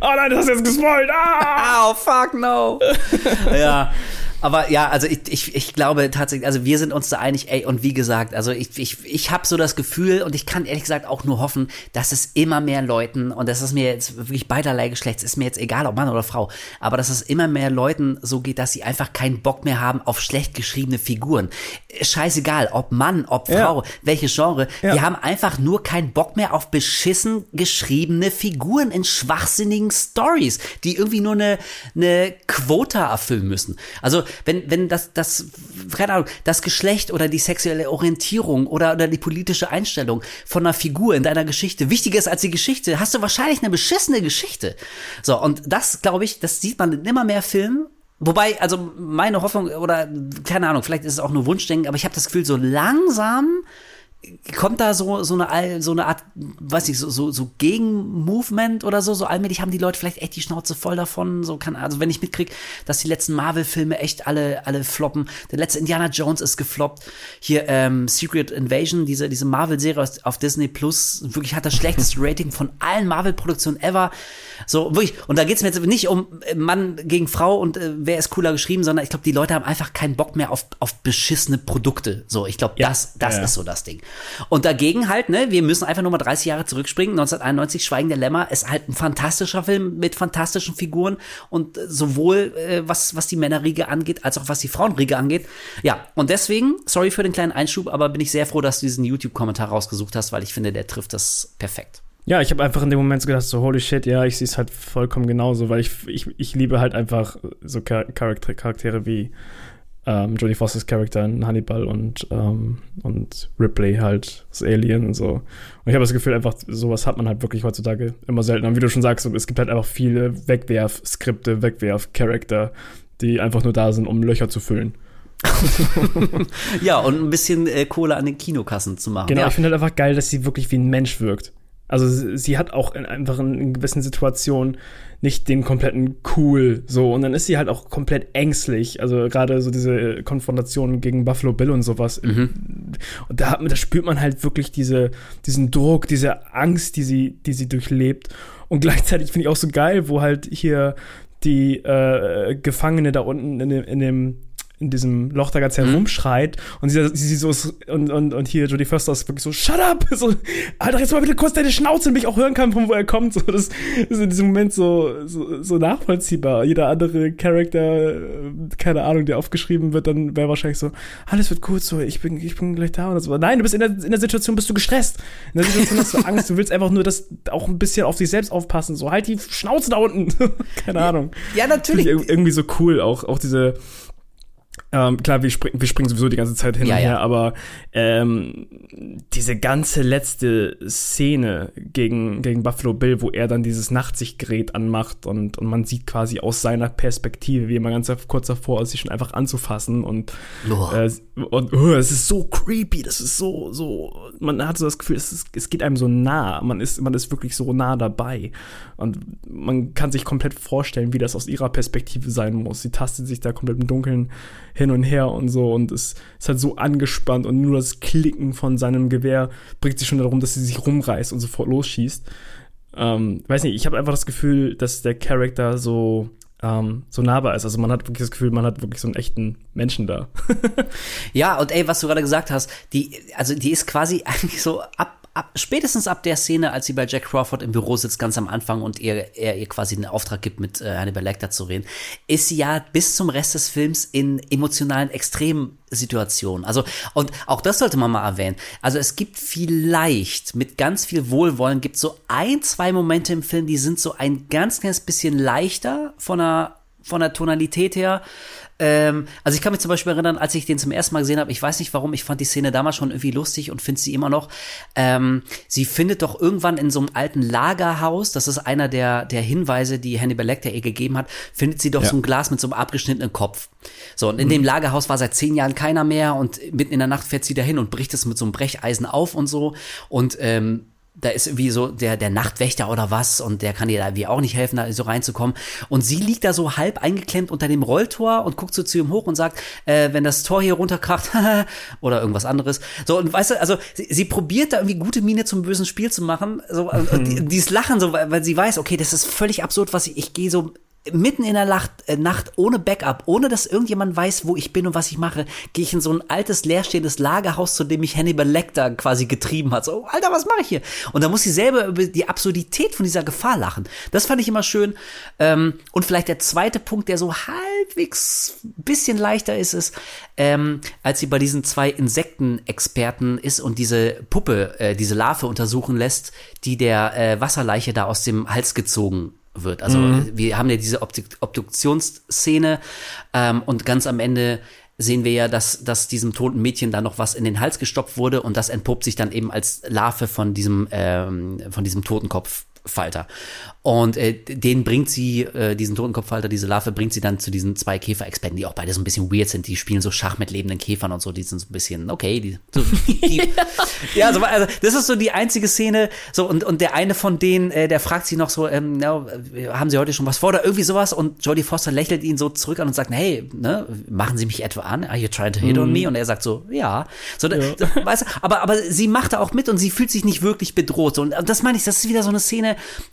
Oh nein, das hast du jetzt gespoilt! Ah! Oh, fuck no. ja. Aber ja, also ich, ich, ich glaube tatsächlich, also wir sind uns da einig, ey, und wie gesagt, also ich, ich, ich habe so das Gefühl und ich kann ehrlich gesagt auch nur hoffen, dass es immer mehr Leuten, und das ist mir jetzt wirklich beiderlei Geschlechts, ist mir jetzt egal, ob Mann oder Frau, aber dass es immer mehr Leuten so geht, dass sie einfach keinen Bock mehr haben auf schlecht geschriebene Figuren. Scheißegal, ob Mann, ob Ja. Frau, welche Genre, Ja. die haben einfach nur keinen Bock mehr auf beschissen geschriebene Figuren in schwachsinnigen Stories, die irgendwie nur eine, eine Quota erfüllen müssen. Also wenn, wenn das, das, keine Ahnung, das Geschlecht oder die sexuelle Orientierung oder, oder die politische Einstellung von einer Figur in deiner Geschichte wichtiger ist als die Geschichte, hast du wahrscheinlich eine beschissene Geschichte. So, und das, glaube ich, das sieht man in immer mehr Filmen. Wobei, also meine Hoffnung oder keine Ahnung, vielleicht ist es auch nur Wunschdenken, aber ich habe das Gefühl, so langsam kommt da so so eine so eine Art, weiß ich, so so, so Gegenmovement oder so, so allmählich haben die Leute vielleicht echt die Schnauze voll davon, so kann also wenn ich mitkrieg, dass die letzten Marvel Filme echt alle alle floppen. Der letzte Indiana Jones ist gefloppt. Hier ähm, Secret Invasion, diese diese Marvel Serie auf Disney Plus, wirklich hat das schlechteste Rating von allen Marvel Produktionen ever. So wirklich und da geht's mir jetzt nicht um äh, Mann gegen Frau und äh, wer ist cooler geschrieben, sondern ich glaube, die Leute haben einfach keinen Bock mehr auf auf beschissene Produkte. So, ich glaube, das das ja, ja. ist so das Ding. Und dagegen halt, ne, wir müssen einfach nur mal 30 Jahre zurückspringen. 1991 Schweigen der Lämmer ist halt ein fantastischer Film mit fantastischen Figuren und äh, sowohl äh, was was die Männerriege angeht, als auch was die Frauenriege angeht. Ja, und deswegen, sorry für den kleinen Einschub, aber bin ich sehr froh, dass du diesen YouTube Kommentar rausgesucht hast, weil ich finde, der trifft das perfekt. Ja, ich habe einfach in dem Moment gedacht, so holy shit, ja, ich sehe es halt vollkommen genauso, weil ich, ich, ich liebe halt einfach so Char Charakter Charaktere wie ähm, Jodie Fosters Charakter in Hannibal und, ähm, und Ripley halt, das Alien und so. Und ich habe das Gefühl, einfach sowas hat man halt wirklich heutzutage immer seltener. Und wie du schon sagst, es gibt halt einfach viele Wegwerf-Skripte, Wegwerf-Charakter, die einfach nur da sind, um Löcher zu füllen. ja, und ein bisschen äh, Kohle an den Kinokassen zu machen. Genau, ja. ich finde halt einfach geil, dass sie wirklich wie ein Mensch wirkt. Also sie, sie hat auch in, einfach in, in gewissen Situationen nicht den kompletten cool so und dann ist sie halt auch komplett ängstlich. Also gerade so diese Konfrontation gegen Buffalo Bill und sowas. Mhm. Und da, hat, man- da spürt man halt wirklich diese, diesen Druck, diese Angst, die sie, die sie durchlebt. Und gleichzeitig finde ich auch so geil, wo halt hier die äh, Gefangene da unten in dem, in dem in diesem Loch da ganz herumschreit und sie, sie, sie so und, und, und hier Jodie Foster ist wirklich so shut up! So Alter jetzt mal bitte kurz deine Schnauze damit ich auch hören kann von wo er kommt. So das ist in diesem Moment so so, so nachvollziehbar. Jeder andere Charakter äh, keine Ahnung der aufgeschrieben wird dann wäre wahrscheinlich so alles wird gut so ich bin ich bin gleich da oder so. Nein du bist in der, in der Situation bist du gestresst. In der Situation hast du Angst. Du willst einfach nur das auch ein bisschen auf dich selbst aufpassen. So halt die Schnauze da unten. Keine Ahnung. Ja, natürlich. Irgendwie so cool auch auch diese ähm, klar, wir, spring, wir springen sowieso die ganze Zeit hin Ja, und her, ja. aber ähm, diese ganze letzte Szene gegen, gegen Buffalo Bill, wo er dann dieses Nachtsichtgerät anmacht und, und man sieht quasi aus seiner Perspektive, wie er mal ganz kurz davor ist, sich schon einfach anzufassen und, Oh. äh, und oh, es ist so creepy, das ist so, so, man hat so das Gefühl, es, ist, es geht einem so nah, man ist, man ist wirklich so nah dabei und man kann sich komplett vorstellen, wie das aus ihrer Perspektive sein muss. Sie tastet sich da komplett im Dunkeln hin und her und so und es ist halt so angespannt und nur das Klicken von seinem Gewehr bringt sie schon darum, dass sie sich rumreißt und sofort losschießt. Ähm, weiß nicht, ich habe einfach das Gefühl, dass der Charakter so ähm, so nahbar ist. Also man hat wirklich das Gefühl, man hat wirklich so einen echten Menschen da. Ja, und ey, was du gerade gesagt hast, die, also die ist quasi eigentlich so ab, ab, spätestens ab der Szene, als sie bei Jack Crawford im Büro sitzt, ganz am Anfang und er, er ihr quasi einen Auftrag gibt, mit äh, Hannibal Lecter zu reden, ist sie ja bis zum Rest des Films in emotionalen Extremsituationen. Also, und auch das sollte man mal erwähnen. Also es gibt vielleicht, mit ganz viel Wohlwollen, gibt so ein, zwei Momente im Film, die sind so ein ganz kleines bisschen leichter von der, von der Tonalität her. Ähm, also ich kann mich zum Beispiel erinnern, als ich den zum ersten Mal gesehen habe, ich weiß nicht warum, ich fand die Szene damals schon irgendwie lustig und finde sie immer noch. Ähm, sie findet doch irgendwann in so einem alten Lagerhaus, das ist einer der, der Hinweise, die Hannibal Lecter ihr gegeben hat, findet sie doch Ja. so ein Glas mit so einem abgeschnittenen Kopf. So, und in dem Lagerhaus war seit zehn Jahren keiner mehr und mitten in der Nacht fährt sie dahin und bricht es mit so einem Brecheisen auf und so. Und ähm, da ist irgendwie so der, der Nachtwächter oder was und der kann ihr da irgendwie auch nicht helfen, da so reinzukommen. Und sie liegt da so halb eingeklemmt unter dem Rolltor und guckt so zu ihm hoch und sagt, äh, wenn das Tor hier runterkracht oder irgendwas anderes. So, und weißt du, also sie, sie probiert da irgendwie gute Miene zum bösen Spiel zu machen. So, und, und die- dieses Lachen, so, weil, weil sie weiß, okay, das ist völlig absurd, was ich, ich gehe so mitten in der Nacht, äh, Nacht ohne Backup, ohne dass irgendjemand weiß, wo ich bin und was ich mache, gehe ich in so ein altes, leerstehendes Lagerhaus, zu dem mich Hannibal Lecter quasi getrieben hat. So, Alter, was mache ich hier? Und da muss sie selber über die Absurdität von dieser Gefahr lachen. Das fand ich immer schön. Ähm, und vielleicht der zweite Punkt, der so halbwegs bisschen leichter ist, ist, ähm, als sie bei diesen zwei Insektenexperten ist und diese Puppe, äh, diese Larve untersuchen lässt, die der äh, Wasserleiche da aus dem Hals gezogen wird. Also Mhm. wir haben ja diese Obdu- Obduktionsszene ähm, und ganz am Ende sehen wir ja, dass, dass diesem toten Mädchen da noch was in den Hals gestopft wurde und das entpuppt sich dann eben als Larve von diesem, ähm, von diesem Totenkopffalter. Und äh, den bringt sie, äh, diesen Totenkopffalter, diese Larve bringt sie dann zu diesen zwei Käferexperten, die auch beide so ein bisschen weird sind. Die spielen so Schach mit lebenden Käfern und so. Die sind so ein bisschen, okay, die, so, die ja, so, also das ist so die einzige Szene. So und und der eine von denen, äh, der fragt sie noch so, ähm, ja, äh, haben Sie heute schon was vor oder irgendwie sowas? Und Jodie Foster lächelt ihn so zurück an und sagt, hey, ne, machen Sie mich etwa an? Are you trying to hit on Mhm. me? Und er sagt so, ja. So, da- so, weißt du, aber aber sie macht da auch mit und sie fühlt sich nicht wirklich bedroht. So, und das meine ich, das ist wieder so eine Szene.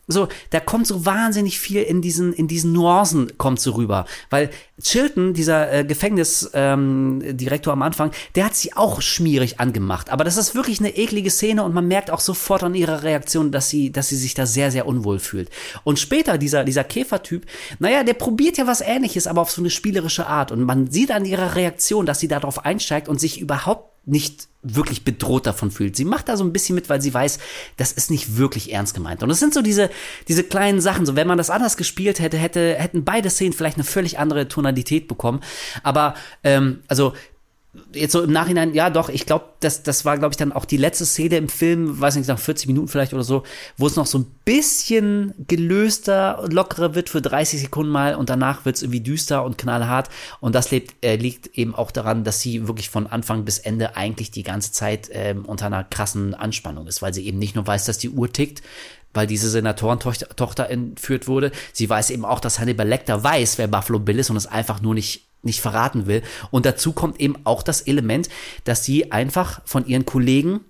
So, da kommt so wahnsinnig viel in diesen in diesen Nuancen kommt so rüber, weil Chilton, dieser äh, Gefängnisdirektor ähm, am Anfang, der hat sie auch schmierig angemacht. Aber das ist wirklich eine eklige Szene und man merkt auch sofort an ihrer Reaktion, dass sie, dass sie sich da sehr, sehr unwohl fühlt. Und später dieser, dieser Käfertyp, naja, der probiert ja was ähnliches, aber auf so eine spielerische Art. Und man sieht an ihrer Reaktion, dass sie darauf einsteigt und sich überhaupt nicht wirklich bedroht davon fühlt. Sie macht da so ein bisschen mit, weil sie weiß, das ist nicht wirklich ernst gemeint. Und es sind so diese, diese kleinen Sachen, so wenn man das anders gespielt hätte, hätte, hätten beide Szenen vielleicht eine völlig andere Tonalität bekommen. Aber, ähm, also, jetzt so im Nachhinein, ja doch, ich glaube, das, das war, glaube ich, dann auch die letzte Szene im Film, weiß nicht, nach 40 Minuten vielleicht oder so, wo es noch so ein bisschen gelöster und lockerer wird für 30 Sekunden mal und danach wird es irgendwie düster und knallhart. Und das lebt, äh, liegt eben auch daran, dass sie wirklich von Anfang bis Ende eigentlich die ganze Zeit ähm, unter einer krassen Anspannung ist, weil sie eben nicht nur weiß, dass die Uhr tickt, weil diese Senatorentochter Tochter entführt wurde. Sie weiß eben auch, dass Hannibal Lecter weiß, wer Buffalo Bill ist und es einfach nur nicht nicht verraten will. Und dazu kommt eben auch das Element, dass sie einfach von ihren Kollegen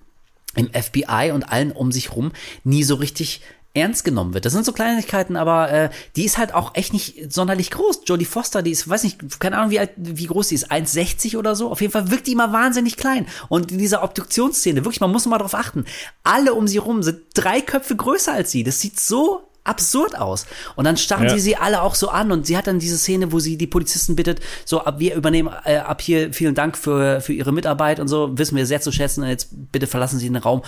im FBI und allen um sich rum nie so richtig ernst genommen wird. Das sind so Kleinigkeiten, aber äh, die ist halt auch echt nicht sonderlich groß. Jodie Foster, die ist, weiß nicht, keine Ahnung, wie alt, wie groß die ist, 1,60 oder so. Auf jeden Fall wirkt die immer wahnsinnig klein. Und in dieser Obduktionsszene, wirklich, man muss mal drauf achten. Alle um sie rum sind drei Köpfe größer als sie. Das sieht so absurd aus. Und dann starren Ja. sie sie alle auch so an und sie hat dann diese Szene, wo sie die Polizisten bittet, so ab wir übernehmen äh, ab hier vielen Dank für für ihre Mitarbeit und so, wissen wir sehr zu schätzen und jetzt bitte verlassen Sie den Raum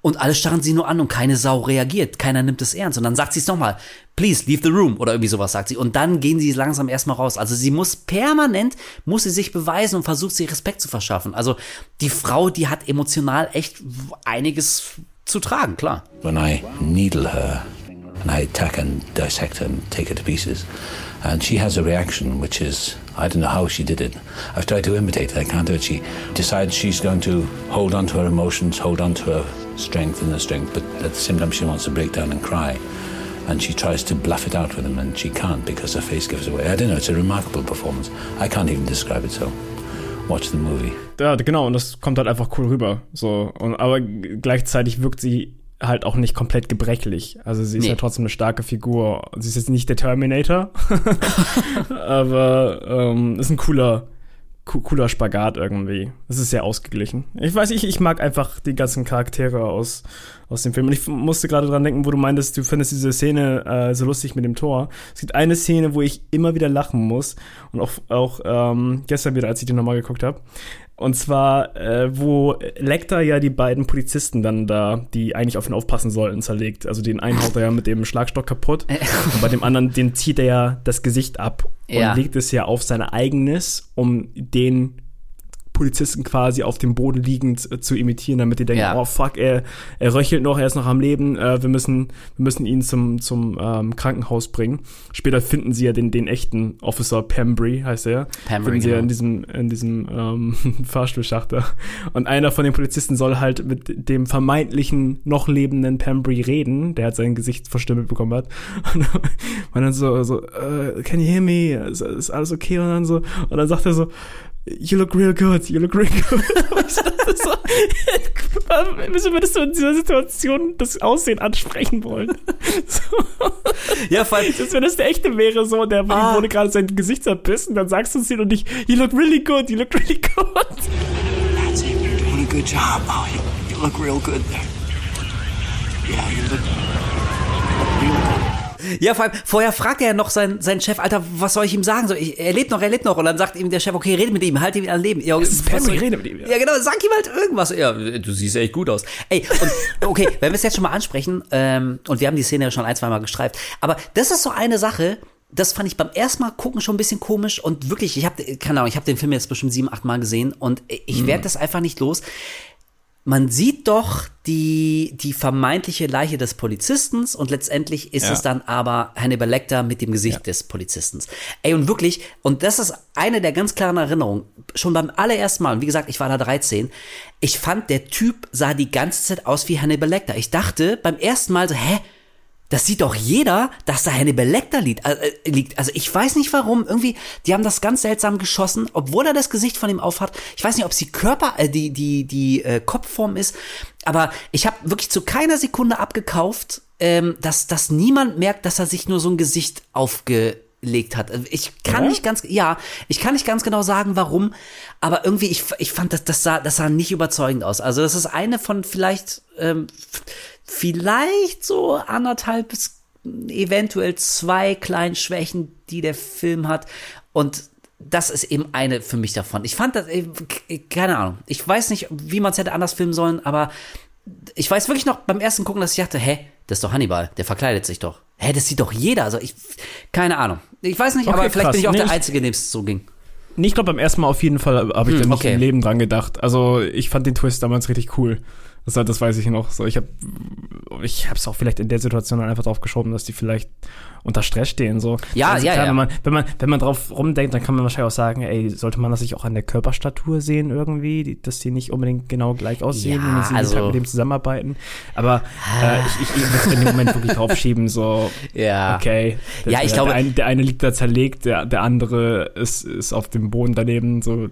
und alle starren sie nur an und keine Sau reagiert, keiner nimmt es ernst und dann sagt sie es nochmal, please leave the room oder irgendwie sowas sagt sie und dann gehen sie langsam erstmal raus. Also sie muss permanent muss sie sich beweisen und versucht sich Respekt zu verschaffen. Also die Frau, die hat emotional echt einiges zu tragen, klar. when I needle her and I attack and dissect her and take her to pieces. And she has a reaction which is, I don't know how she did it. I've tried to imitate it, I can't do it. She decides she's going to hold on to her emotions, hold on to her strength and her strength, but at the same time she wants to break down and cry. And she tries to bluff it out with him and she can't because her face gives away. I don't know, it's a remarkable performance. I can't even describe it, so watch the movie. Ja, genau, und das kommt halt einfach cool rüber. So, und, aber gleichzeitig wirkt sie halt auch nicht komplett gebrechlich. Also sie ist Nee. ja trotzdem eine starke Figur. Sie ist jetzt nicht der Terminator, aber ähm, ist ein cooler, co cooler Spagat irgendwie. Es ist sehr ausgeglichen. Ich weiß, ich, ich mag einfach die ganzen Charaktere aus, aus dem Film. Und ich musste gerade dran denken, wo du meintest, du findest diese Szene äh, so lustig mit dem Tor. Es gibt eine Szene, wo ich immer wieder lachen muss. Und auch, auch ähm, gestern wieder, als ich die nochmal geguckt habe. Und zwar, äh, wo Lecter ja die beiden Polizisten dann da, die eigentlich auf ihn aufpassen sollten, zerlegt. Also den einen haut er ja mit dem Schlagstock kaputt. und bei dem anderen, den zieht er ja das Gesicht ab und Ja. legt es ja auf sein eigenes, um den Polizisten quasi auf dem Boden liegend äh, zu imitieren, damit die denken, Ja. oh fuck, er, er röchelt noch, er ist noch am Leben, äh, wir müssen, wir müssen ihn zum, zum ähm, Krankenhaus bringen. Später finden sie ja den, den echten Officer Pembry, heißt er. Pembry, finden sie ja genau. in diesem, in diesem ähm, Fahrstuhlschacht da. Und einer von den Polizisten soll halt mit dem vermeintlichen noch lebenden Pembry reden, der halt sein Gesicht verstümmelt bekommen hat. Und man dann so, so äh, can you hear me? Ist, ist alles okay? Und dann so, und dann sagt er so, You look real good, you look real good. Und ich dachte so, wieso würdest du in dieser Situation das Aussehen ansprechen wollen? So. Ja, vor allem, Als wenn das der echte wäre, so, der Ah. wurde gerade sein Gesicht zerbissen, dann sagst du es ihm und nicht, you look really good, you look really good. That's it. You're doing a good job. Oh, you, you look real good there. Yeah, you look. Ja, vor allem, vorher fragt er ja noch seinen, seinen Chef, Alter, was soll ich ihm sagen? So, ich, er lebt noch, er lebt noch. Und dann sagt ihm der Chef, okay, rede mit ihm, halt ihn an Leben. Ja, Es ist Perry, rede mit ihm, ja. Ja, genau, sag ihm halt irgendwas. Ja, du siehst echt gut aus. Ey, und, okay, wenn wir es jetzt schon mal ansprechen, ähm, und wir haben die Szene ja schon ein, zwei Mal gestreift, aber das ist so eine Sache, das fand ich beim ersten Mal gucken schon ein bisschen komisch und wirklich, ich habe, keine Ahnung, ich habe den Film jetzt bestimmt sieben, acht Mal gesehen und ich Mhm. werde das einfach nicht los man sieht doch die, die vermeintliche Leiche des Polizisten und letztendlich ist Ja. es dann aber Hannibal Lecter mit dem Gesicht des Polizisten. Ey, und wirklich, und das ist eine der ganz klaren Erinnerungen, schon beim allerersten Mal, und wie gesagt, ich war da 13, ich fand, der Typ sah die ganze Zeit aus wie Hannibal Lecter. Ich dachte beim ersten Mal so, hä? Das sieht doch jeder, dass da Hannibal Lecter liegt. äh, liegt. Also ich weiß nicht warum. Irgendwie, die haben das ganz seltsam geschossen, obwohl er das Gesicht von ihm aufhat. Ich weiß nicht, ob es die Körper, äh, die die die äh, Kopfform ist. Aber ich habe wirklich zu keiner Sekunde abgekauft, ähm, dass dass niemand merkt, dass er sich nur so ein Gesicht aufgelegt hat. Also Ich kann Ja? nicht ganz, ja, ich kann nicht ganz genau sagen, warum, aber irgendwie, ich, ich fand, das, das, sah, das sah nicht überzeugend aus. Also das ist eine von vielleicht, ähm, vielleicht so anderthalb bis eventuell zwei kleinen Schwächen, die der Film hat. Und das ist eben eine für mich davon. Ich fand das, keine Ahnung, ich weiß nicht, wie man es hätte anders filmen sollen, aber ich weiß wirklich noch beim ersten Gucken, dass ich dachte, hä, das ist doch Hannibal, der verkleidet sich doch. Hä, das sieht doch jeder. Also ich, keine Ahnung. Ich weiß nicht, Okay, aber vielleicht krass. bin ich auch Nee, der Einzige, dem es so ging. Nee, ich glaube, beim ersten Mal auf jeden Fall habe ich Hm, da nicht okay. im Leben dran gedacht. Also ich fand den Twist damals richtig cool. Das, das weiß ich noch. So, ich habe ich hab's auch vielleicht in der Situation dann einfach drauf geschoben, dass die vielleicht unter Stress stehen. So. Ja, also, ja, klar, ja. Wenn man, wenn, man, wenn man drauf rumdenkt, dann kann man wahrscheinlich auch sagen, ey, sollte man das sich auch an der Körperstatur sehen irgendwie, die, dass die nicht unbedingt genau gleich aussehen, Ja, wenn sie also- Tag mit dem zusammenarbeiten. Aber äh, ich, ich, ich würde in dem Moment wirklich draufschieben, so, Ja. okay. Ja, ich der, glaube- Der eine, der eine liegt da zerlegt, der, der andere ist, ist auf dem Boden daneben, so.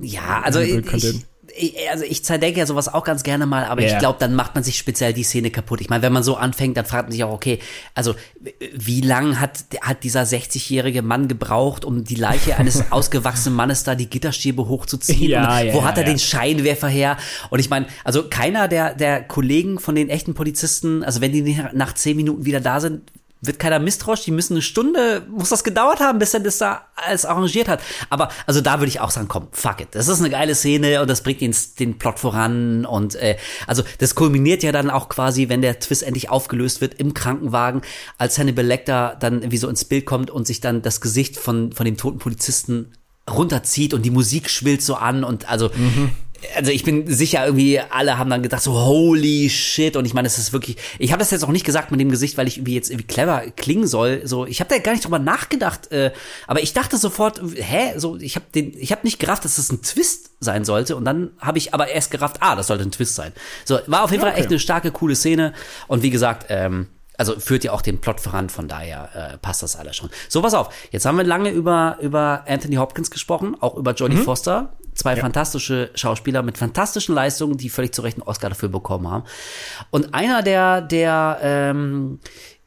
Ja, also ich, also ich zerdenke ja sowas auch ganz gerne mal, aber ich Ja. glaube, dann macht man sich speziell die Szene kaputt. Ich meine, wenn man so anfängt, dann fragt man sich auch, okay, also wie lang hat, hat dieser 60-jährige Mann gebraucht, um die Leiche eines ausgewachsenen Mannes da die Gitterstäbe hochzuziehen? Ja, ja, wo hat er ja. den Scheinwerfer her? Und ich meine, also keiner der, der Kollegen von den echten Polizisten, also wenn die nach zehn Minuten wieder da sind, wird keiner misstrauisch, die müssen eine Stunde, muss das gedauert haben, bis er das da alles arrangiert hat. Aber also da würde ich auch sagen, komm, fuck it. Das ist eine geile Szene und das bringt den, den Plot voran und äh, also das kulminiert ja dann auch quasi, wenn der Twist endlich aufgelöst wird im Krankenwagen, als Hannibal Lecter dann irgendwie so ins Bild kommt und sich dann das Gesicht von, von dem toten Polizisten runterzieht und die Musik schwillt so an und also also ich bin sicher irgendwie alle haben dann gedacht so holy shit. Und ich meine es ist wirklich ich habe das jetzt auch nicht gesagt mit dem Gesicht weil ich irgendwie jetzt irgendwie clever klingen soll. So ich habe da gar nicht drüber nachgedacht äh, aber ich dachte sofort hä? So ich habe den ich habe nicht gerafft dass das ein Twist sein sollte. Und dann habe ich aber erst gerafft ah das sollte ein Twist sein. So war auf jeden Fall Okay. echt eine starke coole Szene. Und wie gesagt ähm, also führt ja auch den Plot voran, von daher äh, passt das alles schon. So, pass auf, jetzt haben wir lange über, über Anthony Hopkins gesprochen, auch über Jodie Mhm. Foster, zwei fantastische Schauspieler mit fantastischen Leistungen, die völlig zu Recht einen Oscar dafür bekommen haben. Und einer der, der ähm,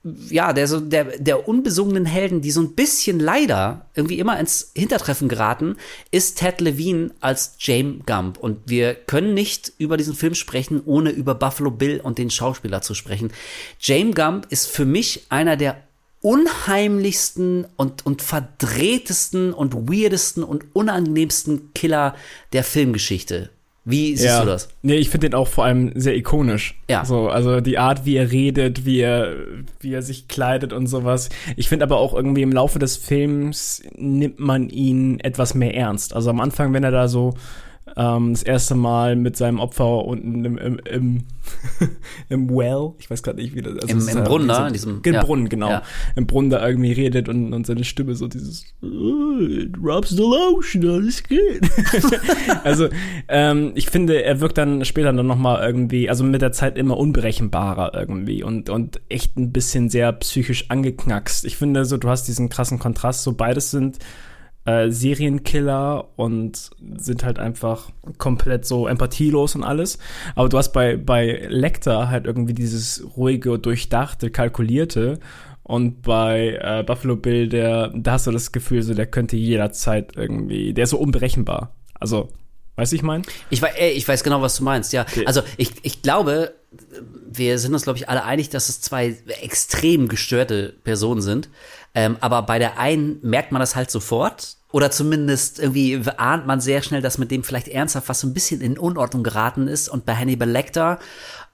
ja, der so der der unbesungenen Helden, die so ein bisschen leider irgendwie immer ins Hintertreffen geraten, ist Ted Levine als James Gump und wir können nicht über diesen Film sprechen, ohne über Buffalo Bill und den Schauspieler zu sprechen. James Gump ist für mich einer der unheimlichsten und, und verdrehtesten und weirdesten und unangenehmsten Killer der Filmgeschichte. Wie siehst du das? Nee, ich finde den auch vor allem sehr ikonisch. Ja. So, also die Art, wie er redet, wie er, wie er sich kleidet und sowas. Ich finde aber auch irgendwie im Laufe des Films nimmt man ihn etwas mehr ernst. Also am Anfang, wenn er da so ähm, das erste Mal mit seinem Opfer unten im, im, im, im Well, ich weiß gerade nicht, wie das also Im- ist im Brunnen so- da, in diesem- Im ja. Brunnen, genau. Ja. Im Brunnen da irgendwie redet und, und seine Stimme so dieses "Äh, Drops the lotion, alles gut. also, ähm, ich finde, er wirkt dann später dann nochmal irgendwie, also mit der Zeit immer unberechenbarer irgendwie und, und echt ein bisschen sehr psychisch angeknackst. Ich finde so, du hast diesen krassen Kontrast, so beides sind äh, Serienkiller und sind halt einfach komplett so empathielos und alles. Aber du hast bei, bei Lecter halt irgendwie dieses ruhige, durchdachte, kalkulierte. Und bei äh, Buffalo Bill, der, da hast du das Gefühl, so der könnte jederzeit irgendwie, der ist so unberechenbar. Also, weißt du, ich mein? Ich weiß, ey, ich weiß genau, was du meinst, ja. Also ich, ich glaube, wir sind uns, glaube ich, alle einig, dass es zwei extrem gestörte Personen sind. Ähm, aber bei der einen merkt man das halt sofort. Oder zumindest irgendwie ahnt man sehr schnell, dass mit dem vielleicht ernsthaft was so ein bisschen in Unordnung geraten ist. Und bei Hannibal Lecter,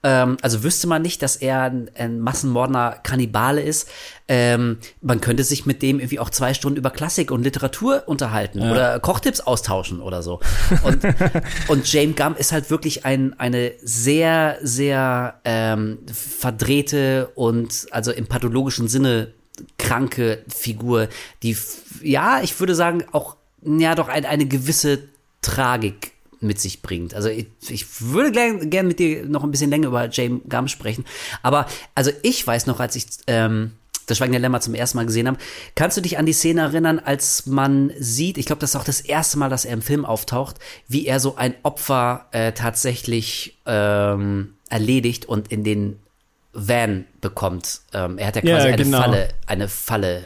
ähm, also wüsste man nicht, dass er ein, ein Massenmordender Kannibale ist. Ähm, man könnte sich mit dem irgendwie auch zwei Stunden über Klassik und Literatur unterhalten Ja. oder Kochtipps austauschen oder so. Und, und James Gump ist halt wirklich ein, eine sehr, sehr ähm, verdrehte und also im pathologischen Sinne kranke Figur, die, ja, ich würde sagen, auch, ja, doch ein, eine gewisse Tragik mit sich bringt. Also ich, ich würde gern, gern mit dir noch ein bisschen länger über James Gump sprechen. Aber also ich weiß noch, als ich ähm, das Schweigen der Lämmer zum ersten Mal gesehen habe, kannst du dich an die Szene erinnern, als man sieht, ich glaube, das ist auch das erste Mal, dass er im Film auftaucht, wie er so ein Opfer äh, tatsächlich ähm, erledigt und in den Van bekommt. Ähm, er hat ja Ja, quasi eine genau. Falle, eine Falle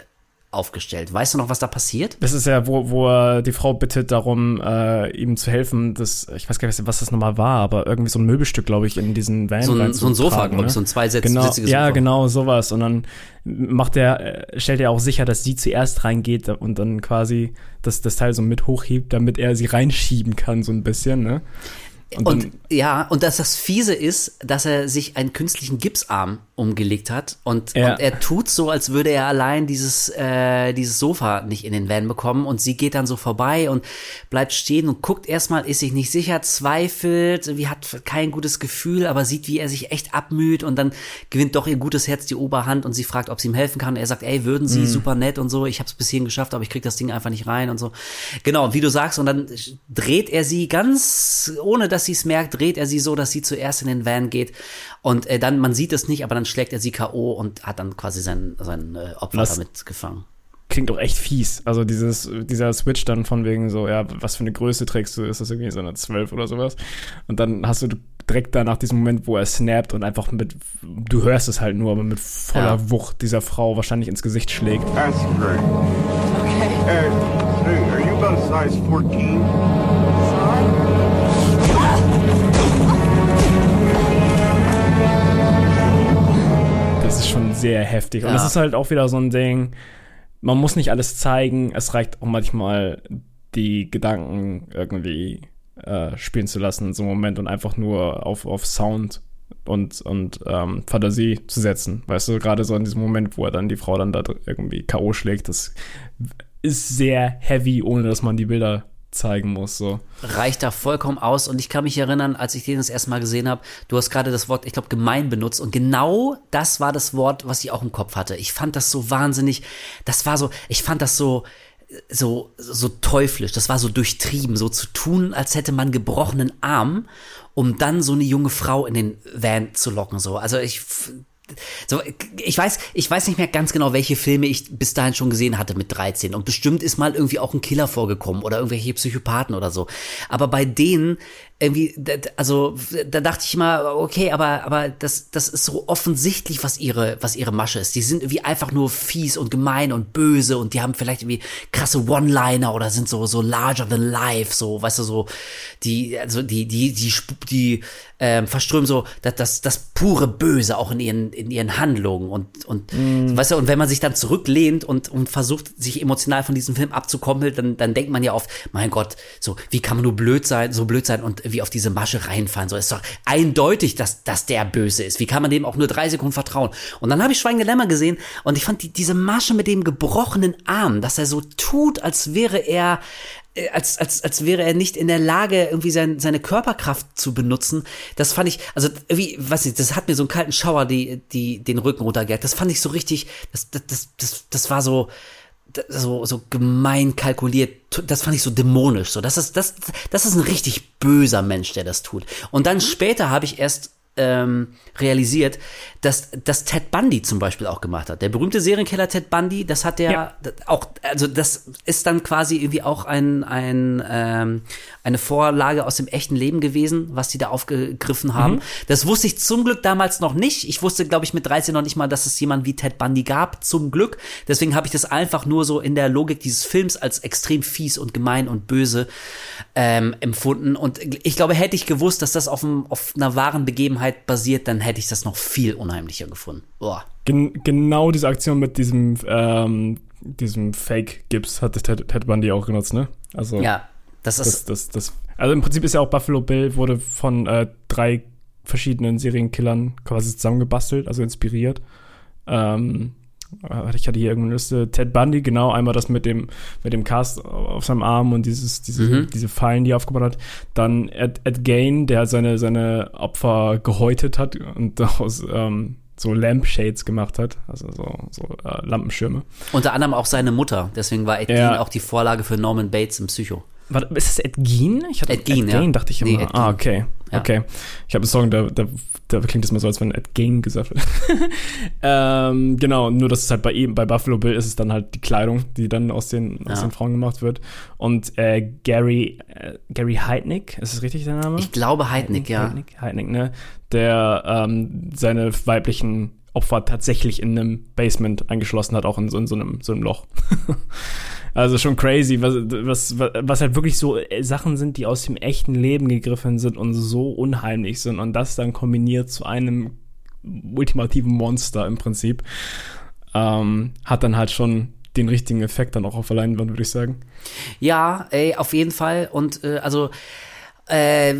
aufgestellt. Weißt du noch, was da passiert? Das ist ja, wo, wo er die Frau bittet darum, äh, ihm zu helfen. Das, ich weiß gar nicht, was das nochmal war, aber irgendwie so ein Möbelstück, glaube ich, in diesen Van So ein- so ein Sofa, glaub ich, ne? so ein zweisitz- genau, sitziges Ja, Sofa. genau, sowas. Und dann macht er, äh, stellt er auch sicher, dass sie zuerst reingeht und dann quasi das, das Teil so mit hochhebt, damit er sie reinschieben kann, so ein bisschen, ne? Und, Und, ja, und dass das Fiese ist, dass er sich einen künstlichen Gipsarm umgelegt hat und, Ja. und er tut so, als würde er allein dieses, äh, dieses Sofa nicht in den Van bekommen und sie geht dann so vorbei und bleibt stehen und guckt erstmal, ist sich nicht sicher, zweifelt, irgendwie hat kein gutes Gefühl, aber sieht, wie er sich echt abmüht und dann gewinnt doch ihr gutes Herz die Oberhand und sie fragt, ob sie ihm helfen kann. Er sagt, ey, würden Sie, Mhm. super nett und so, ich habe es bis hierhin geschafft, aber ich krieg das Ding einfach nicht rein und so. Genau, wie du sagst, und dann dreht er sie ganz, ohne dass sie es merkt, dreht er sie so, dass sie zuerst in den Van geht und äh, dann, man sieht es nicht, aber dann schlägt er sie K.O. und hat dann quasi sein, sein äh, Opfer Was- damit gefangen. klingt doch echt fies. Also dieses, dieser Switch dann von wegen so, ja, was für eine Größe trägst du? Ist das irgendwie so eine 12 oder sowas? Und dann hast du direkt da nach diesem Moment, wo er snappt und einfach mit, du hörst es halt nur, aber mit voller Ja. Wucht dieser Frau wahrscheinlich ins Gesicht schlägt. That's great. Okay. Hey, hey, are you about size 14? Das ist schon sehr heftig. Und Ja. das ist halt auch wieder so ein Ding, man muss nicht alles zeigen, es reicht auch manchmal, die Gedanken irgendwie äh, spielen zu lassen in so einem Moment und einfach nur auf, auf Sound und, und ähm, Fantasie zu setzen. Weißt du, gerade so in diesem Moment, wo er dann die Frau dann da irgendwie K.O. schlägt, das ist sehr heavy, ohne dass man die Bilder zeigen muss. So. reicht da vollkommen aus. Und ich kann mich erinnern, als ich den das erste Mal gesehen habe, du hast gerade das Wort, ich glaube, gemein benutzt. Und genau das war das Wort, was ich auch im Kopf hatte. Ich fand das so wahnsinnig, das war so, ich fand das so, so, so teuflisch. Das war so durchtrieben, so zu tun, als hätte man gebrochenen Arm, um dann so eine junge Frau in den Van zu locken. So, also ich, so, ich weiß, ich weiß nicht mehr ganz genau, welche Filme ich bis dahin schon gesehen hatte mit 13. Und bestimmt ist mal irgendwie auch ein Killer vorgekommen oder irgendwelche Psychopathen oder so. Aber bei denen irgendwie, also da dachte ich immer, okay, aber aber das das ist so offensichtlich, was ihre was ihre Masche ist. Die sind irgendwie einfach nur fies und gemein und böse und die haben vielleicht irgendwie krasse One-Liner oder sind so so larger than life, so weißt du so die also die die die die ähm, verströmen so das, das das pure Böse auch in ihren in ihren Handlungen und und weißt du und wenn man sich dann zurücklehnt und und versucht sich emotional von diesem Film abzukoppeln, dann dann denkt man ja oft, mein Gott, so wie kann man nur blöd sein, so blöd sein und wie auf diese Masche reinfallen, so ist doch eindeutig, dass dass der böse ist. Wie kann man dem auch nur drei Sekunden vertrauen? Und dann habe ich Schweigende Lämmer gesehen und ich fand die, diese Masche mit dem gebrochenen Arm, dass er so tut, als wäre er äh, als, als, als wäre er nicht in der Lage, irgendwie sein, seine Körperkraft zu benutzen. Das fand ich, also irgendwie, weiß nicht, das hat mir so einen kalten Schauer die, die, den Rücken runtergejagt. Das fand ich so richtig, das, das, das, das, war so, so, so gemein kalkuliert. Das fand ich so dämonisch. So, das ist, das, das ist ein richtig böser Mensch, der das tut. Und dann später habe ich erst ähm, realisiert, dass dass Ted Bundy zum Beispiel auch gemacht hat. Der berühmte Serienkiller Ted Bundy, das hat der Ja. das auch, also das ist dann quasi irgendwie auch ein, ein ähm, eine Vorlage aus dem echten Leben gewesen, was die da aufgegriffen haben. Mhm. Das wusste ich zum Glück damals noch nicht. Ich wusste, glaube ich, mit 13 noch nicht mal, dass es jemand wie Ted Bundy gab, zum Glück. Deswegen habe ich das einfach nur so in der Logik dieses Films als extrem fies und gemein und böse ähm, empfunden. Und ich glaube, hätte ich gewusst, dass das auf, einem, auf einer wahren Begebenheit Begebenheit basiert, dann hätte ich das noch viel unheimlicher gefunden. Boah. Gen genau diese Aktion mit diesem, ähm, diesem Fake-Gips hat Ted, Ted Bundy auch genutzt, ne? Also, ja, das ist. Das, das, das, also im Prinzip ist ja auch Buffalo Bill wurde von äh, drei verschiedenen Serienkillern quasi zusammengebastelt, also inspiriert. Ähm, ich hatte hier irgendeine Liste, Ted Bundy, genau, einmal das mit dem, mit dem Cast auf seinem Arm und dieses, diese, mhm. diese Fallen, die er aufgebaut hat. Dann Ed, Ed Gain, der seine, seine Opfer gehäutet hat und daraus ähm, so Lampshades gemacht hat, also so, so äh, Lampenschirme. Unter anderem auch seine Mutter, deswegen war Ed ja. Gain auch die Vorlage für Norman Bates im Psycho. Warte, ist das Ed Gein? Ich hatte Ed Gein, Ed Gein, ja. dachte ich immer. Nee, ah, okay. Ja. Okay. Ich habe einen Song, da, da, da klingt es mal so, als wenn Ed Gein gesagt wird. ähm, genau, nur dass es halt bei ihm, bei Buffalo Bill ist es dann halt die Kleidung, die dann aus den, ja. aus den Frauen gemacht wird. Und äh, Gary, äh, Gary Heidnick, ist das richtig der Name? Ich glaube Heidnick, ja. Heidnick, Heidnick, ne? Der ähm, seine weiblichen Opfer tatsächlich in einem Basement eingeschlossen hat, auch in so, in so, einem, so einem Loch. also schon crazy, was, was, was halt wirklich so äh, Sachen sind, die aus dem echten Leben gegriffen sind und so unheimlich sind und das dann kombiniert zu einem ultimativen Monster im Prinzip, ähm, hat dann halt schon den richtigen Effekt dann auch auf der Leinwand, würde ich sagen. Ja, ey, auf jeden Fall. Und äh, also äh,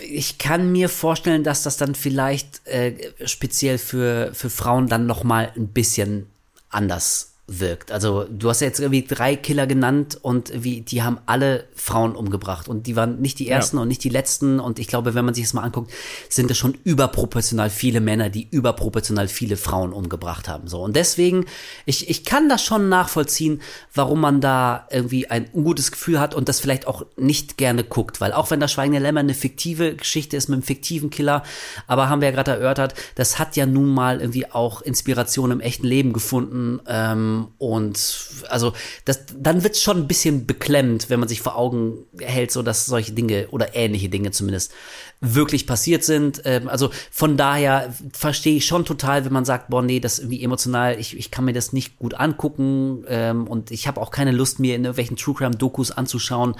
ich kann mir vorstellen, dass das dann vielleicht äh, speziell für, für Frauen dann noch mal ein bisschen anders wirkt. Also du hast ja jetzt irgendwie drei Killer genannt und wie die haben alle Frauen umgebracht und die waren nicht die ersten ja. und nicht die letzten und ich glaube, wenn man sich das mal anguckt, sind es schon überproportional viele Männer, die überproportional viele Frauen umgebracht haben. So und deswegen ich ich kann das schon nachvollziehen, warum man da irgendwie ein ungutes Gefühl hat und das vielleicht auch nicht gerne guckt, weil auch wenn das Schweigende Lämmer eine fiktive Geschichte ist mit einem fiktiven Killer, aber haben wir ja gerade erörtert, das hat ja nun mal irgendwie auch Inspiration im echten Leben gefunden. Ähm, und also das, dann wird es schon ein bisschen beklemmt, wenn man sich vor Augen hält, so dass solche Dinge oder ähnliche Dinge zumindest wirklich passiert sind. Ähm, also von daher verstehe ich schon total, wenn man sagt, boah, nee, das irgendwie emotional, ich, ich kann mir das nicht gut angucken ähm, und ich habe auch keine Lust, mir in irgendwelchen True Crime-Dokus anzuschauen,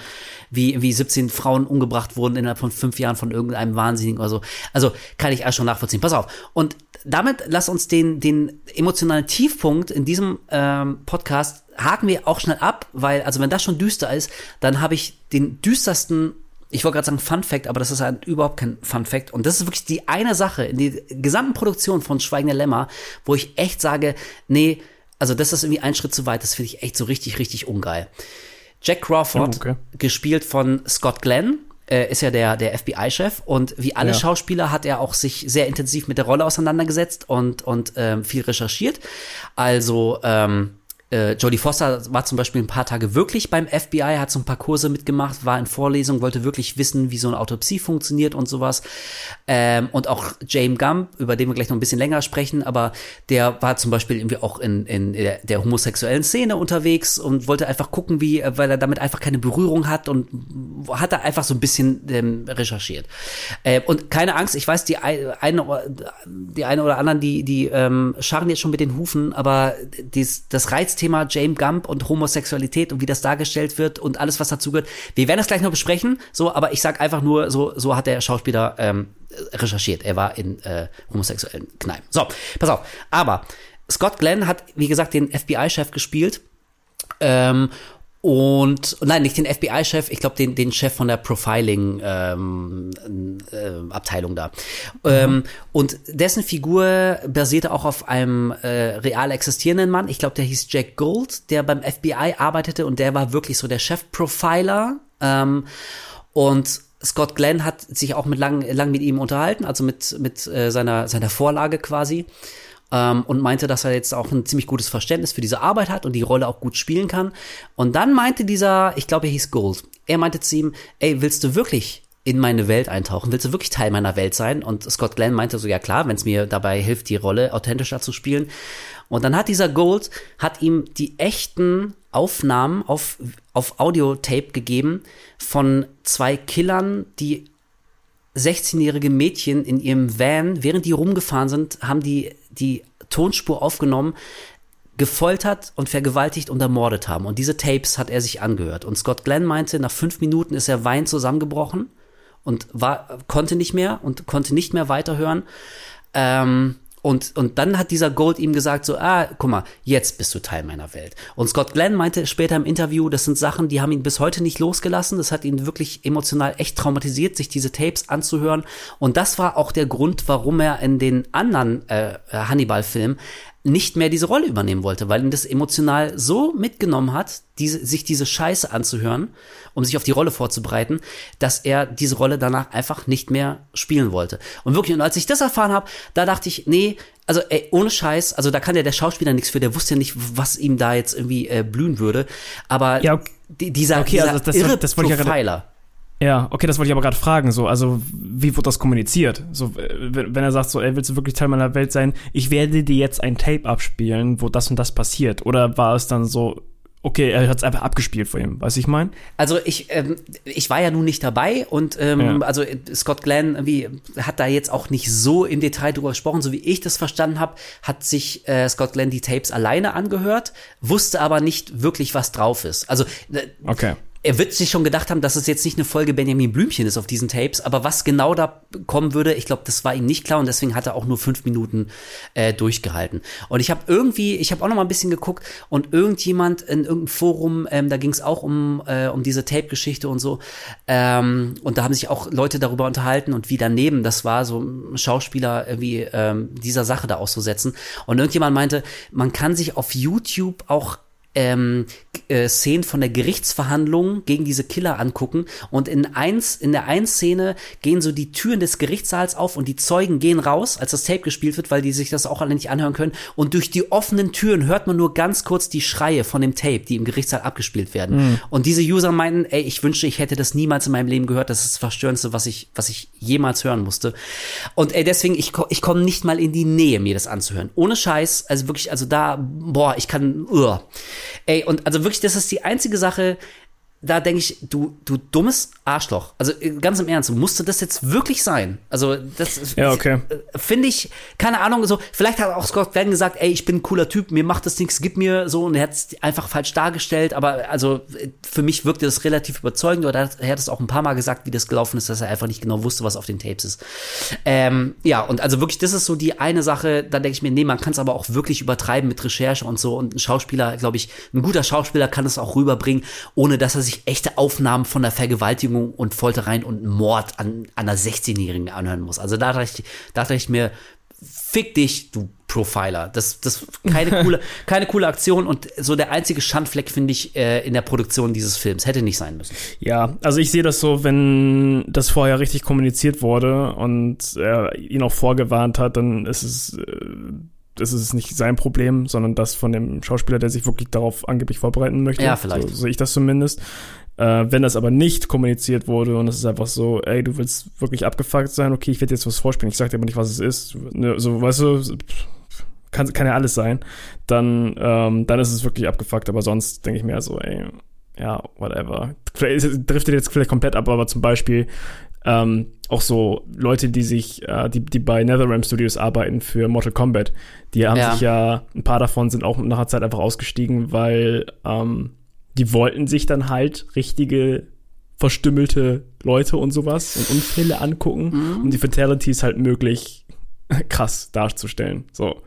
wie, wie 17 Frauen umgebracht wurden innerhalb von fünf Jahren von irgendeinem Wahnsinnigen oder so. Also kann ich auch schon nachvollziehen. Pass auf. Und damit lass uns den, den emotionalen Tiefpunkt in diesem ähm, Podcast haken wir auch schnell ab, weil, also wenn das schon düster ist, dann habe ich den düstersten, ich wollte gerade sagen Fun Fact, aber das ist halt überhaupt kein Fun Fact. Und das ist wirklich die eine Sache in der gesamten Produktion von Schweigender Lämmer, wo ich echt sage, nee, also das ist irgendwie ein Schritt zu weit, das finde ich echt so richtig, richtig ungeil. Jack Crawford, okay. gespielt von Scott Glenn, äh, ist ja der, der FBI-Chef und wie alle ja. Schauspieler hat er auch sich sehr intensiv mit der Rolle auseinandergesetzt und, und ähm, viel recherchiert. Also ähm, äh, Jodie Foster war zum Beispiel ein paar Tage wirklich beim FBI, hat so ein paar Kurse mitgemacht, war in Vorlesungen, wollte wirklich wissen, wie so eine Autopsie funktioniert und sowas. Ähm, und auch James Gump, über den wir gleich noch ein bisschen länger sprechen, aber der war zum Beispiel irgendwie auch in, in der, der homosexuellen Szene unterwegs und wollte einfach gucken, wie, weil er damit einfach keine Berührung hat und hat er einfach so ein bisschen ähm, recherchiert. Äh, und keine Angst, ich weiß, die eine, die eine oder anderen, die, die ähm, scharren jetzt schon mit den Hufen, aber dies, das reizt Thema James Gump und Homosexualität und wie das dargestellt wird und alles, was dazugehört. Wir werden das gleich noch besprechen, so, aber ich sag einfach nur, so, so hat der Schauspieler ähm, recherchiert. Er war in äh, homosexuellen Kneipen. So, pass auf. Aber Scott Glenn hat, wie gesagt, den FBI-Chef gespielt. Ähm, und nein, nicht den FBI-Chef, ich glaube den, den Chef von der Profiling-Abteilung ähm, äh, da. Mhm. Ähm, und dessen Figur basierte auch auf einem äh, real existierenden Mann. Ich glaube, der hieß Jack Gold, der beim FBI arbeitete und der war wirklich so der Chef-Profiler. Ähm, und Scott Glenn hat sich auch mit lang, lang mit ihm unterhalten, also mit, mit äh, seiner, seiner Vorlage quasi ähm, und meinte, dass er jetzt auch ein ziemlich gutes Verständnis für diese Arbeit hat und die Rolle auch gut spielen kann. Und dann meinte dieser, ich glaube, er hieß Gold, er meinte zu ihm, ey, willst du wirklich in meine Welt eintauchen? Willst du wirklich Teil meiner Welt sein? Und Scott Glenn meinte so, ja klar, wenn es mir dabei hilft, die Rolle authentischer zu spielen. Und dann hat dieser Gold, hat ihm die echten Aufnahmen auf, auf Audiotape gegeben von zwei Killern, die 16-jährige Mädchen in ihrem Van, während die rumgefahren sind, haben die die Tonspur aufgenommen, gefoltert und vergewaltigt und ermordet haben. Und diese Tapes hat er sich angehört. Und Scott Glenn meinte, nach fünf Minuten ist er weinend zusammengebrochen und war, konnte nicht mehr und konnte nicht mehr weiterhören. Ähm, und, und dann hat dieser Gold ihm gesagt, so, ah, guck mal, jetzt bist du Teil meiner Welt. Und Scott Glenn meinte später im Interview, das sind Sachen, die haben ihn bis heute nicht losgelassen. Das hat ihn wirklich emotional echt traumatisiert, sich diese Tapes anzuhören. Und das war auch der Grund, warum er in den anderen äh, Hannibal-Filmen nicht mehr diese Rolle übernehmen wollte, weil ihn das emotional so mitgenommen hat, diese, sich diese Scheiße anzuhören, um sich auf die Rolle vorzubereiten, dass er diese Rolle danach einfach nicht mehr spielen wollte. Und wirklich, und als ich das erfahren habe, da dachte ich, nee, also ey, ohne Scheiß, also da kann ja der Schauspieler nichts für, der wusste ja nicht, was ihm da jetzt irgendwie äh, blühen würde. Aber ja, okay. dieser, okay, dieser also das, irre das wollte ich ja. Ja, okay, das wollte ich aber gerade fragen. So, also wie wird das kommuniziert? So, wenn er sagt, so, ey, willst du wirklich Teil meiner Welt sein? Ich werde dir jetzt ein Tape abspielen, wo das und das passiert. Oder war es dann so, okay, er hat es einfach abgespielt vor ihm, weißt du, ich meine? Also ich, ähm, ich war ja nun nicht dabei und ähm, Ja. also Scott Glenn irgendwie hat da jetzt auch nicht so im Detail drüber gesprochen, so wie ich das verstanden habe, hat sich äh, Scott Glenn die Tapes alleine angehört, wusste aber nicht wirklich, was drauf ist. Also äh, Okay. Er wird sich schon gedacht haben, dass es jetzt nicht eine Folge Benjamin Blümchen ist auf diesen Tapes, aber was genau da kommen würde, ich glaube, das war ihm nicht klar und deswegen hat er auch nur fünf Minuten äh, durchgehalten. Und ich habe irgendwie, ich habe auch noch mal ein bisschen geguckt und irgendjemand in irgendeinem Forum, ähm, da ging es auch um äh, um diese Tape-Geschichte und so, ähm, und da haben sich auch Leute darüber unterhalten und wie daneben das war, so Schauspieler irgendwie ähm, dieser Sache da auszusetzen. Und irgendjemand meinte, man kann sich auf YouTube auch ähm, äh, Szenen von der Gerichtsverhandlung gegen diese Killer angucken und in eins in der einen Szene gehen so die Türen des Gerichtssaals auf und die Zeugen gehen raus, als das Tape gespielt wird, weil die sich das auch alle nicht anhören können und durch die offenen Türen hört man nur ganz kurz die Schreie von dem Tape, die im Gerichtssaal abgespielt werden. Mhm. Und diese User meinten, ey, ich wünschte, ich hätte das niemals in meinem Leben gehört, das ist das verstörendste, was ich was ich jemals hören musste. Und ey, deswegen ich ich komme nicht mal in die Nähe mir das anzuhören. Ohne Scheiß, also wirklich also da boah, ich kann uh. Ey, und also wirklich, das ist die einzige Sache, da denke ich, du, du dummes Arschloch. Also äh, ganz im Ernst, musste das jetzt wirklich sein? Also das Ja, okay. äh, finde ich, keine Ahnung, so, vielleicht hat auch Scott Glenn gesagt, ey, ich bin ein cooler Typ, mir macht das nichts, gib mir so, und er hat es einfach falsch dargestellt, aber also äh, für mich wirkte das relativ überzeugend, oder er hat es auch ein paar Mal gesagt, wie das gelaufen ist, dass er einfach nicht genau wusste, was auf den Tapes ist. Ähm, ja, und also wirklich, das ist so die eine Sache, da denke ich mir, nee, man kann es aber auch wirklich übertreiben mit Recherche und so, und ein Schauspieler, glaube ich, ein guter Schauspieler kann es auch rüberbringen, ohne dass er sich echte Aufnahmen von der Vergewaltigung und Foltereien und Mord an, an einer 16-Jährigen anhören muss. Also da dachte ich, da dachte ich mir, fick dich, du Profiler. Das, das keine coole, keine coole Aktion und so der einzige Schandfleck finde ich äh, in der Produktion dieses Films hätte nicht sein müssen. Ja, also ich sehe das so, wenn das vorher richtig kommuniziert wurde und er ihn auch vorgewarnt hat, dann ist es, äh, das ist nicht sein Problem, sondern das von dem Schauspieler, der sich wirklich darauf angeblich vorbereiten möchte. Ja, vielleicht. So sehe ich das zumindest. Äh, wenn das aber nicht kommuniziert wurde und es ist einfach so, ey, du willst wirklich abgefuckt sein, okay, ich werde jetzt was vorspielen, ich sag dir aber nicht, was es ist. Ne, So, weißt du, kann, kann ja alles sein, dann, ähm, dann ist es wirklich abgefuckt, aber sonst denke ich mir so, ey, ja, whatever. Vielleicht driftet jetzt vielleicht komplett ab, aber zum Beispiel ähm, auch so Leute, die sich, äh, die, die bei NetherRealm Studios arbeiten für Mortal Kombat, die haben Ja. sich ja, ein paar davon sind auch nach einer Zeit einfach ausgestiegen, weil ähm, die wollten sich dann halt richtige verstümmelte Leute und sowas und Unfälle angucken, Mhm. um die Fatalities halt möglich krass darzustellen. So.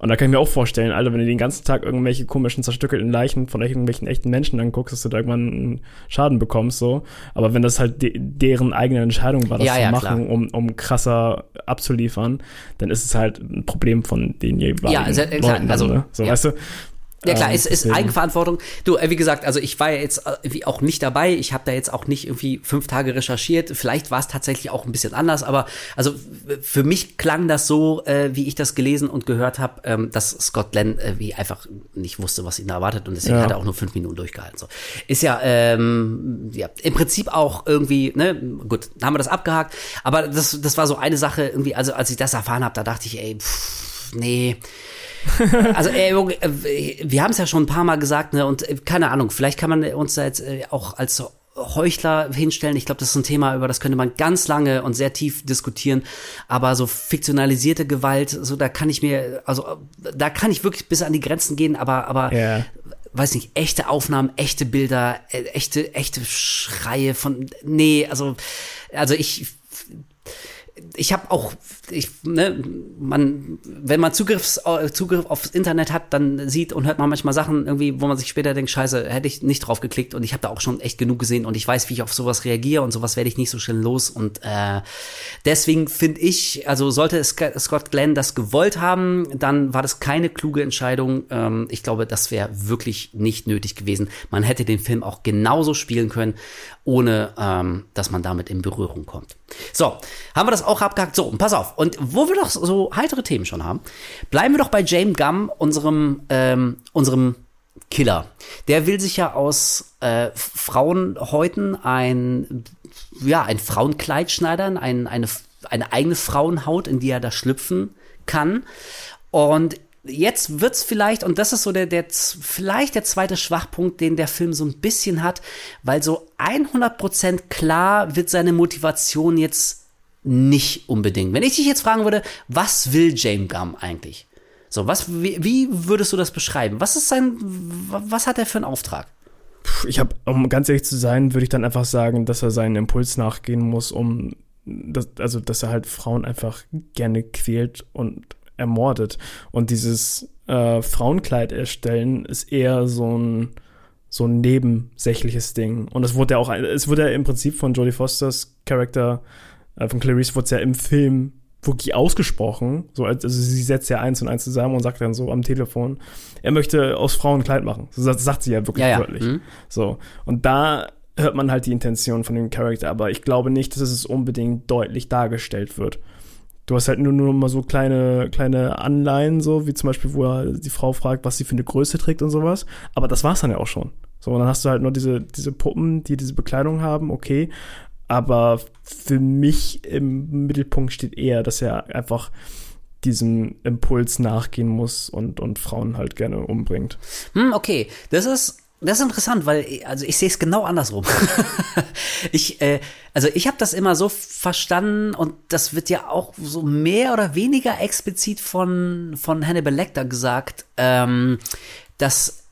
Und da kann ich mir auch vorstellen, Alter, wenn du den ganzen Tag irgendwelche komischen zerstückelten Leichen von irgendwelchen echten Menschen anguckst, dass du da irgendwann einen Schaden bekommst, so. Aber wenn das halt de deren eigene Entscheidung war, das Ja, zu ja, machen, klar. um, um krasser abzuliefern, dann ist es halt ein Problem von den jeweiligen Ja, also, äh, klar, Leuten. Dann, also, ne? So, ja. weißt du? Ja klar, Ähm, es ist Eigenverantwortung. Du, äh, wie gesagt, also ich war ja jetzt äh, wie auch nicht dabei. Ich habe da jetzt auch nicht irgendwie fünf Tage recherchiert. Vielleicht war es tatsächlich auch ein bisschen anders, aber also für mich klang das so, äh, wie ich das gelesen und gehört habe, ähm, dass Scott Glenn äh, wie einfach nicht wusste, was ihn da erwartet und deswegen Ja. hat er auch nur fünf Minuten durchgehalten. So ist ja ähm, ja im Prinzip auch irgendwie ne gut, dann haben wir das abgehakt. Aber das das war so eine Sache irgendwie. Also als ich das erfahren habe, da dachte ich, ey, pff, nee. Also äh, äh, wir haben es ja schon ein paar Mal gesagt, ne? Und äh, keine Ahnung, vielleicht kann man uns da jetzt auch als Heuchler hinstellen. Ich glaube, das ist ein Thema, über das könnte man ganz lange und sehr tief diskutieren. Aber so fiktionalisierte Gewalt, so da kann ich mir, also da kann ich wirklich bis an die Grenzen gehen. Aber aber Ja. weiß nicht, echte Aufnahmen, echte Bilder, äh, echte, echte Schreie von, nee, also, also ich, ich habe auch, ich, ne, man, wenn man Zugriffs, Zugriff aufs Internet hat, dann sieht und hört man manchmal Sachen irgendwie, wo man sich später denkt, scheiße, hätte ich nicht drauf geklickt und ich habe da auch schon echt genug gesehen und ich weiß, wie ich auf sowas reagiere und sowas werde ich nicht so schnell los und äh, deswegen finde ich, also sollte Scott Glenn das gewollt haben, dann war das keine kluge Entscheidung. Ähm, ich glaube, das wäre wirklich nicht nötig gewesen. Man hätte den Film auch genauso spielen können, ohne ähm, dass man damit in Berührung kommt. So, haben wir das auch abgehakt. So, und pass auf. Und wo wir doch so heitere Themen schon haben, bleiben wir doch bei James Gum, unserem, ähm, unserem Killer. Der will sich ja aus äh, Frauenhäuten ein, ja, ein Frauenkleid schneidern, ein, eine, eine eigene Frauenhaut, in die er da schlüpfen kann. Und jetzt wird's vielleicht, und das ist so der, der, vielleicht der zweite Schwachpunkt, den der Film so ein bisschen hat, weil so 100% klar wird seine Motivation jetzt nicht unbedingt. Wenn ich dich jetzt fragen würde, was will James Gum eigentlich? So, was, wie, wie würdest du das beschreiben? Was ist sein, was hat er für einen Auftrag? Ich habe, um ganz ehrlich zu sein, würde ich dann einfach sagen, dass er seinen Impuls nachgehen muss, um, das, also, dass er halt Frauen einfach gerne quält und ermordet. Und dieses äh, Frauenkleid erstellen ist eher so ein so ein nebensächliches Ding. Und es wurde ja auch, es wurde ja im Prinzip von Jodie Fosters Charakter, von Clarice, wurde es ja im Film wirklich ausgesprochen. So, also sie setzt ja eins und eins zusammen und sagt dann so am Telefon, er möchte aus Frauen Kleid machen. So das sagt sie ja wirklich ja, ja. wörtlich. Mhm. So. Und da hört man halt die Intention von dem Charakter, aber ich glaube nicht, dass es unbedingt deutlich dargestellt wird. Du hast halt nur, nur mal so kleine, kleine Anleihen, so wie zum Beispiel, wo er die Frau fragt, was sie für eine Größe trägt und sowas. Aber das war's dann ja auch schon. So, und dann hast du halt nur diese, diese Puppen, die diese Bekleidung haben, okay. Aber für mich im Mittelpunkt steht eher, dass er einfach diesem Impuls nachgehen muss und, und Frauen halt gerne umbringt. Hm, okay. Das ist das ist interessant, weil also ich sehe es genau andersrum. ich äh, also ich habe das immer so verstanden und das wird ja auch so mehr oder weniger explizit von von Hannibal Lecter gesagt, ähm, dass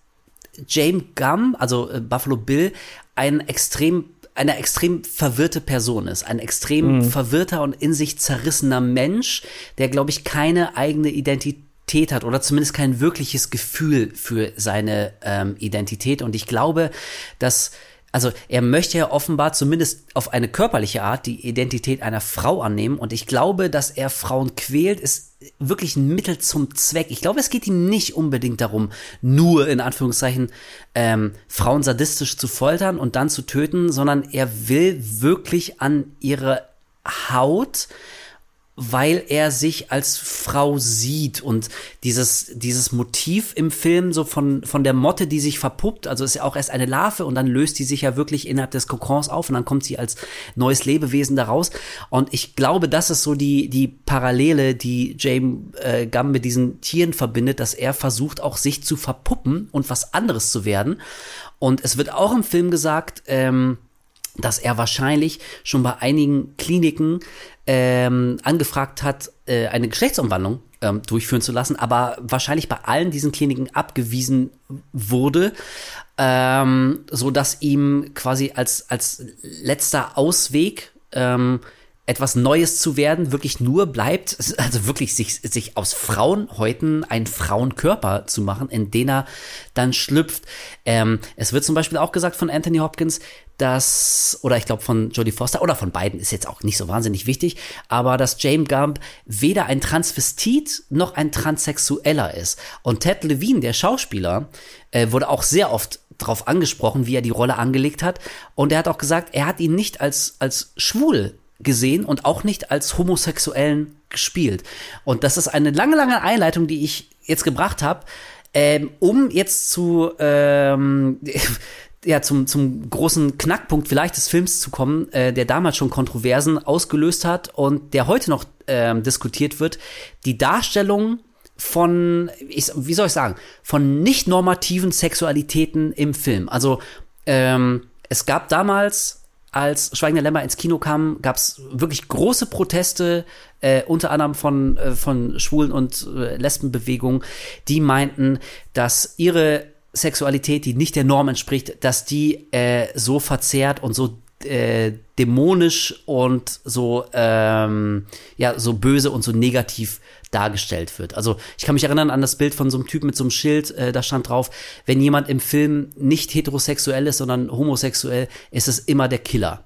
James Gum, also äh, Buffalo Bill, ein extrem eine extrem verwirrte Person ist, ein extrem mhm. verwirrter und in sich zerrissener Mensch, der glaube ich keine eigene Identität hat oder zumindest kein wirkliches Gefühl für seine ähm, Identität. Und ich glaube, dass also er möchte ja offenbar zumindest auf eine körperliche Art die Identität einer Frau annehmen und ich glaube, dass er Frauen quält, ist wirklich ein Mittel zum Zweck. Ich glaube, es geht ihm nicht unbedingt darum, nur in Anführungszeichen ähm, Frauen sadistisch zu foltern und dann zu töten, sondern er will wirklich an ihre Haut weil er sich als Frau sieht. Und dieses, dieses Motiv im Film so von, von der Motte, die sich verpuppt, also ist ja auch erst eine Larve und dann löst die sich ja wirklich innerhalb des Kokons auf und dann kommt sie als neues Lebewesen daraus und ich glaube, das ist so die, die Parallele, die James äh, Gum mit diesen Tieren verbindet, dass er versucht auch sich zu verpuppen und was anderes zu werden. Und es wird auch im Film gesagt, ähm, dass er wahrscheinlich schon bei einigen Kliniken ähm, angefragt hat, äh, eine Geschlechtsumwandlung ähm, durchführen zu lassen, aber wahrscheinlich bei allen diesen Kliniken abgewiesen wurde, ähm, so dass ihm quasi als als letzter Ausweg ähm, etwas Neues zu werden, wirklich nur bleibt, also wirklich sich, sich aus Frauenhäuten einen Frauenkörper zu machen, in den er dann schlüpft. Ähm, es wird zum Beispiel auch gesagt von Anthony Hopkins, dass, oder ich glaube von Jodie Foster, oder von beiden, ist jetzt auch nicht so wahnsinnig wichtig, aber dass James Gump weder ein Transvestit noch ein Transsexueller ist. Und Ted Levine, der Schauspieler, äh, wurde auch sehr oft darauf angesprochen, wie er die Rolle angelegt hat. Und er hat auch gesagt, er hat ihn nicht als, als schwul gesehen und auch nicht als Homosexuellen gespielt. Und das ist eine lange, lange Einleitung, die ich jetzt gebracht habe, ähm, um jetzt zu ähm, ja zum zum großen Knackpunkt vielleicht des Films zu kommen, äh, der damals schon Kontroversen ausgelöst hat und der heute noch ähm, diskutiert wird. Die Darstellung von, ich, wie soll ich sagen, von nicht normativen Sexualitäten im Film. Also ähm, es gab damals als Schweigende Lämmer ins Kino kam, gab es wirklich große Proteste, äh, unter anderem von, äh, von Schwulen- und äh, Lesbenbewegungen, die meinten, dass ihre Sexualität, die nicht der Norm entspricht, dass die äh, so verzerrt und so äh, dämonisch und so ähm, ja so böse und so negativ dargestellt wird. Also ich kann mich erinnern an das Bild von so einem Typ mit so einem Schild, äh, da stand drauf, wenn jemand im Film nicht heterosexuell ist, sondern homosexuell, ist es immer der Killer.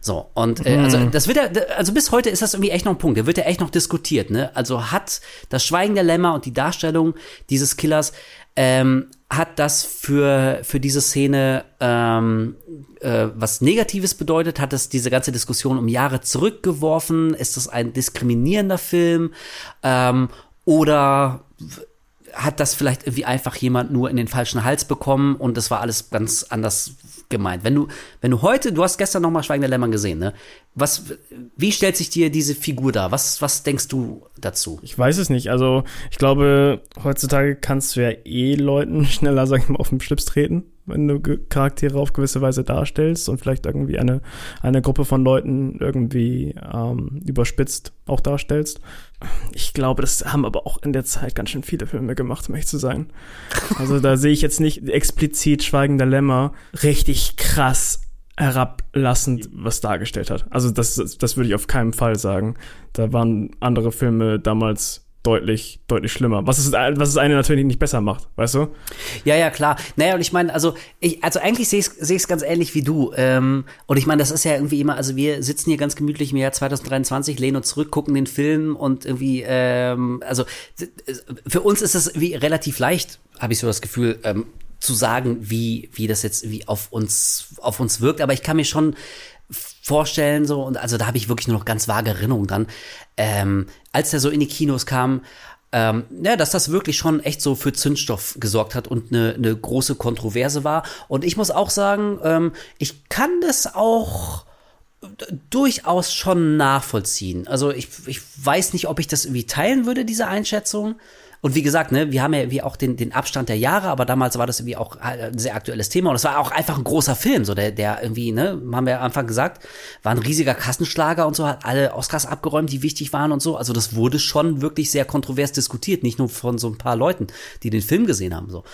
So, und äh, also Mhm. das wird ja, also bis heute ist das irgendwie echt noch ein Punkt, der wird ja echt noch diskutiert, ne? Also hat das Schweigen der Lämmer und die Darstellung dieses Killers, ähm, hat das für, für diese Szene ähm, äh, was Negatives bedeutet? Hat das diese ganze Diskussion um Jahre zurückgeworfen? Ist das ein diskriminierender Film? Ähm, oder hat das vielleicht irgendwie einfach jemand nur in den falschen Hals bekommen und das war alles ganz anders gemeint. Wenn du, wenn du heute, du hast gestern noch mal Schweigender Lämmer gesehen, ne? Was, wie stellt sich dir diese Figur dar? Was, was denkst du dazu? Ich weiß es nicht. Also, ich glaube, heutzutage kannst du ja eh Leuten schneller, sag ich mal, auf den Schlips treten, wenn du Charaktere auf gewisse Weise darstellst und vielleicht irgendwie eine, eine Gruppe von Leuten irgendwie ähm, überspitzt auch darstellst. Ich glaube, das haben aber auch in der Zeit ganz schön viele Filme gemacht, um ehrlich zu sein. Also, da sehe ich jetzt nicht explizit Schweigender Lämmer richtig krass herablassend was dargestellt hat. Also das, das würde ich auf keinen Fall sagen. Da waren andere Filme damals deutlich, deutlich schlimmer. Was es, was es eine natürlich nicht besser macht, weißt du? Ja, ja, klar. Naja, und ich meine, also ich, also eigentlich sehe ich es ganz ähnlich wie du. Ähm, und ich meine, das ist ja irgendwie immer, also wir sitzen hier ganz gemütlich im Jahr 2023, lehnen uns zurück, gucken den Film und irgendwie, ähm, also für uns ist es wie relativ leicht, habe ich so das Gefühl, ähm, zu sagen, wie, wie das jetzt wie auf uns, auf uns wirkt. Aber ich kann mir schon vorstellen, so, und also da habe ich wirklich nur noch ganz vage Erinnerungen dran, ähm, als der so in die Kinos kam, ähm, ja, dass das wirklich schon echt so für Zündstoff gesorgt hat und eine, eine große Kontroverse war. Und ich muss auch sagen, ähm, ich kann das auch durchaus schon nachvollziehen. Also ich, ich weiß nicht, ob ich das irgendwie teilen würde, diese Einschätzung. Und wie gesagt, ne, wir haben ja irgendwie auch den, den Abstand der Jahre, aber damals war das irgendwie auch ein sehr aktuelles Thema und es war auch einfach ein großer Film, so der, der irgendwie, ne, haben wir am Anfang gesagt, war ein riesiger Kassenschlager und so, hat alle Oscars abgeräumt, die wichtig waren und so. Also das wurde schon wirklich sehr kontrovers diskutiert, nicht nur von so ein paar Leuten, die den Film gesehen haben, so.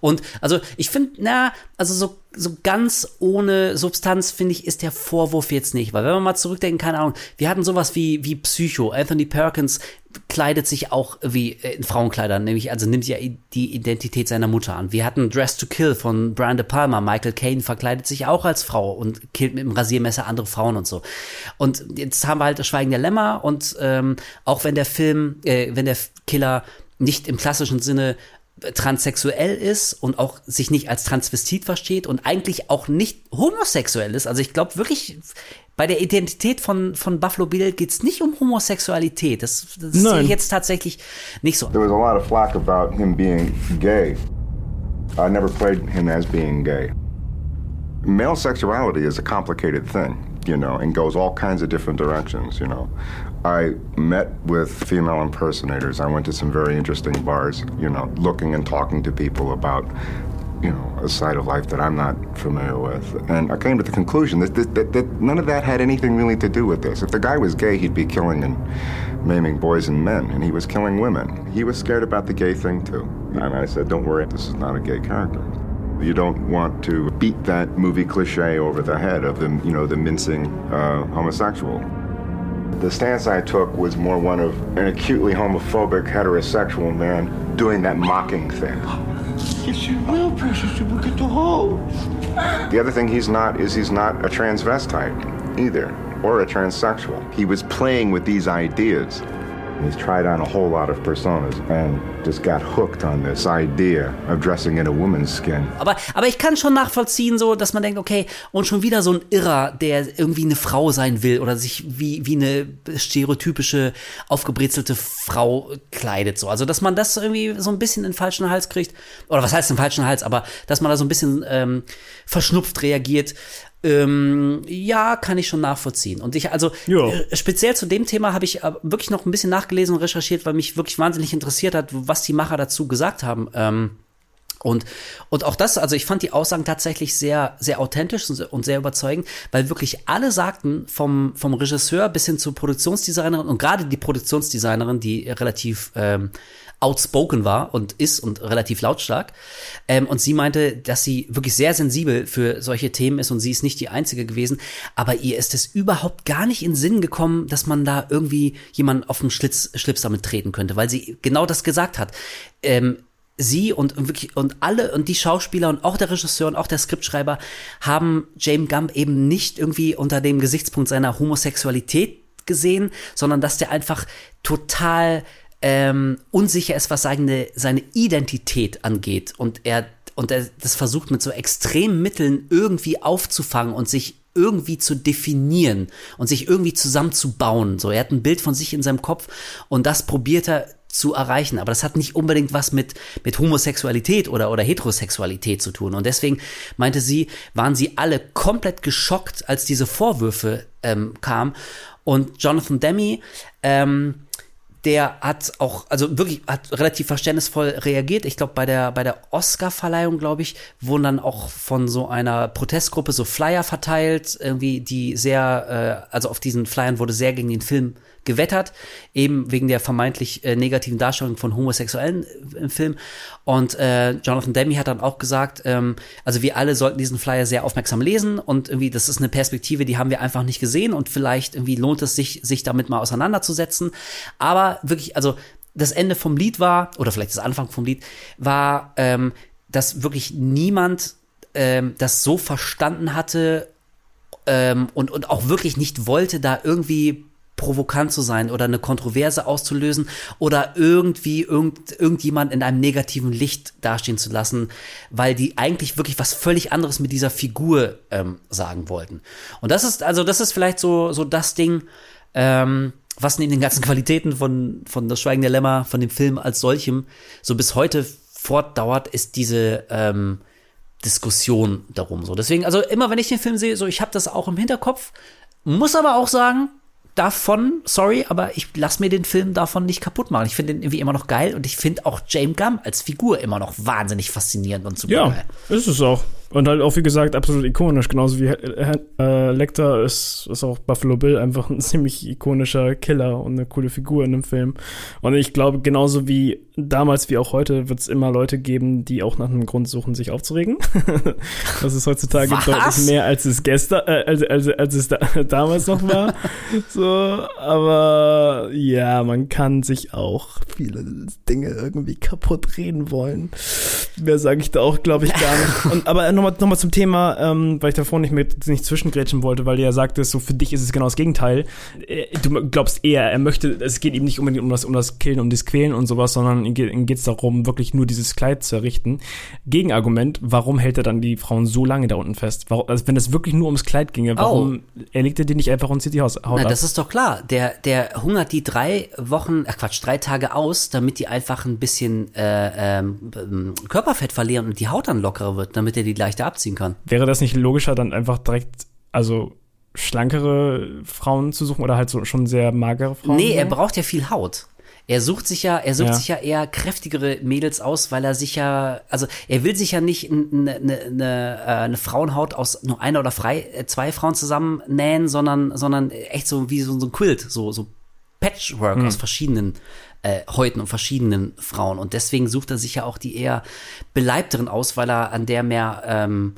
Und also ich finde, na, also so so ganz ohne Substanz, finde ich, ist der Vorwurf jetzt nicht. Weil wenn wir mal zurückdenken, keine Ahnung, wir hatten sowas wie, wie Psycho. Anthony Perkins kleidet sich auch wie äh, in Frauenkleidern, nämlich, also nimmt ja die Identität seiner Mutter an. Wir hatten Dress to Kill von Brian De Palma. Michael Caine verkleidet sich auch als Frau und killt mit dem Rasiermesser andere Frauen und so. Und jetzt haben wir halt das Schweigen der Lämmer und ähm, auch wenn der Film, äh, wenn der Killer nicht im klassischen Sinne transsexuell ist und auch sich nicht als Transvestit versteht und eigentlich auch nicht homosexuell ist. Also ich glaube wirklich, bei der Identität von, von Buffalo Bill geht's nicht um Homosexualität. Das, das sehe ich jetzt tatsächlich nicht so. There was a lot of flack about him being gay. I never played him as being gay. Male sexuality is a complicated thing, you know, and goes all kinds of different directions, you know. I met with female impersonators. I went to some very interesting bars, you know, looking and talking to people about, you know, a side of life that I'm not familiar with. And I came to the conclusion that, that, that, that none of that had anything really to do with this. If the guy was gay, he'd be killing and maiming boys and men, and he was killing women. He was scared about the gay thing, too. And I said, don't worry, this is not a gay character. You don't want to beat that movie cliche over the head of the, you know, the mincing uh, homosexual. The stance I took was more one of an acutely homophobic heterosexual man doing that mocking thing. Yes, you will, precious. You will get the hole. The other thing he's not is he's not a transvestite either, or a transsexual. He was playing with these ideas. He's tried on a whole lot of personas and just got hooked on this idea of dressing in a woman's skin. Aber, aber ich kann schon nachvollziehen, so, dass man denkt, okay, und schon wieder so ein Irrer, der irgendwie eine Frau sein will oder sich wie, wie eine stereotypische, aufgebrezelte Frau kleidet, so. Also, dass man das irgendwie so ein bisschen in den falschen Hals kriegt. Oder was heißt den falschen Hals? Aber, dass man da so ein bisschen ähm, verschnupft reagiert. Ähm, ja, kann ich schon nachvollziehen. Und ich, also Ja. äh, speziell zu dem Thema habe ich äh, wirklich noch ein bisschen nachgelesen und recherchiert, weil mich wirklich wahnsinnig interessiert hat, was die Macher dazu gesagt haben. Ähm, und, und auch das, also ich fand die Aussagen tatsächlich sehr, sehr authentisch und sehr- und sehr überzeugend, weil wirklich alle sagten, vom, vom Regisseur bis hin zur Produktionsdesignerin und gerade die Produktionsdesignerin, die relativ ähm, outspoken war und ist und relativ lautstark. Ähm, und sie meinte, dass sie wirklich sehr sensibel für solche Themen ist und sie ist nicht die Einzige gewesen. Aber ihr ist es überhaupt gar nicht in Sinn gekommen, dass man da irgendwie jemanden auf den Schlitz, Schlips damit treten könnte, weil sie genau das gesagt hat. Ähm, sie und wirklich und alle und die Schauspieler und auch der Regisseur und auch der Skriptschreiber haben James Gump eben nicht irgendwie unter dem Gesichtspunkt seiner Homosexualität gesehen, sondern dass der einfach total ähm, unsicher ist, was seine, seine Identität angeht und er und er das versucht mit so extremen Mitteln irgendwie aufzufangen und sich irgendwie zu definieren und sich irgendwie zusammenzubauen. So, er hat ein Bild von sich in seinem Kopf und das probiert er zu erreichen. Aber das hat nicht unbedingt was mit, mit Homosexualität oder, oder Heterosexualität zu tun. Und deswegen meinte sie, waren sie alle komplett geschockt, als diese Vorwürfe ähm, kamen. Und Jonathan Demi, ähm, der hat auch, also wirklich, hat relativ verständnisvoll reagiert. Ich glaube, bei der, bei der Oscar-Verleihung, glaube ich, wurden dann auch von so einer Protestgruppe so Flyer verteilt, irgendwie, die sehr, äh, also auf diesen Flyern wurde sehr gegen den Film gewettert, eben wegen der vermeintlich äh, negativen Darstellung von Homosexuellen im Film. Und äh, Jonathan Demme hat dann auch gesagt, ähm, also wir alle sollten diesen Flyer sehr aufmerksam lesen und irgendwie, das ist eine Perspektive, die haben wir einfach nicht gesehen und vielleicht irgendwie lohnt es sich, sich damit mal auseinanderzusetzen. Aber wirklich, also das Ende vom Lied war, oder vielleicht das Anfang vom Lied, war, ähm, dass wirklich niemand ähm, das so verstanden hatte ähm, und, und auch wirklich nicht wollte, da irgendwie provokant zu sein oder eine Kontroverse auszulösen oder irgendwie irgend, irgendjemand in einem negativen Licht dastehen zu lassen, weil die eigentlich wirklich was völlig anderes mit dieser Figur ähm, sagen wollten. Und das ist, also das ist vielleicht so, so das Ding, ähm, was neben den ganzen Qualitäten von, von Das Schweigen der Lämmer, von dem Film als solchem, so bis heute fortdauert, ist diese, ähm, Diskussion darum so. Deswegen, also immer wenn ich den Film sehe, so ich habe das auch im Hinterkopf, muss aber auch sagen, davon, sorry, aber ich lasse mir den Film davon nicht kaputt machen. Ich finde den irgendwie immer noch geil und ich finde auch James Gump als Figur immer noch wahnsinnig faszinierend und super Ja, geil. ist es auch. Und halt auch, wie gesagt, absolut ikonisch. Genauso wie äh, Lecter ist, ist auch Buffalo Bill einfach ein ziemlich ikonischer Killer und eine coole Figur in dem Film. Und ich glaube, genauso wie damals wie auch heute wird es immer Leute geben, die auch nach einem Grund suchen, sich aufzuregen. das ist heutzutage Was? deutlich mehr, als es gestern, äh, als, als, als es da, damals noch war. so, aber ja, man kann sich auch viele Dinge irgendwie kaputt reden wollen. Mehr sage ich da auch, glaube ich, gar nicht. Und, aber nochmal noch mal zum Thema, ähm, weil ich davor nicht mit nicht zwischengrätschen wollte, weil du ja sagtest, so für dich ist es genau das Gegenteil. Äh, Du glaubst eher, er möchte, es geht ihm nicht unbedingt um das, um das Killen, um das Quälen und sowas, sondern ihm geht es darum, wirklich nur dieses Kleid zu errichten. Gegenargument, warum hält er dann die Frauen so lange da unten fest? Warum, also wenn es wirklich nur ums Kleid ginge, warum erlegt er die nicht einfach und zieht die Haus, Haut Oh. Na, ab? das ist doch klar. Der, der hungert die drei Wochen, ach Quatsch, drei Tage aus, damit die einfach ein bisschen äh, ähm, ähm, Körperfett verlieren und die Haut dann lockerer wird, damit er die leichter abziehen kann. Wäre das nicht logischer, dann einfach direkt, also schlankere Frauen zu suchen oder halt so schon sehr magere Frauen? Nee, er braucht ja viel Haut. Er sucht sich ja, er sucht Ja. sich ja eher kräftigere Mädels aus, weil er sich ja, also er will sich ja nicht eine, eine, eine, äh, eine Frauenhaut aus nur einer oder frei, äh, zwei Frauen zusammen nähen, sondern, sondern echt so wie so, so ein Quilt, so, so Patchwork Mhm. aus verschiedenen äh, Häuten und verschiedenen Frauen. Und deswegen sucht er sich ja auch die eher beleibteren aus, weil er an der mehr, ähm,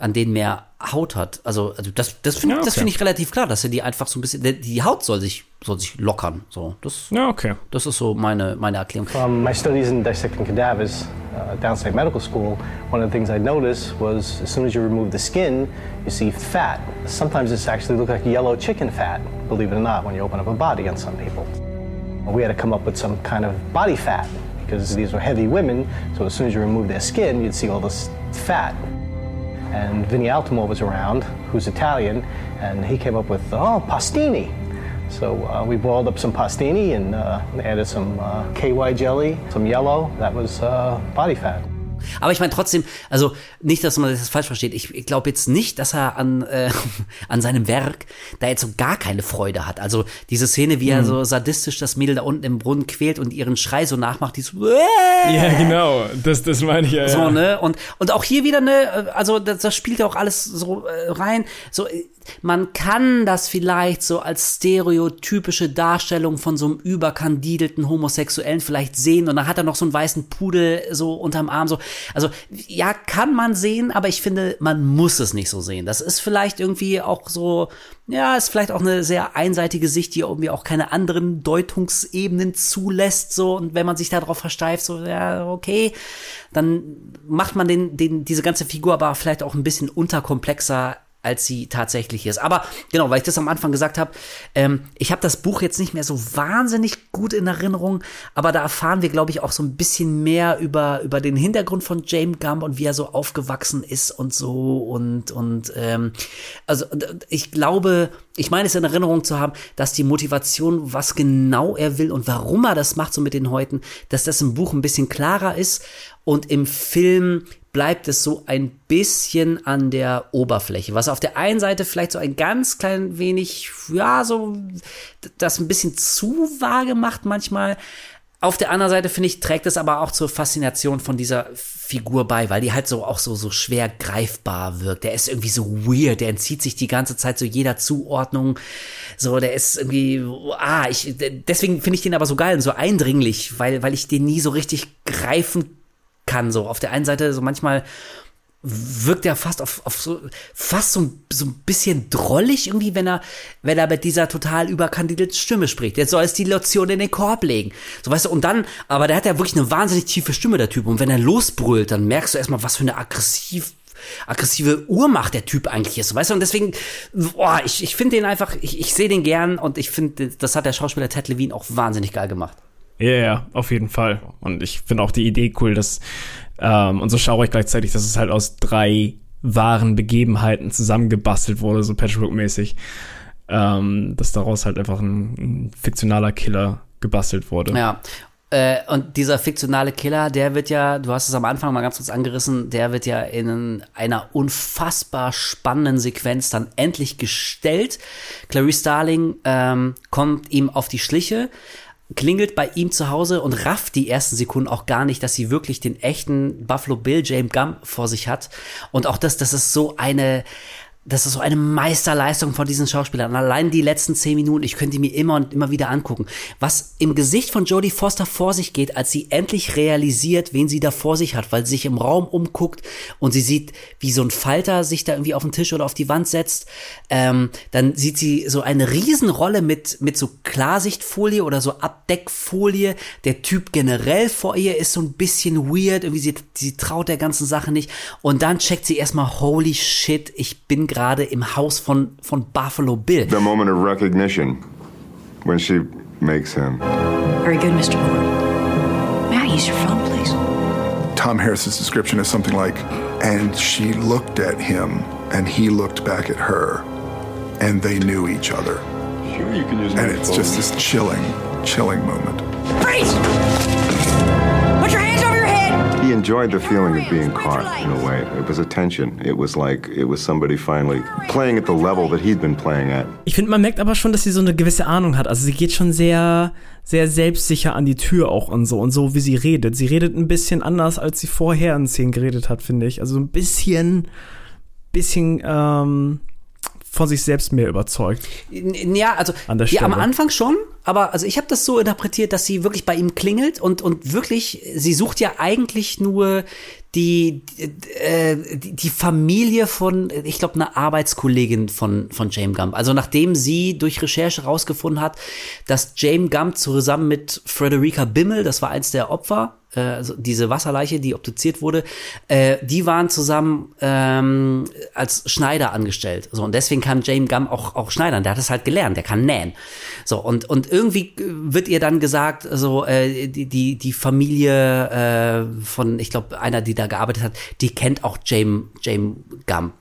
an denen mehr Haut hat. Also, also das, das finde Ja, okay. finde ich relativ klar, dass er die einfach so ein bisschen, die- die Haut soll sich, soll sich lockern. So, das, ja, okay. das ist so meine, meine Erklärung. From my studies in dissecting cadavers uh, downstate medical school, one of the things I noticed was as soon as you remove the skin, you see fat. Sometimes it's actually look like yellow chicken fat, believe it or not, when you open up a body on some people. We had to come up with some kind of body fat because these were heavy women, so as soon as you remove their skin, you'd see all this fat. And Vinnie Altamore was around, who's Italian, and he came up with, oh, pastini. So uh, we boiled up some pastini and uh, added some uh, KY jelly, some yellow. That was uh, body fat. Aber ich meine trotzdem, also nicht, dass man das falsch versteht. Ich, ich glaube jetzt nicht, dass er an, äh, an seinem Werk da jetzt so gar keine Freude hat. Also diese Szene, wie er Mhm. so sadistisch das Mädel da unten im Brunnen quält und ihren Schrei so nachmacht, die so, Ja, genau. Das, das meine ich ja. so, ne? Und, und auch hier wieder, ne, also das, das spielt ja auch alles so äh, rein. So, äh, man kann das vielleicht so als stereotypische Darstellung von so einem überkandidelten Homosexuellen vielleicht sehen und dann hat er noch so einen weißen Pudel so unterm Arm so. Also ja, kann man sehen, aber ich finde, man muss es nicht so sehen. Das ist vielleicht irgendwie auch so, ja, ist vielleicht auch eine sehr einseitige Sicht, die irgendwie auch keine anderen Deutungsebenen zulässt so und wenn man sich darauf versteift, so ja, okay, dann macht man den, den diese ganze Figur aber vielleicht auch ein bisschen unterkomplexer als sie tatsächlich ist. Aber genau, weil ich das am Anfang gesagt habe, ähm, ich habe das Buch jetzt nicht mehr so wahnsinnig gut in Erinnerung, aber da erfahren wir, glaube ich, auch so ein bisschen mehr über über den Hintergrund von James Gump und wie er so aufgewachsen ist und so und und ähm, also ich glaube, ich meine es in Erinnerung zu haben, dass die Motivation, was genau er will und warum er das macht so mit den Häuten, dass das im Buch ein bisschen klarer ist und im Film bleibt es so ein bisschen an der Oberfläche, was auf der einen Seite vielleicht so ein ganz klein wenig, ja, so das ein bisschen zu vage macht manchmal. Auf der anderen Seite finde ich, trägt es aber auch zur Faszination von dieser Figur bei, weil die halt so auch so, so schwer greifbar wirkt. Der ist irgendwie so weird, der entzieht sich die ganze Zeit so jeder Zuordnung. So, der ist irgendwie, ah, ich, deswegen finde ich den aber so geil und so eindringlich, weil, weil ich den nie so richtig greifen kann. So auf der einen Seite so manchmal wirkt er fast auf, auf so fast so, so ein bisschen drollig irgendwie, wenn er wenn er mit dieser total überkandidelten Stimme spricht. Jetzt soll es die Lotion in den Korb legen. So weißt du und dann, aber der hat ja wirklich eine wahnsinnig tiefe Stimme der Typ und wenn er losbrüllt, dann merkst du erstmal, was für eine aggressiv aggressive Uhrmacht der Typ eigentlich ist, weißt du? Und deswegen, boah, ich, ich finde den einfach, ich, ich sehe den gern und ich finde, das hat der Schauspieler Ted Levine auch wahnsinnig geil gemacht. Ja, yeah, auf jeden Fall. Und ich finde auch die Idee cool, dass, ähm, und so schaue ich gleichzeitig, dass es halt aus drei wahren Begebenheiten zusammengebastelt wurde, so Patchwork-mäßig, ähm, dass daraus halt einfach ein, ein fiktionaler Killer gebastelt wurde. Ja, äh, und dieser fiktionale Killer, der wird ja, du hast es am Anfang mal ganz kurz angerissen, der wird ja in einer unfassbar spannenden Sequenz dann endlich gestellt. Clarice Starling ähm, kommt ihm auf die Schliche, klingelt bei ihm zu Hause und rafft die ersten Sekunden auch gar nicht, dass sie wirklich den echten Buffalo Bill James Gump vor sich hat. Und auch das, das ist so eine, das ist so eine Meisterleistung von diesen Schauspielern. Allein die letzten zehn Minuten, ich könnte die mir immer und immer wieder angucken. Was im Gesicht von Jodie Foster vor sich geht, als sie endlich realisiert, wen sie da vor sich hat, weil sie sich im Raum umguckt und sie sieht, wie so ein Falter sich da irgendwie auf den Tisch oder auf die Wand setzt. Ähm, dann sieht sie so eine Riesenrolle mit, mit so Klarsichtfolie oder so Abdeckfolie. Der Typ generell vor ihr ist so ein bisschen weird, irgendwie sie, sie traut der ganzen Sache nicht. Und dann checkt sie erstmal, holy shit, ich bin gerade im Haus von, von Buffalo Bill. The moment of recognition when she makes him. Very good, Mr. Ford. May I use your phone, please? Tom Harris's description is something like, and she looked at him, and he looked back at her, and they knew each other. Sure, you can use And it's just this chilling, chilling moment. Freeze! Enjoyed the feeling of being caught in a way. It was a tension. It was like it was somebody finally playing at the level that he'd been playing at. Ich finde, man merkt aber schon, dass sie so eine gewisse Ahnung hat. Also sie geht schon sehr, sehr selbstsicher an die Tür auch und so und so, wie sie redet. Sie redet ein bisschen anders, als sie vorher in Szenen geredet hat, finde ich. Also ein bisschen, bisschen ähm, von sich selbst mehr überzeugt. Ja, also An ja, am. Anfang schon, aber also ich habe das so interpretiert, dass sie wirklich bei ihm klingelt und und wirklich, sie sucht ja eigentlich nur die äh, die, die Familie von, ich glaube, eine Arbeitskollegin von von James Gump. Also nachdem sie durch Recherche rausgefunden hat, dass James Gump zusammen mit Frederica Bimmel, das war eins der Opfer, äh, also diese Wasserleiche, die obduziert wurde, äh, die waren zusammen ähm, als Schneider angestellt. So und deswegen kann James Gump auch auch schneidern. Der hat es halt gelernt. Der kann nähen. So und und irgendwie wird ihr dann gesagt, so äh, die die die Familie äh, von, ich glaube, einer, die da gearbeitet hat, die kennt auch James James Gump.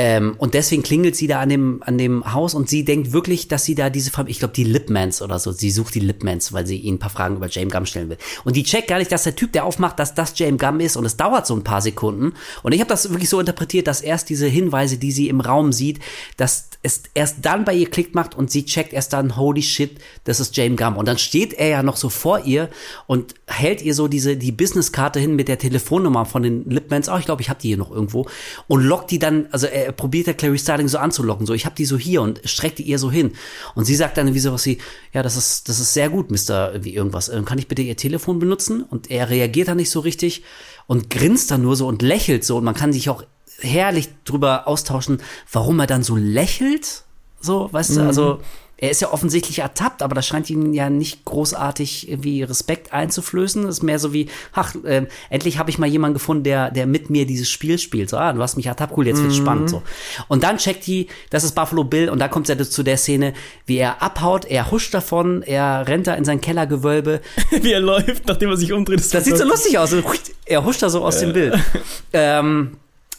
Ähm, und deswegen klingelt sie da an dem, an dem Haus und sie denkt wirklich, dass sie da diese Familie, ich glaube, die Lipmans oder so, sie sucht die Lipmans, weil sie ihnen ein paar Fragen über James Gump stellen will. Und die checkt gar nicht, dass der Typ, der aufmacht, dass das James Gump ist und es dauert so ein paar Sekunden. Und ich habe das wirklich so interpretiert, dass erst diese Hinweise, die sie im Raum sieht, dass es erst dann bei ihr klickt macht und sie checkt erst dann, holy shit, das ist James Gum. Und dann steht er ja noch so vor ihr und hält ihr so diese, die Businesskarte hin mit der Telefonnummer von den Lipmans. Oh, ich glaube, ich habe die hier noch irgendwo. Und lockt die dann, also er probiert der Clary Starling so anzulocken, so, ich habe die so hier und streckt die ihr so hin. Und sie sagt dann wie sowas wie, ja, das ist, das ist sehr gut, Mister, wie irgendwas. Ähm, Kann ich bitte ihr Telefon benutzen? Und er reagiert dann nicht so richtig und grinst dann nur so und lächelt so und man kann sich auch herrlich drüber austauschen, warum er dann so lächelt. So, weißt du, Mhm. also er ist ja offensichtlich ertappt, aber das scheint ihm ja nicht großartig irgendwie Respekt einzuflößen. Das ist mehr so wie, ach, ähm, endlich habe ich mal jemanden gefunden, der, der mit mir dieses Spiel spielt. So, ah, du hast mich ertappt, cool, jetzt wird's Mhm. spannend. So. Und dann checkt die, das ist Buffalo Bill, und da kommt er zu der Szene, wie er abhaut, er huscht davon, er rennt da in sein Kellergewölbe. wie er läuft, nachdem er sich umdreht. Das sieht so lustig aus. So, Er huscht da so aus dem Bild. Ähm,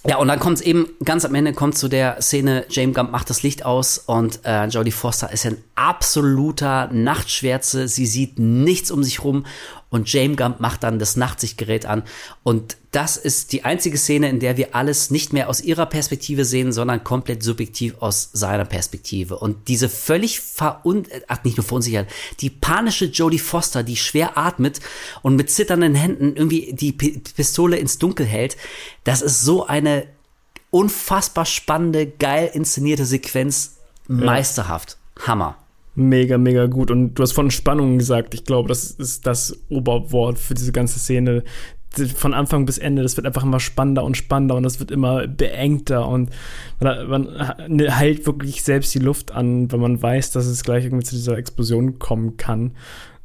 ja, und dann kommt es eben, ganz am Ende kommt zu der Szene, James Gump macht das Licht aus und äh, Jodie Foster ist ein absoluter Nachtschwärze. Sie sieht nichts um sich rum und James Gump macht dann das Nachtsichtgerät an. Und das ist die einzige Szene, in der wir alles nicht mehr aus ihrer Perspektive sehen, sondern komplett subjektiv aus seiner Perspektive. Und diese völlig verun ach, nicht nur verunsichert, die panische Jodie Foster, die schwer atmet und mit zitternden Händen irgendwie die P Pistole ins Dunkel hält, das ist so eine unfassbar spannende, geil inszenierte Sequenz. Meisterhaft. Hammer. Mega, mega gut. Und du hast von Spannung gesagt. Ich glaube, das ist das Oberwort für diese ganze Szene. Von Anfang bis Ende, das wird einfach immer spannender und spannender und das wird immer beengter und man, man hält wirklich selbst die Luft an, wenn man weiß, dass es gleich irgendwie zu dieser Explosion kommen kann.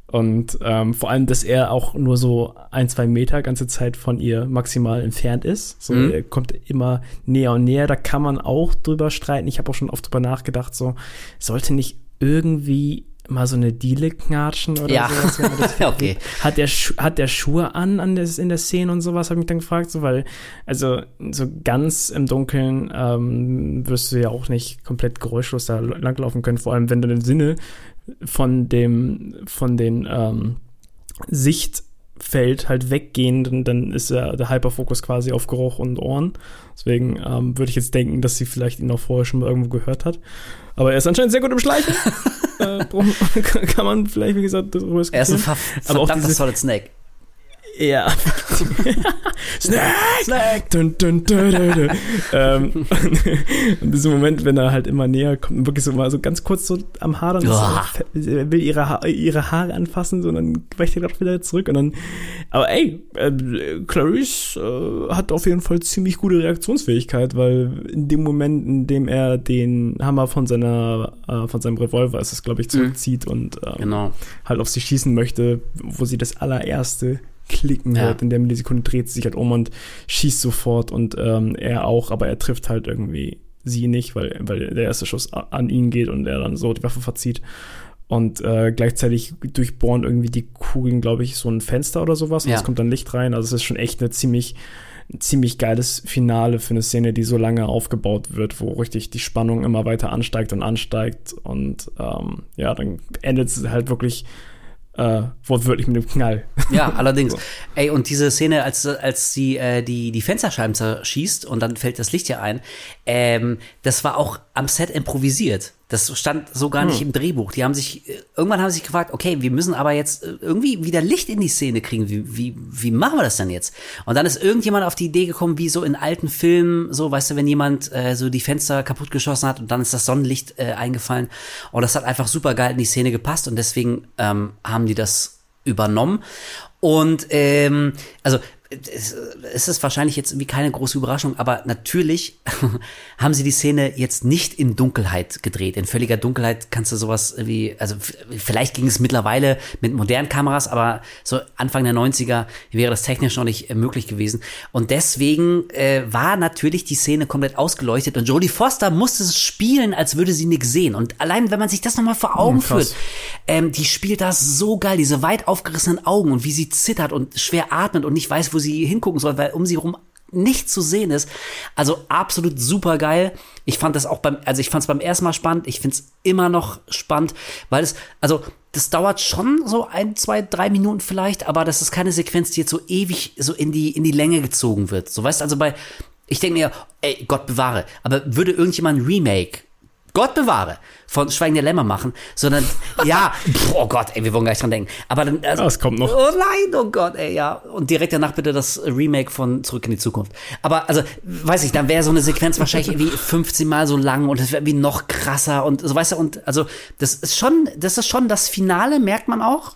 Und ähm, vor allem, dass er auch nur so ein, zwei Meter ganze Zeit von ihr maximal entfernt ist. So, Mhm. er kommt immer näher und näher. Da kann man auch drüber streiten. Ich habe auch schon oft drüber nachgedacht, so, sollte nicht irgendwie mal so eine Diele knatschen oder Ja. sowas. wenn man das Okay. Hat der, Schu hat der Schuhe an, an des, in der Szene und sowas, habe ich mich dann gefragt, so, weil, also, so ganz im Dunkeln ähm, wirst du ja auch nicht komplett geräuschlos da langlaufen können, vor allem wenn du den Sinne von dem, von den ähm, Sichtfeld halt weggehen, dann, dann ist ja der Hyperfokus quasi auf Geruch und Ohren. Deswegen ähm, würde ich jetzt denken, dass sie vielleicht ihn auch vorher schon mal irgendwo gehört hat. Aber er ist anscheinend sehr gut im Schleichen. äh, kann man vielleicht, wie gesagt, darüber Er ist ein ver Aber auch diese, Solid Snake. Ja. Snack! Snack! Dun, dun, dun, dun, ähm, und dieser Moment, wenn er halt immer näher kommt, wirklich so mal so ganz kurz so am ist, Uah. er will ihre, ha ihre Haare anfassen, so, und dann weicht er gerade wieder zurück und dann, aber ey, äh, Clarice äh, hat auf jeden Fall ziemlich gute Reaktionsfähigkeit, weil in dem Moment, in dem er den Hammer von seiner, äh, von seinem Revolver, ist es glaube ich, zurückzieht und ähm, Genau. halt auf sie schießen möchte, wo sie das allererste klicken Ja. hört. In der Millisekunde dreht sie sich halt um und schießt sofort und ähm, er auch, aber er trifft halt irgendwie sie nicht, weil, weil der erste Schuss an ihn geht und er dann so die Waffe verzieht. Und äh, gleichzeitig durchbohren irgendwie die Kugeln, glaube ich, so ein Fenster oder sowas. Und Ja. es kommt dann Licht rein. Also es ist schon echt eine ziemlich, ein ziemlich geiles Finale für eine Szene, die so lange aufgebaut wird, wo richtig die Spannung immer weiter ansteigt und ansteigt. Und ähm, ja, dann endet es halt wirklich äh, wortwörtlich mit dem Knall. Ja, allerdings. Ey, und diese Szene, als, als sie äh, die, die Fensterscheiben zerschießt und dann fällt das Licht ja ein, ähm, das war auch am Set improvisiert. Das stand so gar nicht Hm. im Drehbuch. Die haben sich, äh, irgendwann haben sie sich gefragt, okay, wir müssen aber jetzt äh, irgendwie wieder Licht in die Szene kriegen. Wie, wie, wie machen wir das denn jetzt? Und dann ist irgendjemand auf die Idee gekommen, wie so in alten Filmen, so, weißt du, wenn jemand äh, so die Fenster kaputt geschossen hat und dann ist das Sonnenlicht äh, eingefallen. Und das hat einfach super geil in die Szene gepasst und deswegen ähm, haben die das übernommen. Und ähm, also es, es ist wahrscheinlich jetzt irgendwie keine große Überraschung, aber natürlich haben sie die Szene jetzt nicht in Dunkelheit gedreht. In völliger Dunkelheit kannst du sowas wie, also vielleicht ging es mittlerweile mit modernen Kameras, aber so Anfang der 90er wäre das technisch noch nicht äh, möglich gewesen. Und deswegen äh, war natürlich die Szene komplett ausgeleuchtet und Jodie Foster musste es spielen, als würde sie nichts sehen. Und allein, wenn man sich das nochmal vor Augen Hm, krass. führt, ähm, die spielt das so geil, diese weit aufgerissenen Augen und wie sie zittert und schwer atmet und nicht weiß, wo sie hingucken soll, weil um sie rum nichts zu sehen ist. Also absolut super geil. Ich fand das auch beim, also ich fand es beim ersten Mal spannend. Ich finde es immer noch spannend, weil es, also das dauert schon so ein, zwei, drei Minuten vielleicht, aber das ist keine Sequenz, die jetzt so ewig so in die, in die Länge gezogen wird. So weißt also bei, ich denke mir, ey, Gott bewahre, aber würde irgendjemand ein Remake Gott bewahre, von Schweigen der Lämmer machen, sondern ja, pf, oh Gott, ey, wir wollen gar nicht dran denken. Aber dann, also, Das kommt noch. Oh nein, oh Gott, ey, ja. Und direkt danach bitte das Remake von Zurück in die Zukunft. Aber, also, weiß ich, dann wäre so eine Sequenz wahrscheinlich irgendwie 15 Mal so lang und es wäre irgendwie noch krasser und so, weißt du, und also, das ist schon, das ist schon das Finale, merkt man auch.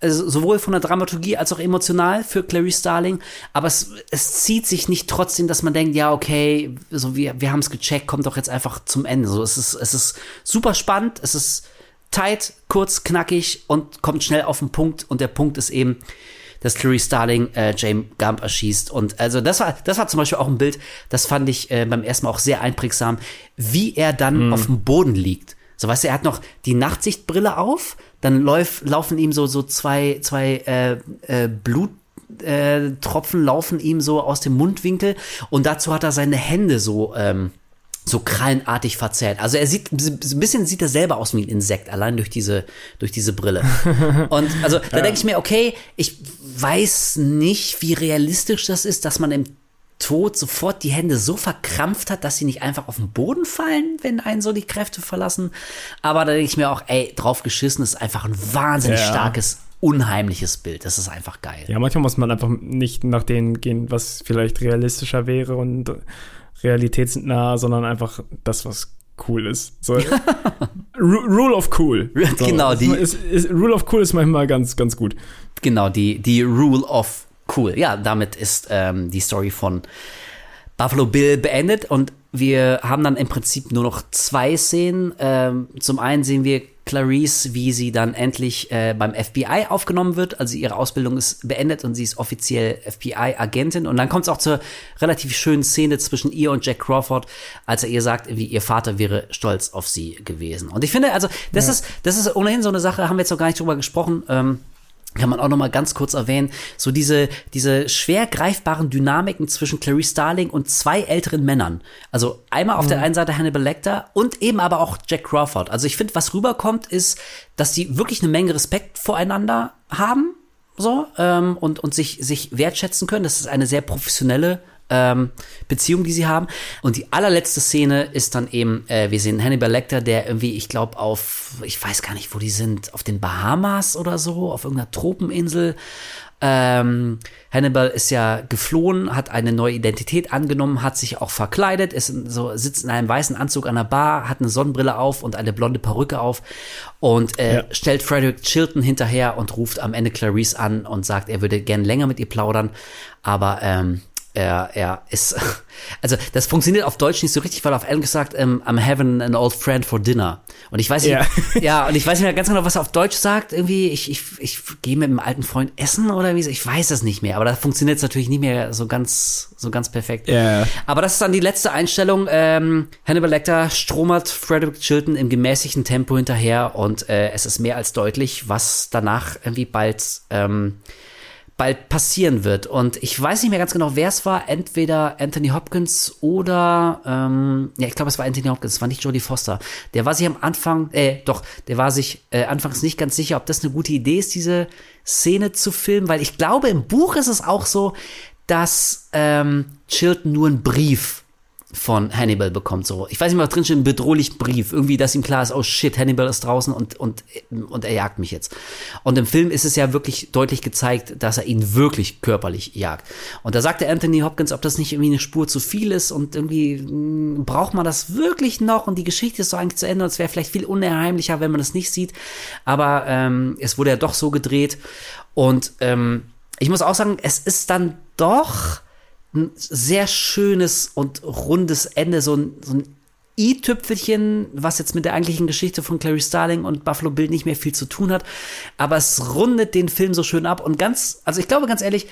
Also, sowohl von der Dramaturgie als auch emotional für Clarice Starling. Aber es, es zieht sich nicht trotzdem, dass man denkt, ja, okay, so wir, wir haben es gecheckt, kommt doch jetzt einfach zum Ende. So, es ist, es ist super spannend, es ist tight, kurz, knackig und kommt schnell auf den Punkt. Und der Punkt ist eben, dass Clarice Starling äh, James Gump erschießt. Und also das war, das war zum Beispiel auch ein Bild, das fand ich äh, beim ersten Mal auch sehr einprägsam, wie er dann Mhm. auf dem Boden liegt. So weißt du, er hat noch die Nachtsichtbrille auf, dann läuf, laufen ihm so so zwei zwei äh, äh, Blut äh, Tropfen laufen ihm so aus dem Mundwinkel und dazu hat er seine Hände so ähm, so krallenartig verzerrt. Also er sieht ein bisschen sieht er selber aus wie ein Insekt allein durch diese durch diese Brille. Und also da Ja. denke ich mir, okay, ich weiß nicht, wie realistisch das ist, dass man im Tod sofort die Hände so verkrampft hat, dass sie nicht einfach auf den Boden fallen, wenn einen so die Kräfte verlassen. Aber da denke ich mir auch, ey, drauf geschissen ist einfach ein wahnsinnig Ja. starkes, unheimliches Bild. Das ist einfach geil. Ja, manchmal muss man einfach nicht nach denen gehen, was vielleicht realistischer wäre und realitätsnah, sondern einfach das, was cool ist. So, Ru- Rule of Cool. So, Genau, ist- die- ist, ist, Rule of Cool ist manchmal ganz, ganz gut. Genau, die, die Rule of Cool. Ja, damit ist ähm, die Story von Buffalo Bill beendet und wir haben dann im Prinzip nur noch zwei Szenen. Ähm, zum einen sehen wir Clarice, wie sie dann endlich äh, beim FBI aufgenommen wird. Also ihre Ausbildung ist beendet und sie ist offiziell FBI-Agentin. Und dann kommt es auch zur relativ schönen Szene zwischen ihr und Jack Crawford, als er ihr sagt, wie ihr Vater wäre stolz auf sie gewesen. Und ich finde, also das Ja. ist das ist ohnehin so eine Sache, haben wir jetzt noch gar nicht drüber gesprochen. Ähm, kann man auch noch mal ganz kurz erwähnen, so diese, diese schwer greifbaren Dynamiken zwischen Clarice Starling und zwei älteren Männern. Also einmal auf der einen Seite Hannibal Lecter und eben aber auch Jack Crawford. Also ich finde, was rüberkommt, ist, dass sie wirklich eine Menge Respekt voreinander haben, so, ähm, und, und sich, sich wertschätzen können. Das ist eine sehr professionelle ähm, Beziehung, die sie haben. Und die allerletzte Szene ist dann eben, äh, wir sehen Hannibal Lecter, der irgendwie, ich glaube, auf, ich weiß gar nicht, wo die sind, auf den Bahamas oder so, auf irgendeiner Tropeninsel. Ähm, Hannibal ist ja geflohen, hat eine neue Identität angenommen, hat sich auch verkleidet, ist so, sitzt in einem weißen Anzug an der Bar, hat eine Sonnenbrille auf und eine blonde Perücke auf und äh, Ja. stellt Frederick Chilton hinterher und ruft am Ende Clarice an und sagt, er würde gern länger mit ihr plaudern, aber ähm, er, er ist, also das funktioniert auf Deutsch nicht so richtig, weil auf Englisch sagt, ähm, I'm having an old friend for dinner. Und ich weiß nicht, Ja. ja, und ich weiß nicht mehr ganz genau, was er auf Deutsch sagt. Irgendwie, ich, ich, ich gehe mit einem alten Freund essen oder wie, so. ich weiß es nicht mehr. Aber da funktioniert es natürlich nicht mehr so ganz, so ganz perfekt. Ja. Aber das ist dann die letzte Einstellung. Ähm, Hannibal Lecter stromert Frederick Chilton im gemäßigten Tempo hinterher und äh, es ist mehr als deutlich, was danach irgendwie bald ähm, bald passieren wird. Und ich weiß nicht mehr ganz genau, wer es war. Entweder Anthony Hopkins oder, ähm, ja, ich glaube, es war Anthony Hopkins, es war nicht Jodie Foster. Der war sich am Anfang, äh, doch, der war sich äh, anfangs nicht ganz sicher, ob das eine gute Idee ist, diese Szene zu filmen, weil ich glaube, im Buch ist es auch so, dass ähm, Chilton nur einen Brief von Hannibal bekommt. So, ich weiß nicht was drin steht, ein bedrohlich Brief. Irgendwie, dass ihm klar ist, oh shit, Hannibal ist draußen und, und, und er jagt mich jetzt. Und im Film ist es ja wirklich deutlich gezeigt, dass er ihn wirklich körperlich jagt. Und da sagte Anthony Hopkins, ob das nicht irgendwie eine Spur zu viel ist und irgendwie mh, braucht man das wirklich noch und die Geschichte ist so eigentlich zu Ende und es wäre vielleicht viel unheimlicher, wenn man das nicht sieht. Aber ähm, es wurde ja doch so gedreht. Und ähm, ich muss auch sagen, es ist dann doch ein sehr schönes und rundes Ende, so ein, so ein i-Tüpfelchen, was jetzt mit der eigentlichen Geschichte von Clary Starling und Buffalo Bill nicht mehr viel zu tun hat, aber es rundet den Film so schön ab und ganz, also ich glaube ganz ehrlich,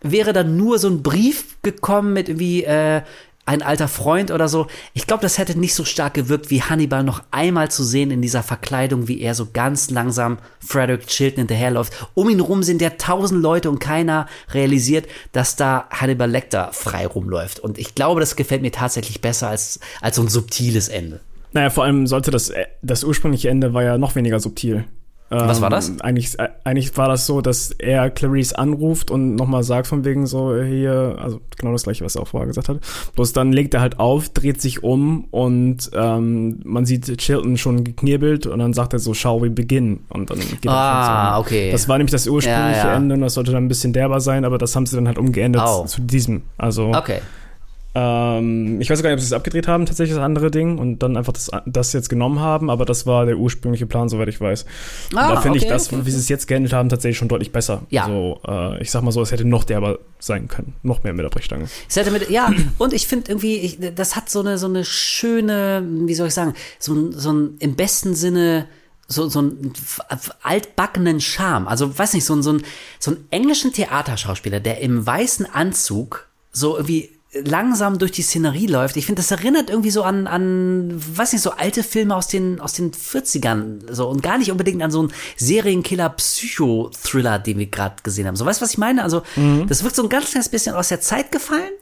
wäre dann nur so ein Brief gekommen mit irgendwie äh, ein alter Freund oder so. Ich glaube, das hätte nicht so stark gewirkt, wie Hannibal noch einmal zu sehen in dieser Verkleidung, wie er so ganz langsam Frederick Chilton hinterherläuft. Um ihn rum sind ja tausend Leute und keiner realisiert, dass da Hannibal Lecter frei rumläuft. Und ich glaube, das gefällt mir tatsächlich besser als, als so ein subtiles Ende. Naja, vor allem sollte das, äh, das ursprüngliche Ende war ja noch weniger subtil. Was war das? Ähm, Eigentlich, äh, eigentlich war das so, dass er Clarice anruft und nochmal sagt von wegen so, hier, also genau das gleiche, was er auch vorher gesagt hat. Bloß dann legt er halt auf, dreht sich um und ähm, man sieht Chilton schon geknirbelt und dann sagt er so, shall we begin? Und dann geht Ah, er okay. Das war nämlich das ursprüngliche Ja, ja. Ende und das sollte dann ein bisschen derber sein, aber das haben sie dann halt umgeändert Au. zu diesem. Also Okay. Ähm, ich weiß gar nicht, ob sie es abgedreht haben, tatsächlich das andere Ding, und dann einfach das, das jetzt genommen haben, aber das war der ursprüngliche Plan, soweit ich weiß. Und Ah, da finde ich okay, das, okay. wie sie es jetzt geändert haben, tatsächlich schon deutlich besser. Ja. Also, äh, ich sag mal so, es hätte noch derber sein können. Noch mehr mit der Brechstange. Es hätte mit, ja, und ich finde irgendwie, ich, das hat so eine, so eine schöne, wie soll ich sagen, so, ein- so ein, im besten Sinne, so, so einen altbackenen Charme. Also, weiß nicht, so, ein- so, ein, so einen englischen Theaterschauspieler, der im weißen Anzug so irgendwie langsam durch die Szenerie läuft. Ich finde, das erinnert irgendwie so an, an, weiß nicht, so alte Filme aus den, aus den 40ern, so, und gar nicht unbedingt an so einen Serienkiller-Psycho-Thriller, den wir gerade gesehen haben. So, weißt du, was ich meine? Also, das wirkt so ein ganz kleines bisschen aus der Zeit gefallen.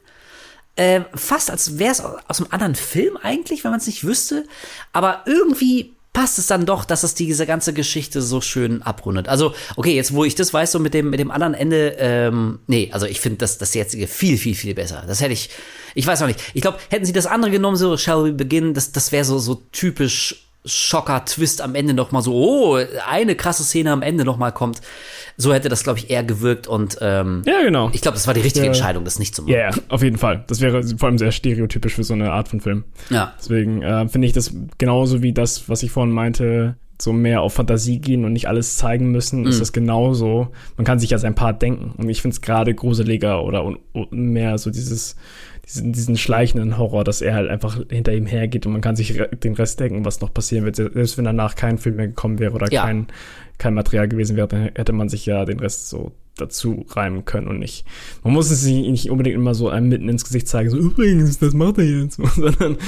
Äh, fast als wäre es aus einem anderen Film eigentlich, wenn man es nicht wüsste. Aber irgendwie passt es dann doch, dass es diese ganze Geschichte so schön abrundet. Also, okay, jetzt wo ich das weiß, so mit dem, mit dem anderen Ende, ähm, nee, also ich finde das, das jetzige viel, viel, viel besser. Das hätte ich, ich weiß noch nicht. Ich glaube, hätten sie das andere genommen, so Shall We Begin, das, das wäre so, so typisch Schocker-Twist am Ende noch mal so, oh, eine krasse Szene am Ende noch mal kommt. So hätte das, glaube ich, eher gewirkt und ähm, Ja, genau. ich glaube, das war die richtige Ja. Entscheidung, das nicht zu machen. Ja, yeah, auf jeden Fall. Das wäre vor allem sehr stereotypisch für so eine Art von Film. Ja. Deswegen äh, finde ich das genauso wie das, was ich vorhin meinte, so mehr auf Fantasie gehen und nicht alles zeigen müssen, ist Mhm. das genauso. Man kann sich ja sein Part denken. Und ich finde es gerade gruseliger oder mehr so dieses, diesen, diesen schleichenden Horror, dass er halt einfach hinter ihm hergeht und man kann sich den Rest denken, was noch passieren wird. Selbst wenn danach kein Film mehr gekommen wäre oder Ja. kein, kein Material gewesen wäre, dann hätte man sich ja den Rest so dazu reimen können und nicht. Man muss es nicht unbedingt immer so einem mitten ins Gesicht zeigen, so übrigens, das macht er jetzt. Sondern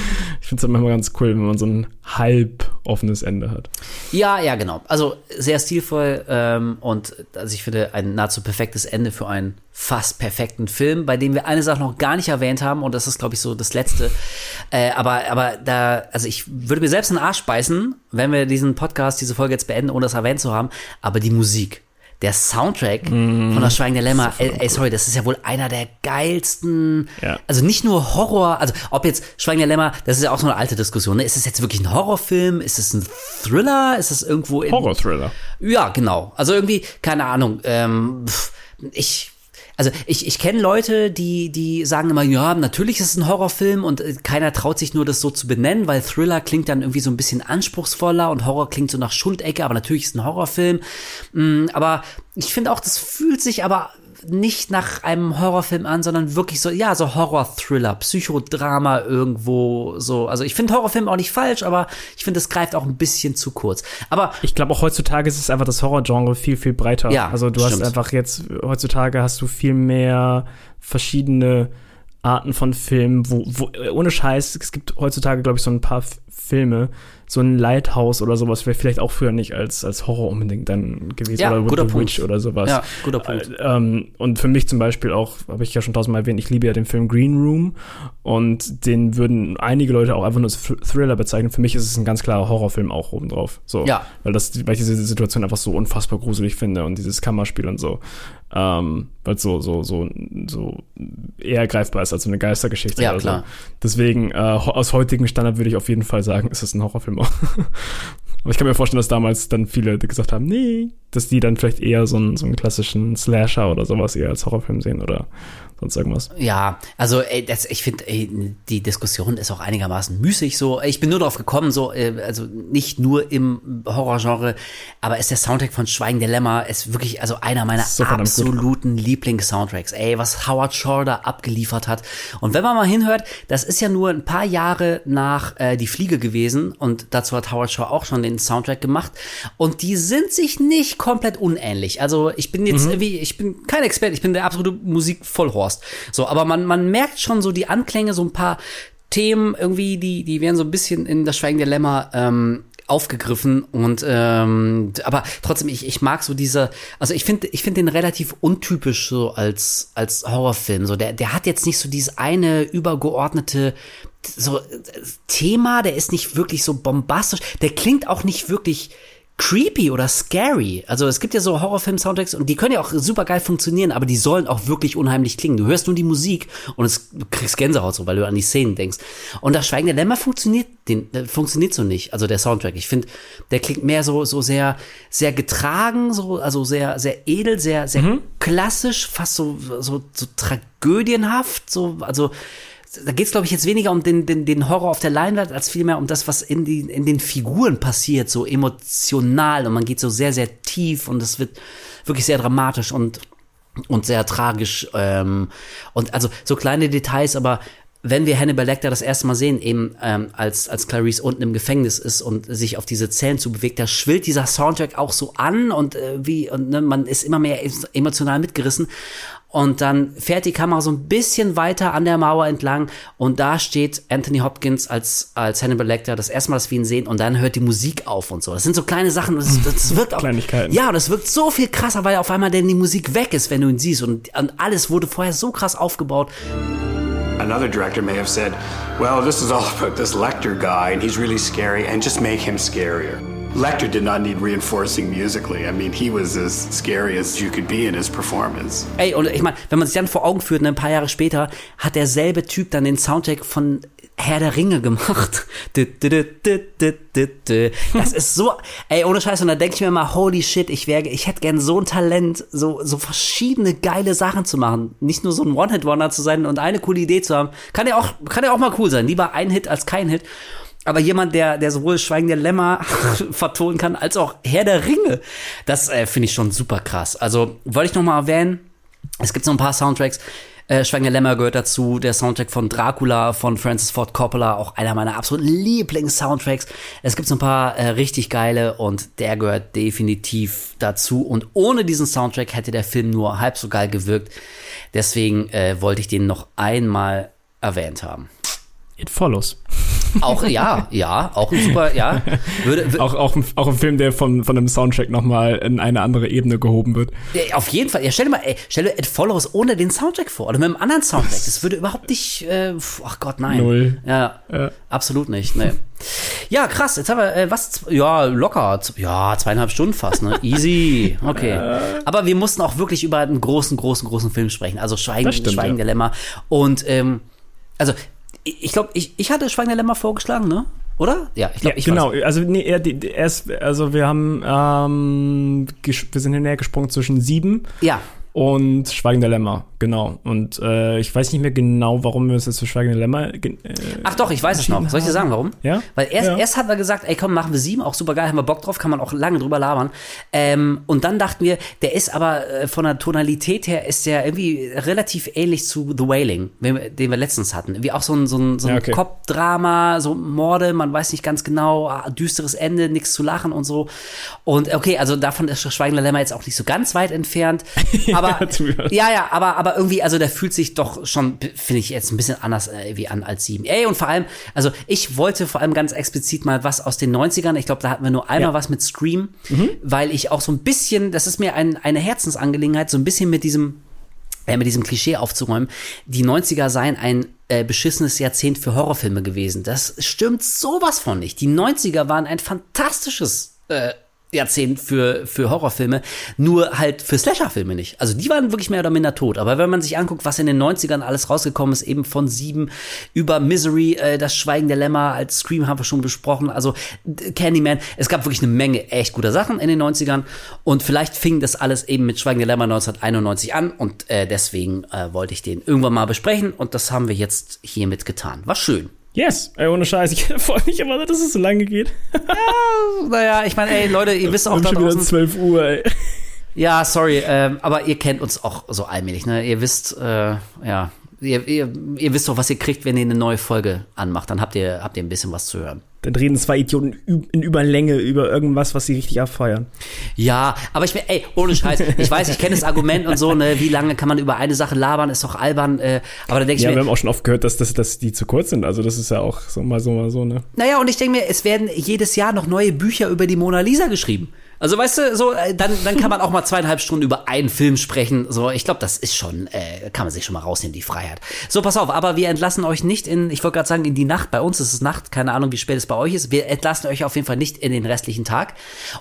ich finde es halt manchmal ganz cool, wenn man so ein halb offenes Ende hat. Ja, ja, genau. Also sehr stilvoll ähm, und also ich finde ein nahezu perfektes Ende für einen fast perfekten Film, bei dem wir eine Sache noch gar nicht erwähnt haben und das ist, glaube ich, so das Letzte. Äh, aber, aber da, also ich würde mir selbst in den Arsch beißen, wenn wir diesen Podcast, diese Folge jetzt beenden, ohne das erwähnt zu haben. Aber die Musik. Der Soundtrack von Das Schweigen der Lämmer, ey, ey, sorry, das ist ja wohl einer der geilsten, Ja. also nicht nur Horror, also ob jetzt Schweigen der Lämmer, das ist ja auch so eine alte Diskussion, ne? ist es jetzt wirklich ein Horrorfilm, ist es ein Thriller, ist es irgendwo in, Horror-Thriller. ja, genau. Also irgendwie, keine Ahnung. Ähm, ich, also ich, ich kenne Leute, die, die sagen immer, ja, natürlich ist es ein Horrorfilm und äh, keiner traut sich nur, das so zu benennen, weil Thriller klingt dann irgendwie so ein bisschen anspruchsvoller und Horror klingt so nach Schuldecke, aber natürlich ist es ein Horrorfilm. Mm, aber ich finde auch, das fühlt sich aber nicht nach einem Horrorfilm an, sondern wirklich so, ja, so Horror-Thriller, Psychodrama irgendwo so. Also ich finde Horrorfilm auch nicht falsch, aber ich finde, es greift auch ein bisschen zu kurz. Aber Ich glaube auch heutzutage ist es einfach das Horrorgenre viel, viel breiter. Ja, also du hast stimmt. einfach jetzt, heutzutage hast du viel mehr verschiedene Arten von Filmen, wo, wo äh, ohne Scheiß, es gibt heutzutage, glaube ich, so ein paar F Filme, so ein Lighthouse oder sowas wäre vielleicht auch früher nicht als, als Horror unbedingt dann gewesen. Ja, oder guter The Punkt. Witch oder sowas. Ja, guter Punkt. Äh, ähm, und für mich zum Beispiel auch, habe ich ja schon tausendmal erwähnt, ich liebe ja den Film Green Room und den würden einige Leute auch einfach nur als Thr- Thriller bezeichnen. Für mich ist es ein ganz klarer Horrorfilm auch obendrauf. So. Ja. Weil, das, weil ich diese Situation einfach so unfassbar gruselig finde und dieses Kammerspiel und so. Ähm, weil es so, so, so, so eher greifbar ist als so eine Geistergeschichte. Ja, klar. So. Deswegen, äh, aus heutigem Standard würde ich auf jeden Fall sagen, ist es ein Horrorfilm. Aber ich kann mir vorstellen, dass damals dann viele gesagt haben, nee, dass die dann vielleicht eher so einen, so einen klassischen Slasher oder sowas eher als Horrorfilm sehen oder sonst irgendwas. Ja, also ey, das, ich finde, die Diskussion ist auch einigermaßen müßig so. Ich bin nur darauf gekommen, so, äh, also nicht nur im Horrorgenre, aber ist der Soundtrack von Schweigen der Lämmer ist wirklich also einer meiner So absoluten Lieblings-Soundtracks. Ey, was Howard Shore da abgeliefert hat. Und wenn man mal hinhört, das ist ja nur ein paar Jahre nach äh, Die Fliege gewesen und dazu hat Howard Shore auch schon den Soundtrack gemacht und die sind sich nicht komplett unähnlich. Also ich bin jetzt irgendwie, ich bin kein Experte, ich bin der absolute Musikvollhorst. So, aber man, man merkt schon so die Anklänge, so ein paar Themen irgendwie, die, die werden so ein bisschen in das Schweigen der Lämmer ähm, aufgegriffen und ähm, aber trotzdem ich, ich mag so diese also ich finde ich finde den relativ untypisch so als als Horrorfilm so der der hat jetzt nicht so dieses eine übergeordnete so äh, Thema der ist nicht wirklich so bombastisch der klingt auch nicht wirklich creepy oder scary. Also es gibt ja so Horrorfilm-Soundtracks und die können ja auch super geil funktionieren, aber die sollen auch wirklich unheimlich klingen. Du hörst nur die Musik und es, du kriegst Gänsehaut so, weil du an die Szenen denkst. Und das Schweigen der Lämmer funktioniert, den, äh, funktioniert so nicht. Also der Soundtrack. Ich finde, der klingt mehr so, so sehr, sehr getragen, so, also sehr, sehr edel, sehr, sehr Mhm. klassisch, fast so, so, so tragödienhaft, so, also, da geht es, glaube ich, jetzt weniger um den, den, den Horror auf der Leinwand, als vielmehr um das, was in, die, in den Figuren passiert, so emotional. Und man geht so sehr, sehr tief und es wird wirklich sehr dramatisch und, und sehr tragisch. Ähm, und also so kleine Details, aber wenn wir Hannibal Lecter das erste Mal sehen, eben ähm, als, als Clarice unten im Gefängnis ist und sich auf diese Zellen zu bewegt, da schwillt dieser Soundtrack auch so an und äh, wie, und ne, man ist immer mehr emotional mitgerissen. Und dann fährt die Kamera so ein bisschen weiter an der Mauer entlang und da steht Anthony Hopkins als, als Hannibal Lecter das erste Mal, dass wir ihn sehen und dann hört die Musik auf und so. Das sind so kleine Sachen und das, das wirkt auch. Kleinigkeiten. Ja, und das wirkt so viel krasser, weil auf einmal denn die Musik weg ist, wenn du ihn siehst und, und alles wurde vorher so krass aufgebaut. Another director may have said, well, this is all about this Lecter guy, and he's really scary, and just make him scarier. Lecter did not need reinforcing musically. I mean, he was as scary as you could be in his performance. Ey, und ich meine, wenn man sich dann vor Augen führt, ne, ein paar Jahre später, hat derselbe Typ dann den Soundtrack von Herr der Ringe gemacht. Das ist so, ey, ohne Scheiß, und da denke ich mir immer, holy shit, ich wäre, ich hätte gern so ein Talent, so, so verschiedene geile Sachen zu machen. Nicht nur so ein One-Hit-Wonder zu sein und eine coole Idee zu haben. Kann ja auch, kann ja auch mal cool sein. Lieber ein Hit als kein Hit. Aber jemand, der, der sowohl Schweigen der Lämmer vertonen kann, als auch Herr der Ringe, das äh, finde ich schon super krass. Also, wollte ich noch mal erwähnen, es gibt so ein paar Soundtracks, äh, Schweigen der Lämmer gehört dazu, der Soundtrack von Dracula von Francis Ford Coppola, auch einer meiner absoluten Lieblings-Soundtracks. Es gibt so ein paar äh, richtig geile und der gehört definitiv dazu. Und ohne diesen Soundtrack hätte der Film nur halb so geil gewirkt. Deswegen äh, wollte ich den noch einmal erwähnt haben. It follows. Auch, ja, ja, auch ein super, ja. Würde, wür- Auch, auch, ein, auch ein Film, der von, von einem Soundtrack nochmal in eine andere Ebene gehoben wird. Ja, auf jeden Fall. Ja, stell dir mal, ey, stell dir It Follows ohne den Soundtrack vor oder mit einem anderen Soundtrack. Das würde überhaupt nicht, äh, ach Gott, nein. Null. Ja, Ja. absolut nicht, ne. Ja, krass. Jetzt haben wir, äh, was, ja, locker, ja, zweieinhalb Stunden fast, ne. Easy, okay. Aber wir mussten auch wirklich über einen großen, großen, großen Film sprechen. Also Schweigen, stimmt, Schweigen ja. Lämmer. Und, ähm, also, ich glaube, ich, ich hatte Schweigen der Lämmer vorgeschlagen, ne? Oder? Ja, ich glaube, ich genau, war's. also nee, er, er ist, also wir haben, ähm, wir sind hinterher gesprungen zwischen sieben Ja. Und Schweigen der Lämmer, genau. Und äh, ich weiß nicht mehr genau, warum wir uns jetzt für Schweigen der Lämmer. Äh, Ach doch, ich weiß es noch. Soll ich dir sagen, warum? Ja? Weil erst, Ja. erst hat man gesagt, ey komm, machen wir sieben, auch super geil, haben wir Bock drauf, kann man auch lange drüber labern. Ähm, und dann dachten wir, der ist aber äh, von der Tonalität her ist der irgendwie relativ ähnlich zu The Wailing, den wir- letztens hatten. Wie auch so ein, so ein, so ein Ja, okay. Cop-Drama, so Morde, man weiß nicht ganz genau, ah, düsteres Ende, nichts zu lachen und so. Und okay, also davon ist Schweigen der Lämmer jetzt auch nicht so ganz weit entfernt. Aber ja, ja, aber, aber irgendwie, also der fühlt sich doch schon, finde ich, jetzt ein bisschen anders äh, wie an als sieben. Ey, und vor allem, also ich wollte vor allem ganz explizit mal was aus den 90ern. Ich glaube, da hatten wir nur einmal Ja. was mit Scream, weil ich auch so ein bisschen, das ist mir ein, eine Herzensangelegenheit, so ein bisschen mit diesem äh, mit diesem Klischee aufzuräumen, die 90er seien ein äh, beschissenes Jahrzehnt für Horrorfilme gewesen. Das stimmt sowas von nicht. Die 90er waren ein fantastisches äh, Jahrzehnt für, für Horrorfilme, nur halt für Slasherfilme nicht. Also die waren wirklich mehr oder minder tot. Aber wenn man sich anguckt, was in den 90ern alles rausgekommen ist, eben von sieben über Misery, äh, das Schweigen der Lämmer, als Scream haben wir schon besprochen, also Candyman, es gab wirklich eine Menge echt guter Sachen in den 90ern und vielleicht fing das alles eben mit Schweigen der Lämmer 1991 an und äh, deswegen äh, wollte ich den irgendwann mal besprechen und das haben wir jetzt hiermit getan. War schön. Yes, ey, ohne Scheiß, ich freue mich immer, dass es so lange geht. Naja, ich meine, ey Leute, ihr wisst auch da schon wieder draußen, 12 Uhr, ey. Ja, sorry, ähm, aber ihr kennt uns auch so allmählich, ne? Ihr wisst, äh, ja, ihr, ihr, ihr wisst doch, was ihr kriegt, wenn ihr eine neue Folge anmacht. Dann habt ihr, habt ihr ein bisschen was zu hören. Dann reden zwei Idioten in Überlänge über irgendwas, was sie richtig abfeiern. Ja, aber ich bin, ey, ohne Scheiß, ich weiß, ich kenne das Argument und so, ne, wie lange kann man über eine Sache labern, ist doch albern, äh, aber da denke ich Ja, mir, wir haben auch schon oft gehört, dass, dass, dass die zu kurz sind. Also das ist ja auch so mal so, mal so, ne? Naja, und ich denke mir, es werden jedes Jahr noch neue Bücher über die Mona Lisa geschrieben. Also weißt du, so äh, dann, dann kann man auch mal zweieinhalb Stunden über einen Film sprechen. So, ich glaube, das ist schon, äh, kann man sich schon mal rausnehmen, die Freiheit. So, pass auf, aber wir entlassen euch nicht in, ich wollte gerade sagen, in die Nacht. Bei uns ist es Nacht, keine Ahnung, wie spät es bei euch ist. Wir entlassen euch auf jeden Fall nicht in den restlichen Tag.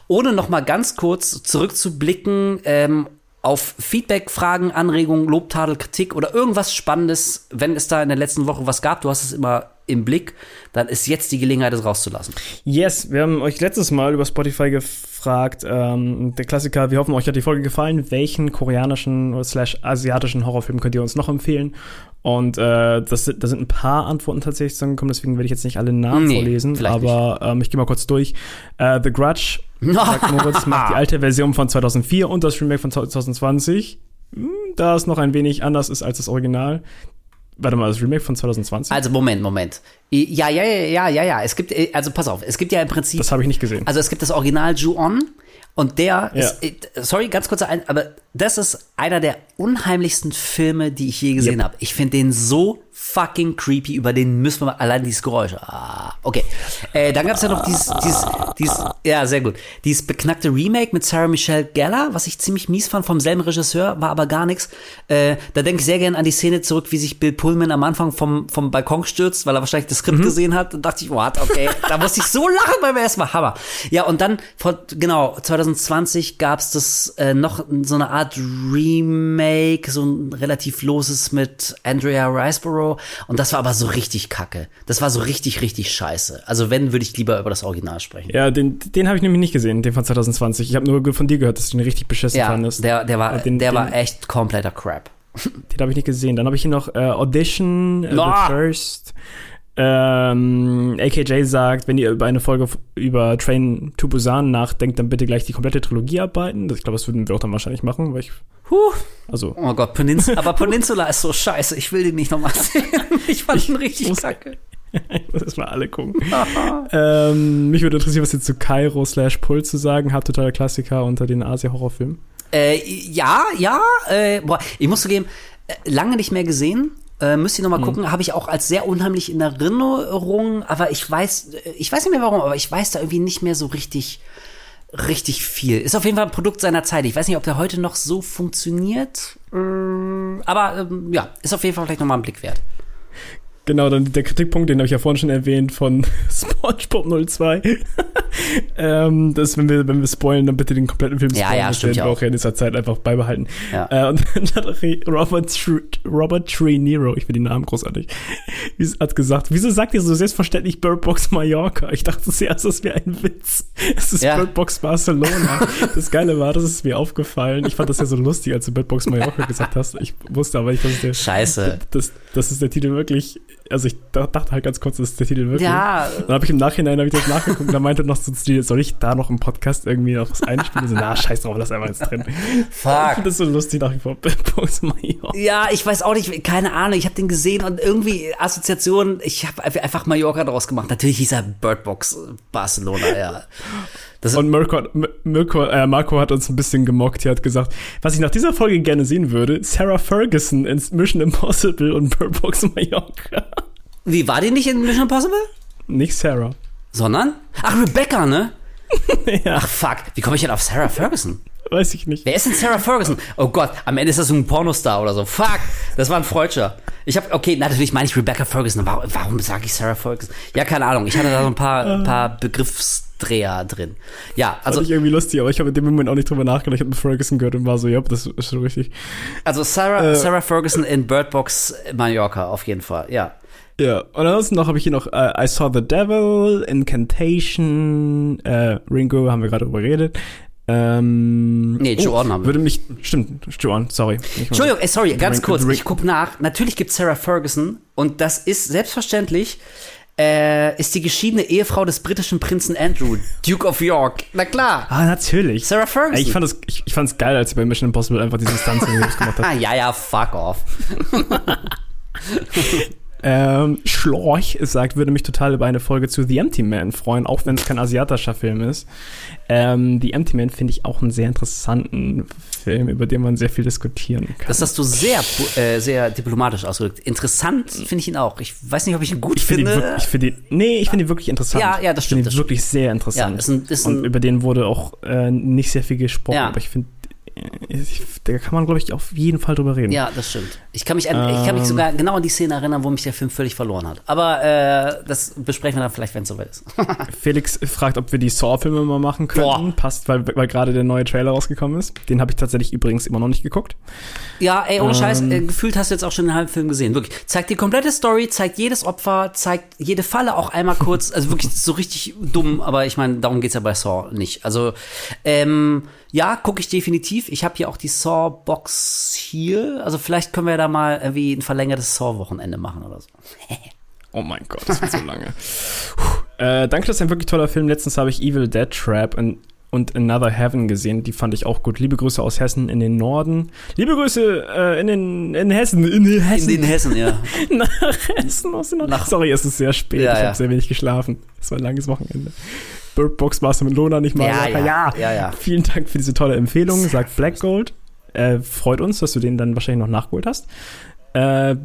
Ohne noch mal ganz kurz zurückzublicken ähm, auf Feedback, Fragen, Anregungen, Lob, Tadel, Kritik oder irgendwas Spannendes, wenn es da in der letzten Woche was gab, du hast es immer im Blick, dann ist jetzt die Gelegenheit, es rauszulassen. Yes, wir haben euch letztes Mal über Spotify gefragt, ähm, der Klassiker, wir hoffen, euch hat die Folge gefallen. Welchen koreanischen oder slash asiatischen Horrorfilm könnt ihr uns noch empfehlen? Und äh, das, da sind ein paar Antworten tatsächlich zusammengekommen, deswegen werde ich jetzt nicht alle Namen Nee, vorlesen, aber ähm, ich gehe mal kurz durch. Äh, The Grudge, sagt Moritz, macht die alte Version von 2004 und das Remake von 2020. Hm, Da es noch ein wenig anders ist als das Original. Warte mal, das Remake von 2020? Also Moment, Moment. Ja, ja, ja, ja, ja, ja. Es gibt, äh, also pass auf, es gibt ja im Prinzip. Das habe ich nicht gesehen. Also es gibt das Original Ju-On und der Ja. ist, sorry, ganz kurzer ein, aber das ist einer der unheimlichsten Filme, die ich je gesehen Yep. habe. Ich finde den so fucking creepy, über den müssen wir mal, allein dieses Geräusch. Ah, okay. Äh, dann gab es ja noch dieses, dieses, dieses, ja, sehr gut. Dieses beknackte Remake mit Sarah Michelle Gellar, was ich ziemlich mies fand vom selben Regisseur, war aber gar nichts. Äh, da denke ich sehr gerne an die Szene zurück, wie sich Bill Pullman am Anfang vom, vom Balkon stürzt, weil er wahrscheinlich das Skript gesehen hat. Und dachte ich, what, okay. da musste ich so lachen beim ersten Mal. Hammer. Ja, und dann, vor, genau, 2020 gab es das äh, noch so eine Art Remake, so ein relativ loses mit Andrea Riceborough. Und das war aber so richtig kacke. Das war so richtig, richtig scheiße. Also wenn, würde ich lieber über das Original sprechen. Ja, den, den habe ich nämlich nicht gesehen, den von 2020. Ich habe nur von dir gehört, dass du den richtig beschissen Ja, fandest. der, der war, Und den, der den, war echt kompletter Crap. Den habe ich nicht gesehen. Dann habe ich hier noch äh, Audition, äh, Ah! The First. Ähm, AKJ sagt, wenn ihr über eine Folge über Train to Busan nachdenkt, dann bitte gleich die komplette Trilogie arbeiten. Das, ich glaube, das würden wir auch dann wahrscheinlich machen, weil ich. Huh. Also. Oh Gott, Peninsula, aber Peninsula ist so scheiße. Ich will den nicht nochmal sehen. Ich fand ihn richtig kacke. ich muss erstmal alle gucken. ähm, mich würde interessieren, was ihr zu Kairo slash Pull zu sagen habt. Totaler Klassiker unter den Asia-Horrorfilmen. Äh, ja, ja, äh, boah, ich muss zugeben, äh, lange nicht mehr gesehen. Äh, müsst ihr noch mal Mhm. gucken, habe ich auch als sehr unheimlich in Erinnerung, aber ich weiß, äh, ich weiß nicht mehr warum, aber ich weiß da irgendwie nicht mehr so richtig, richtig viel. Ist auf jeden Fall ein Produkt seiner Zeit. Ich weiß nicht, ob der heute noch so funktioniert, äh, aber ähm, ja, ist auf jeden Fall vielleicht noch mal ein Blick wert. Genau, dann der Kritikpunkt, den habe ich ja vorhin schon erwähnt von SpongeBob 02. ähm, das, wenn wir, wenn wir spoilen, dann bitte den kompletten Film Ja, spoilen. ja, das stimmt ja wir auch. in dieser Zeit einfach beibehalten. Ja. Äh, und dann hat auch Robert, Robert Tree Nero, ich finde den Namen großartig, hat gesagt, wieso sagt ihr so selbstverständlich Bird Box Mallorca? Ich dachte zuerst, das wäre ein Witz. Es ist Ja. Bird Box Barcelona. das Geile war, das ist mir aufgefallen. Ich fand das ja so lustig, als du Bird Box Mallorca gesagt hast. Ich wusste aber nicht, dass es der Scheiße. das, das ist der Titel wirklich. Also ich da- dachte halt ganz kurz, das ist der Titel wirklich. Ja. Dann habe ich im Nachhinein hab ich das nachgeguckt und da meinte noch so zu soll ich da noch im Podcast irgendwie noch was einspielen? So, na, scheiß drauf, lass einfach jetzt drin. Fuck. Ich finde das so lustig nach wie vor. Ja, ich weiß auch nicht, keine Ahnung, ich habe den gesehen und irgendwie Assoziation, ich habe einfach Mallorca draus gemacht. Natürlich hieß er Birdbox Barcelona, ja. Das Und Mirko, Mirko, äh, Marco hat uns ein bisschen gemockt. Er hat gesagt, was ich nach dieser Folge gerne sehen würde, Sarah Ferguson in Mission Impossible und Bird Box Mallorca. Wie war die nicht in Mission Impossible? Nicht Sarah. Sondern? Ach, Rebecca, ne? ja. Ach, fuck. Wie komme ich denn auf Sarah Ferguson? Weiß ich nicht. Wer ist denn Sarah Ferguson? Oh Gott, am Ende ist das so ein Pornostar oder so. Fuck, das war ein Freudscher. Ich habe, okay, natürlich meine ich Rebecca Ferguson. Warum, warum sage ich Sarah Ferguson? Ja, keine Ahnung. Ich hatte da so ein paar, ein paar Begriffsdreher drin. Ja, Also Fand ich irgendwie lustig, aber ich habe in dem Moment auch nicht drüber nachgedacht. Ich habe Ferguson gehört und war so, ja, das ist schon richtig. also Sarah, Äh. Sarah Ferguson in Bird Box Mallorca auf jeden Fall. Ja. Ja, und ansonsten noch habe ich hier noch äh, I Saw the Devil, Incantation, äh, Ringo, haben wir gerade drüber geredet. Ähm, Nee, Ju-On haben wir. Würde mich, stimmt, Ju-On, sorry. Entschuldigung, ey, sorry, ganz Ring- kurz. Ring- Ich guck nach. Natürlich gibt Sarah Ferguson und das ist selbstverständlich äh, ist die geschiedene Ehefrau des britischen Prinzen Andrew, Duke of York. Na klar. Ah, natürlich. Sarah Ferguson. Ich fand es ich, ich fand's geil, als sie bei Mission Impossible einfach diese Stunts in gemacht Ah, hat. ja, ja, fuck off. Ähm, Schlorch sagt, würde mich total über eine Folge zu The Empty Man freuen, auch wenn es kein asiatischer Film ist. Ähm, The Empty Man finde ich auch einen sehr interessanten Film, über den man sehr viel diskutieren kann. Das hast du sehr, äh, sehr diplomatisch ausgedrückt. Interessant finde ich ihn auch. Ich weiß nicht, ob ich ihn gut ich find finde. Ihn wirklich, ich finde ihn, nee, ich finde ihn wirklich interessant. Ja, ja, das stimmt. Ich finde ihn wirklich sehr interessant. Ja, ist ein, ist ein, Und über den wurde auch äh, nicht sehr viel gesprochen, Ja. aber ich finde, da kann man, glaube ich, auf jeden Fall drüber reden. Ja, das stimmt. Ich kann mich, an, ich kann mich Ähm. sogar genau an die Szene erinnern, wo mich der Film völlig verloren hat. Aber äh, das besprechen wir dann vielleicht, wenn es soweit ist. Felix fragt, ob wir die Saw-Filme mal machen könnten. Passt, weil, weil gerade der neue Trailer rausgekommen ist. Den habe ich tatsächlich übrigens immer noch nicht geguckt. Ja, ey, ohne Ähm. Scheiß, äh, gefühlt hast du jetzt auch schon den halben Film gesehen. Wirklich. Zeigt die komplette Story, zeigt jedes Opfer, zeigt jede Falle auch einmal kurz. Also wirklich so richtig dumm, aber ich meine, darum geht's ja bei Saw nicht. Also, ähm, ja, gucke ich definitiv. Ich habe hier auch die Saw-Box hier. Also vielleicht können wir da mal irgendwie ein verlängertes Saw-Wochenende machen oder so. Oh mein Gott, das wird so lange. Äh, danke, das ist ein wirklich toller Film. Letztens habe ich Evil Dead Trap und, und Another Heaven gesehen. Die fand ich auch gut. Liebe Grüße aus Hessen in den Norden. Liebe Grüße äh, in, den, in Hessen. In den Hessen. In den Hessen, ja. Nach Hessen aus den Norden. Sorry, es ist sehr spät. Ja, ich ja. habe sehr wenig geschlafen. Es war ein langes Wochenende. Bird Box warst du mit Lona nicht mal. Ja, Sag, ja, ja, ja. Vielen Dank für diese tolle Empfehlung, sagt Black Gold. Äh, freut uns, dass du den dann wahrscheinlich noch nachgeholt hast. Äh,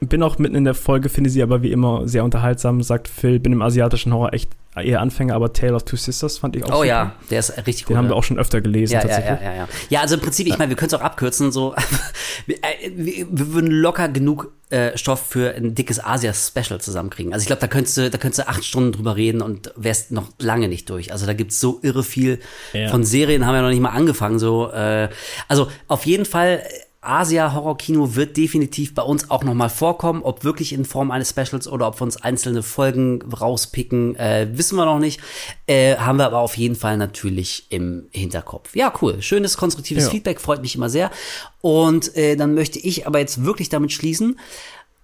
bin auch mitten in der Folge, finde sie aber wie immer sehr unterhaltsam, sagt Phil. Bin im asiatischen Horror echt eher Anfänger, aber Tale of Two Sisters fand ich auch Oh super. ja, der ist richtig gut. Den haben ja. wir auch schon öfter gelesen, ja, tatsächlich. ja, ja, ja. Ja, also im Prinzip, ich meine, wir können es auch abkürzen, so. wir, äh, wir wir würden locker genug äh, Stoff für ein dickes Asia-Special zusammenkriegen. Also ich glaube, da könntest du, da könntest du acht Stunden drüber reden und wärst noch lange nicht durch. Also da gibt's so irre viel von Serien, haben wir noch nicht mal angefangen. So, äh, also auf jeden Fall. Asia-Horror-Kino wird definitiv bei uns auch nochmal vorkommen. Ob wirklich in Form eines Specials oder ob wir uns einzelne Folgen rauspicken, äh, wissen wir noch nicht. Äh, haben wir aber auf jeden Fall natürlich im Hinterkopf. Ja, cool. Schönes, konstruktives Ja. Feedback, freut mich immer sehr. Und äh, dann möchte ich aber jetzt wirklich damit schließen,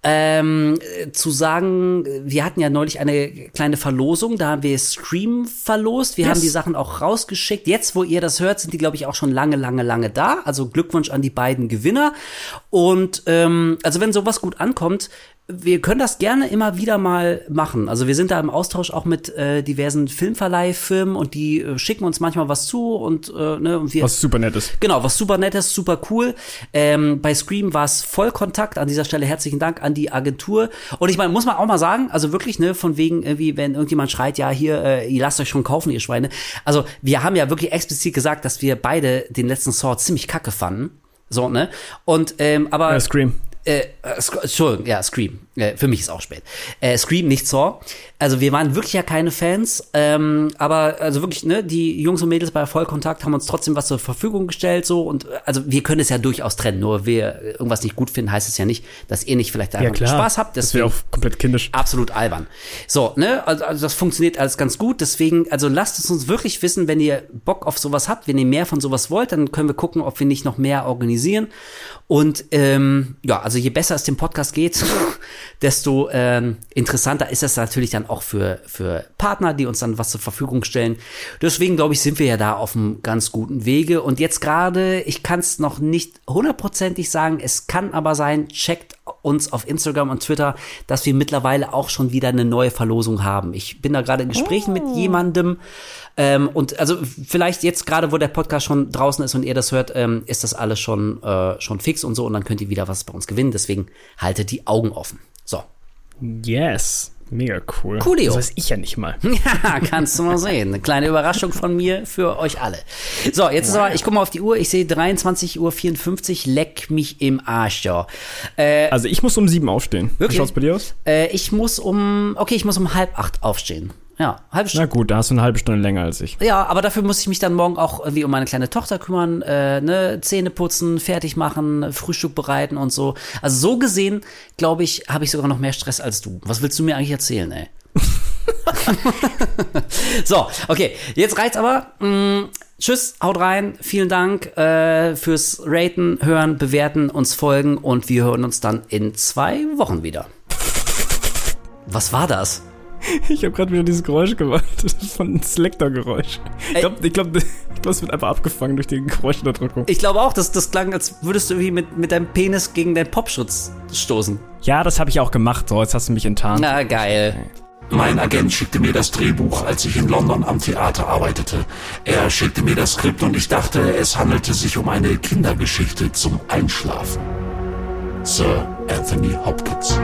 ähm, äh, zu sagen, wir hatten ja neulich eine kleine Verlosung, da haben wir Scream verlost. Wir Yes. haben die Sachen auch rausgeschickt. Jetzt, wo ihr das hört, sind die, glaube ich, auch schon lange, lange, lange da. Also Glückwunsch an die beiden Gewinner. Und ähm, also wenn sowas gut ankommt, wir können das gerne immer wieder mal machen. Also wir sind da im Austausch auch mit äh, diversen Filmverleihfirmen und die äh, schicken uns manchmal was zu und, äh, ne, und wir Was super nett ist. Genau, was super nettes, super cool. Ähm, bei Scream war es Vollkontakt. An dieser Stelle herzlichen Dank an die Agentur. Und ich meine, muss man auch mal sagen, also wirklich, ne, von wegen irgendwie, wenn irgendjemand schreit, ja, hier, äh, ihr lasst euch schon kaufen, ihr Schweine. Also wir haben ja wirklich explizit gesagt, dass wir beide den letzten Saw ziemlich kacke fanden. So, ne? Und, ähm, aber. Äh, Scream. Äh, äh, Sc- Entschuldigung, ja, Scream. Äh, für mich ist auch spät. Äh, Scream, nicht Saw. Also wir waren wirklich ja keine Fans, ähm, aber also wirklich, ne, die Jungs und Mädels bei Vollkontakt haben uns trotzdem was zur Verfügung gestellt, so und äh, also wir können es ja durchaus trennen. Nur wir irgendwas nicht gut finden, heißt es ja nicht, dass ihr nicht vielleicht Ja, einfach klar. Spaß habt. Das wäre Deswegen auch komplett kindisch. absolut albern. So, ne, also, also das funktioniert alles ganz gut. Deswegen, also lasst es uns wirklich wissen, wenn ihr Bock auf sowas habt, wenn ihr mehr von sowas wollt, dann können wir gucken, ob wir nicht noch mehr organisieren. Und ähm, ja, also je besser es dem Podcast geht, desto ähm, interessanter ist es natürlich dann auch für, für Partner, die uns dann was zur Verfügung stellen. Deswegen glaube ich, sind wir ja da auf einem ganz guten Wege. Und jetzt gerade, ich kann es noch nicht hundertprozentig sagen, es kann aber sein, checkt uns auf Instagram und Twitter, dass wir mittlerweile auch schon wieder eine neue Verlosung haben. Ich bin da gerade in Gesprächen mit jemandem. Ähm, und also vielleicht jetzt gerade, wo der Podcast schon draußen ist und ihr das hört, ähm, ist das alles schon, äh, schon fix und so und dann könnt ihr wieder was bei uns gewinnen. Deswegen haltet die Augen offen. So. Yes. Mega cool. Coolio. Das weiß ich ja nicht mal. Ja, kannst du mal sehen. Eine kleine Überraschung von mir für euch alle. So, jetzt ist aber, ich gucke mal auf die Uhr, ich sehe 23.54 Uhr, leck mich im Arsch, ja. Äh, Also ich muss um sieben aufstehen. Wirklich? Wie schaut's bei dir aus? äh, ich muss um, okay, ich muss um halb acht aufstehen. Ja, halbe Na Stunde. gut, da hast du eine halbe Stunde länger als ich. Ja, aber dafür muss ich mich dann morgen auch irgendwie um meine kleine Tochter kümmern, äh, ne, Zähne putzen, fertig machen, Frühstück bereiten und so. Also so gesehen, glaube ich, habe ich sogar noch mehr Stress als du. Was willst du mir eigentlich erzählen, ey? so, okay, jetzt reicht's aber. Mm, tschüss, haut rein, vielen Dank äh, fürs Raten, Hören, Bewerten, uns folgen und wir hören uns dann in zwei Wochen wieder. Was war das? Ich habe gerade wieder dieses Geräusch gemacht. Von Selector-Geräusch. Ich glaube, ich glaub, ich glaub, es wird einfach abgefangen durch die Geräuschunterdrückung. Ich glaube auch, dass das klang, als würdest du irgendwie mit, mit deinem Penis gegen deinen Popschutz stoßen. Ja, das habe ich auch gemacht. So, jetzt hast du mich enttarnt. Na, geil. Mein Agent schickte mir das Drehbuch, als ich in London am Theater arbeitete. Er schickte mir das Skript und ich dachte, es handelte sich um eine Kindergeschichte zum Einschlafen. Sir Anthony Hopkins.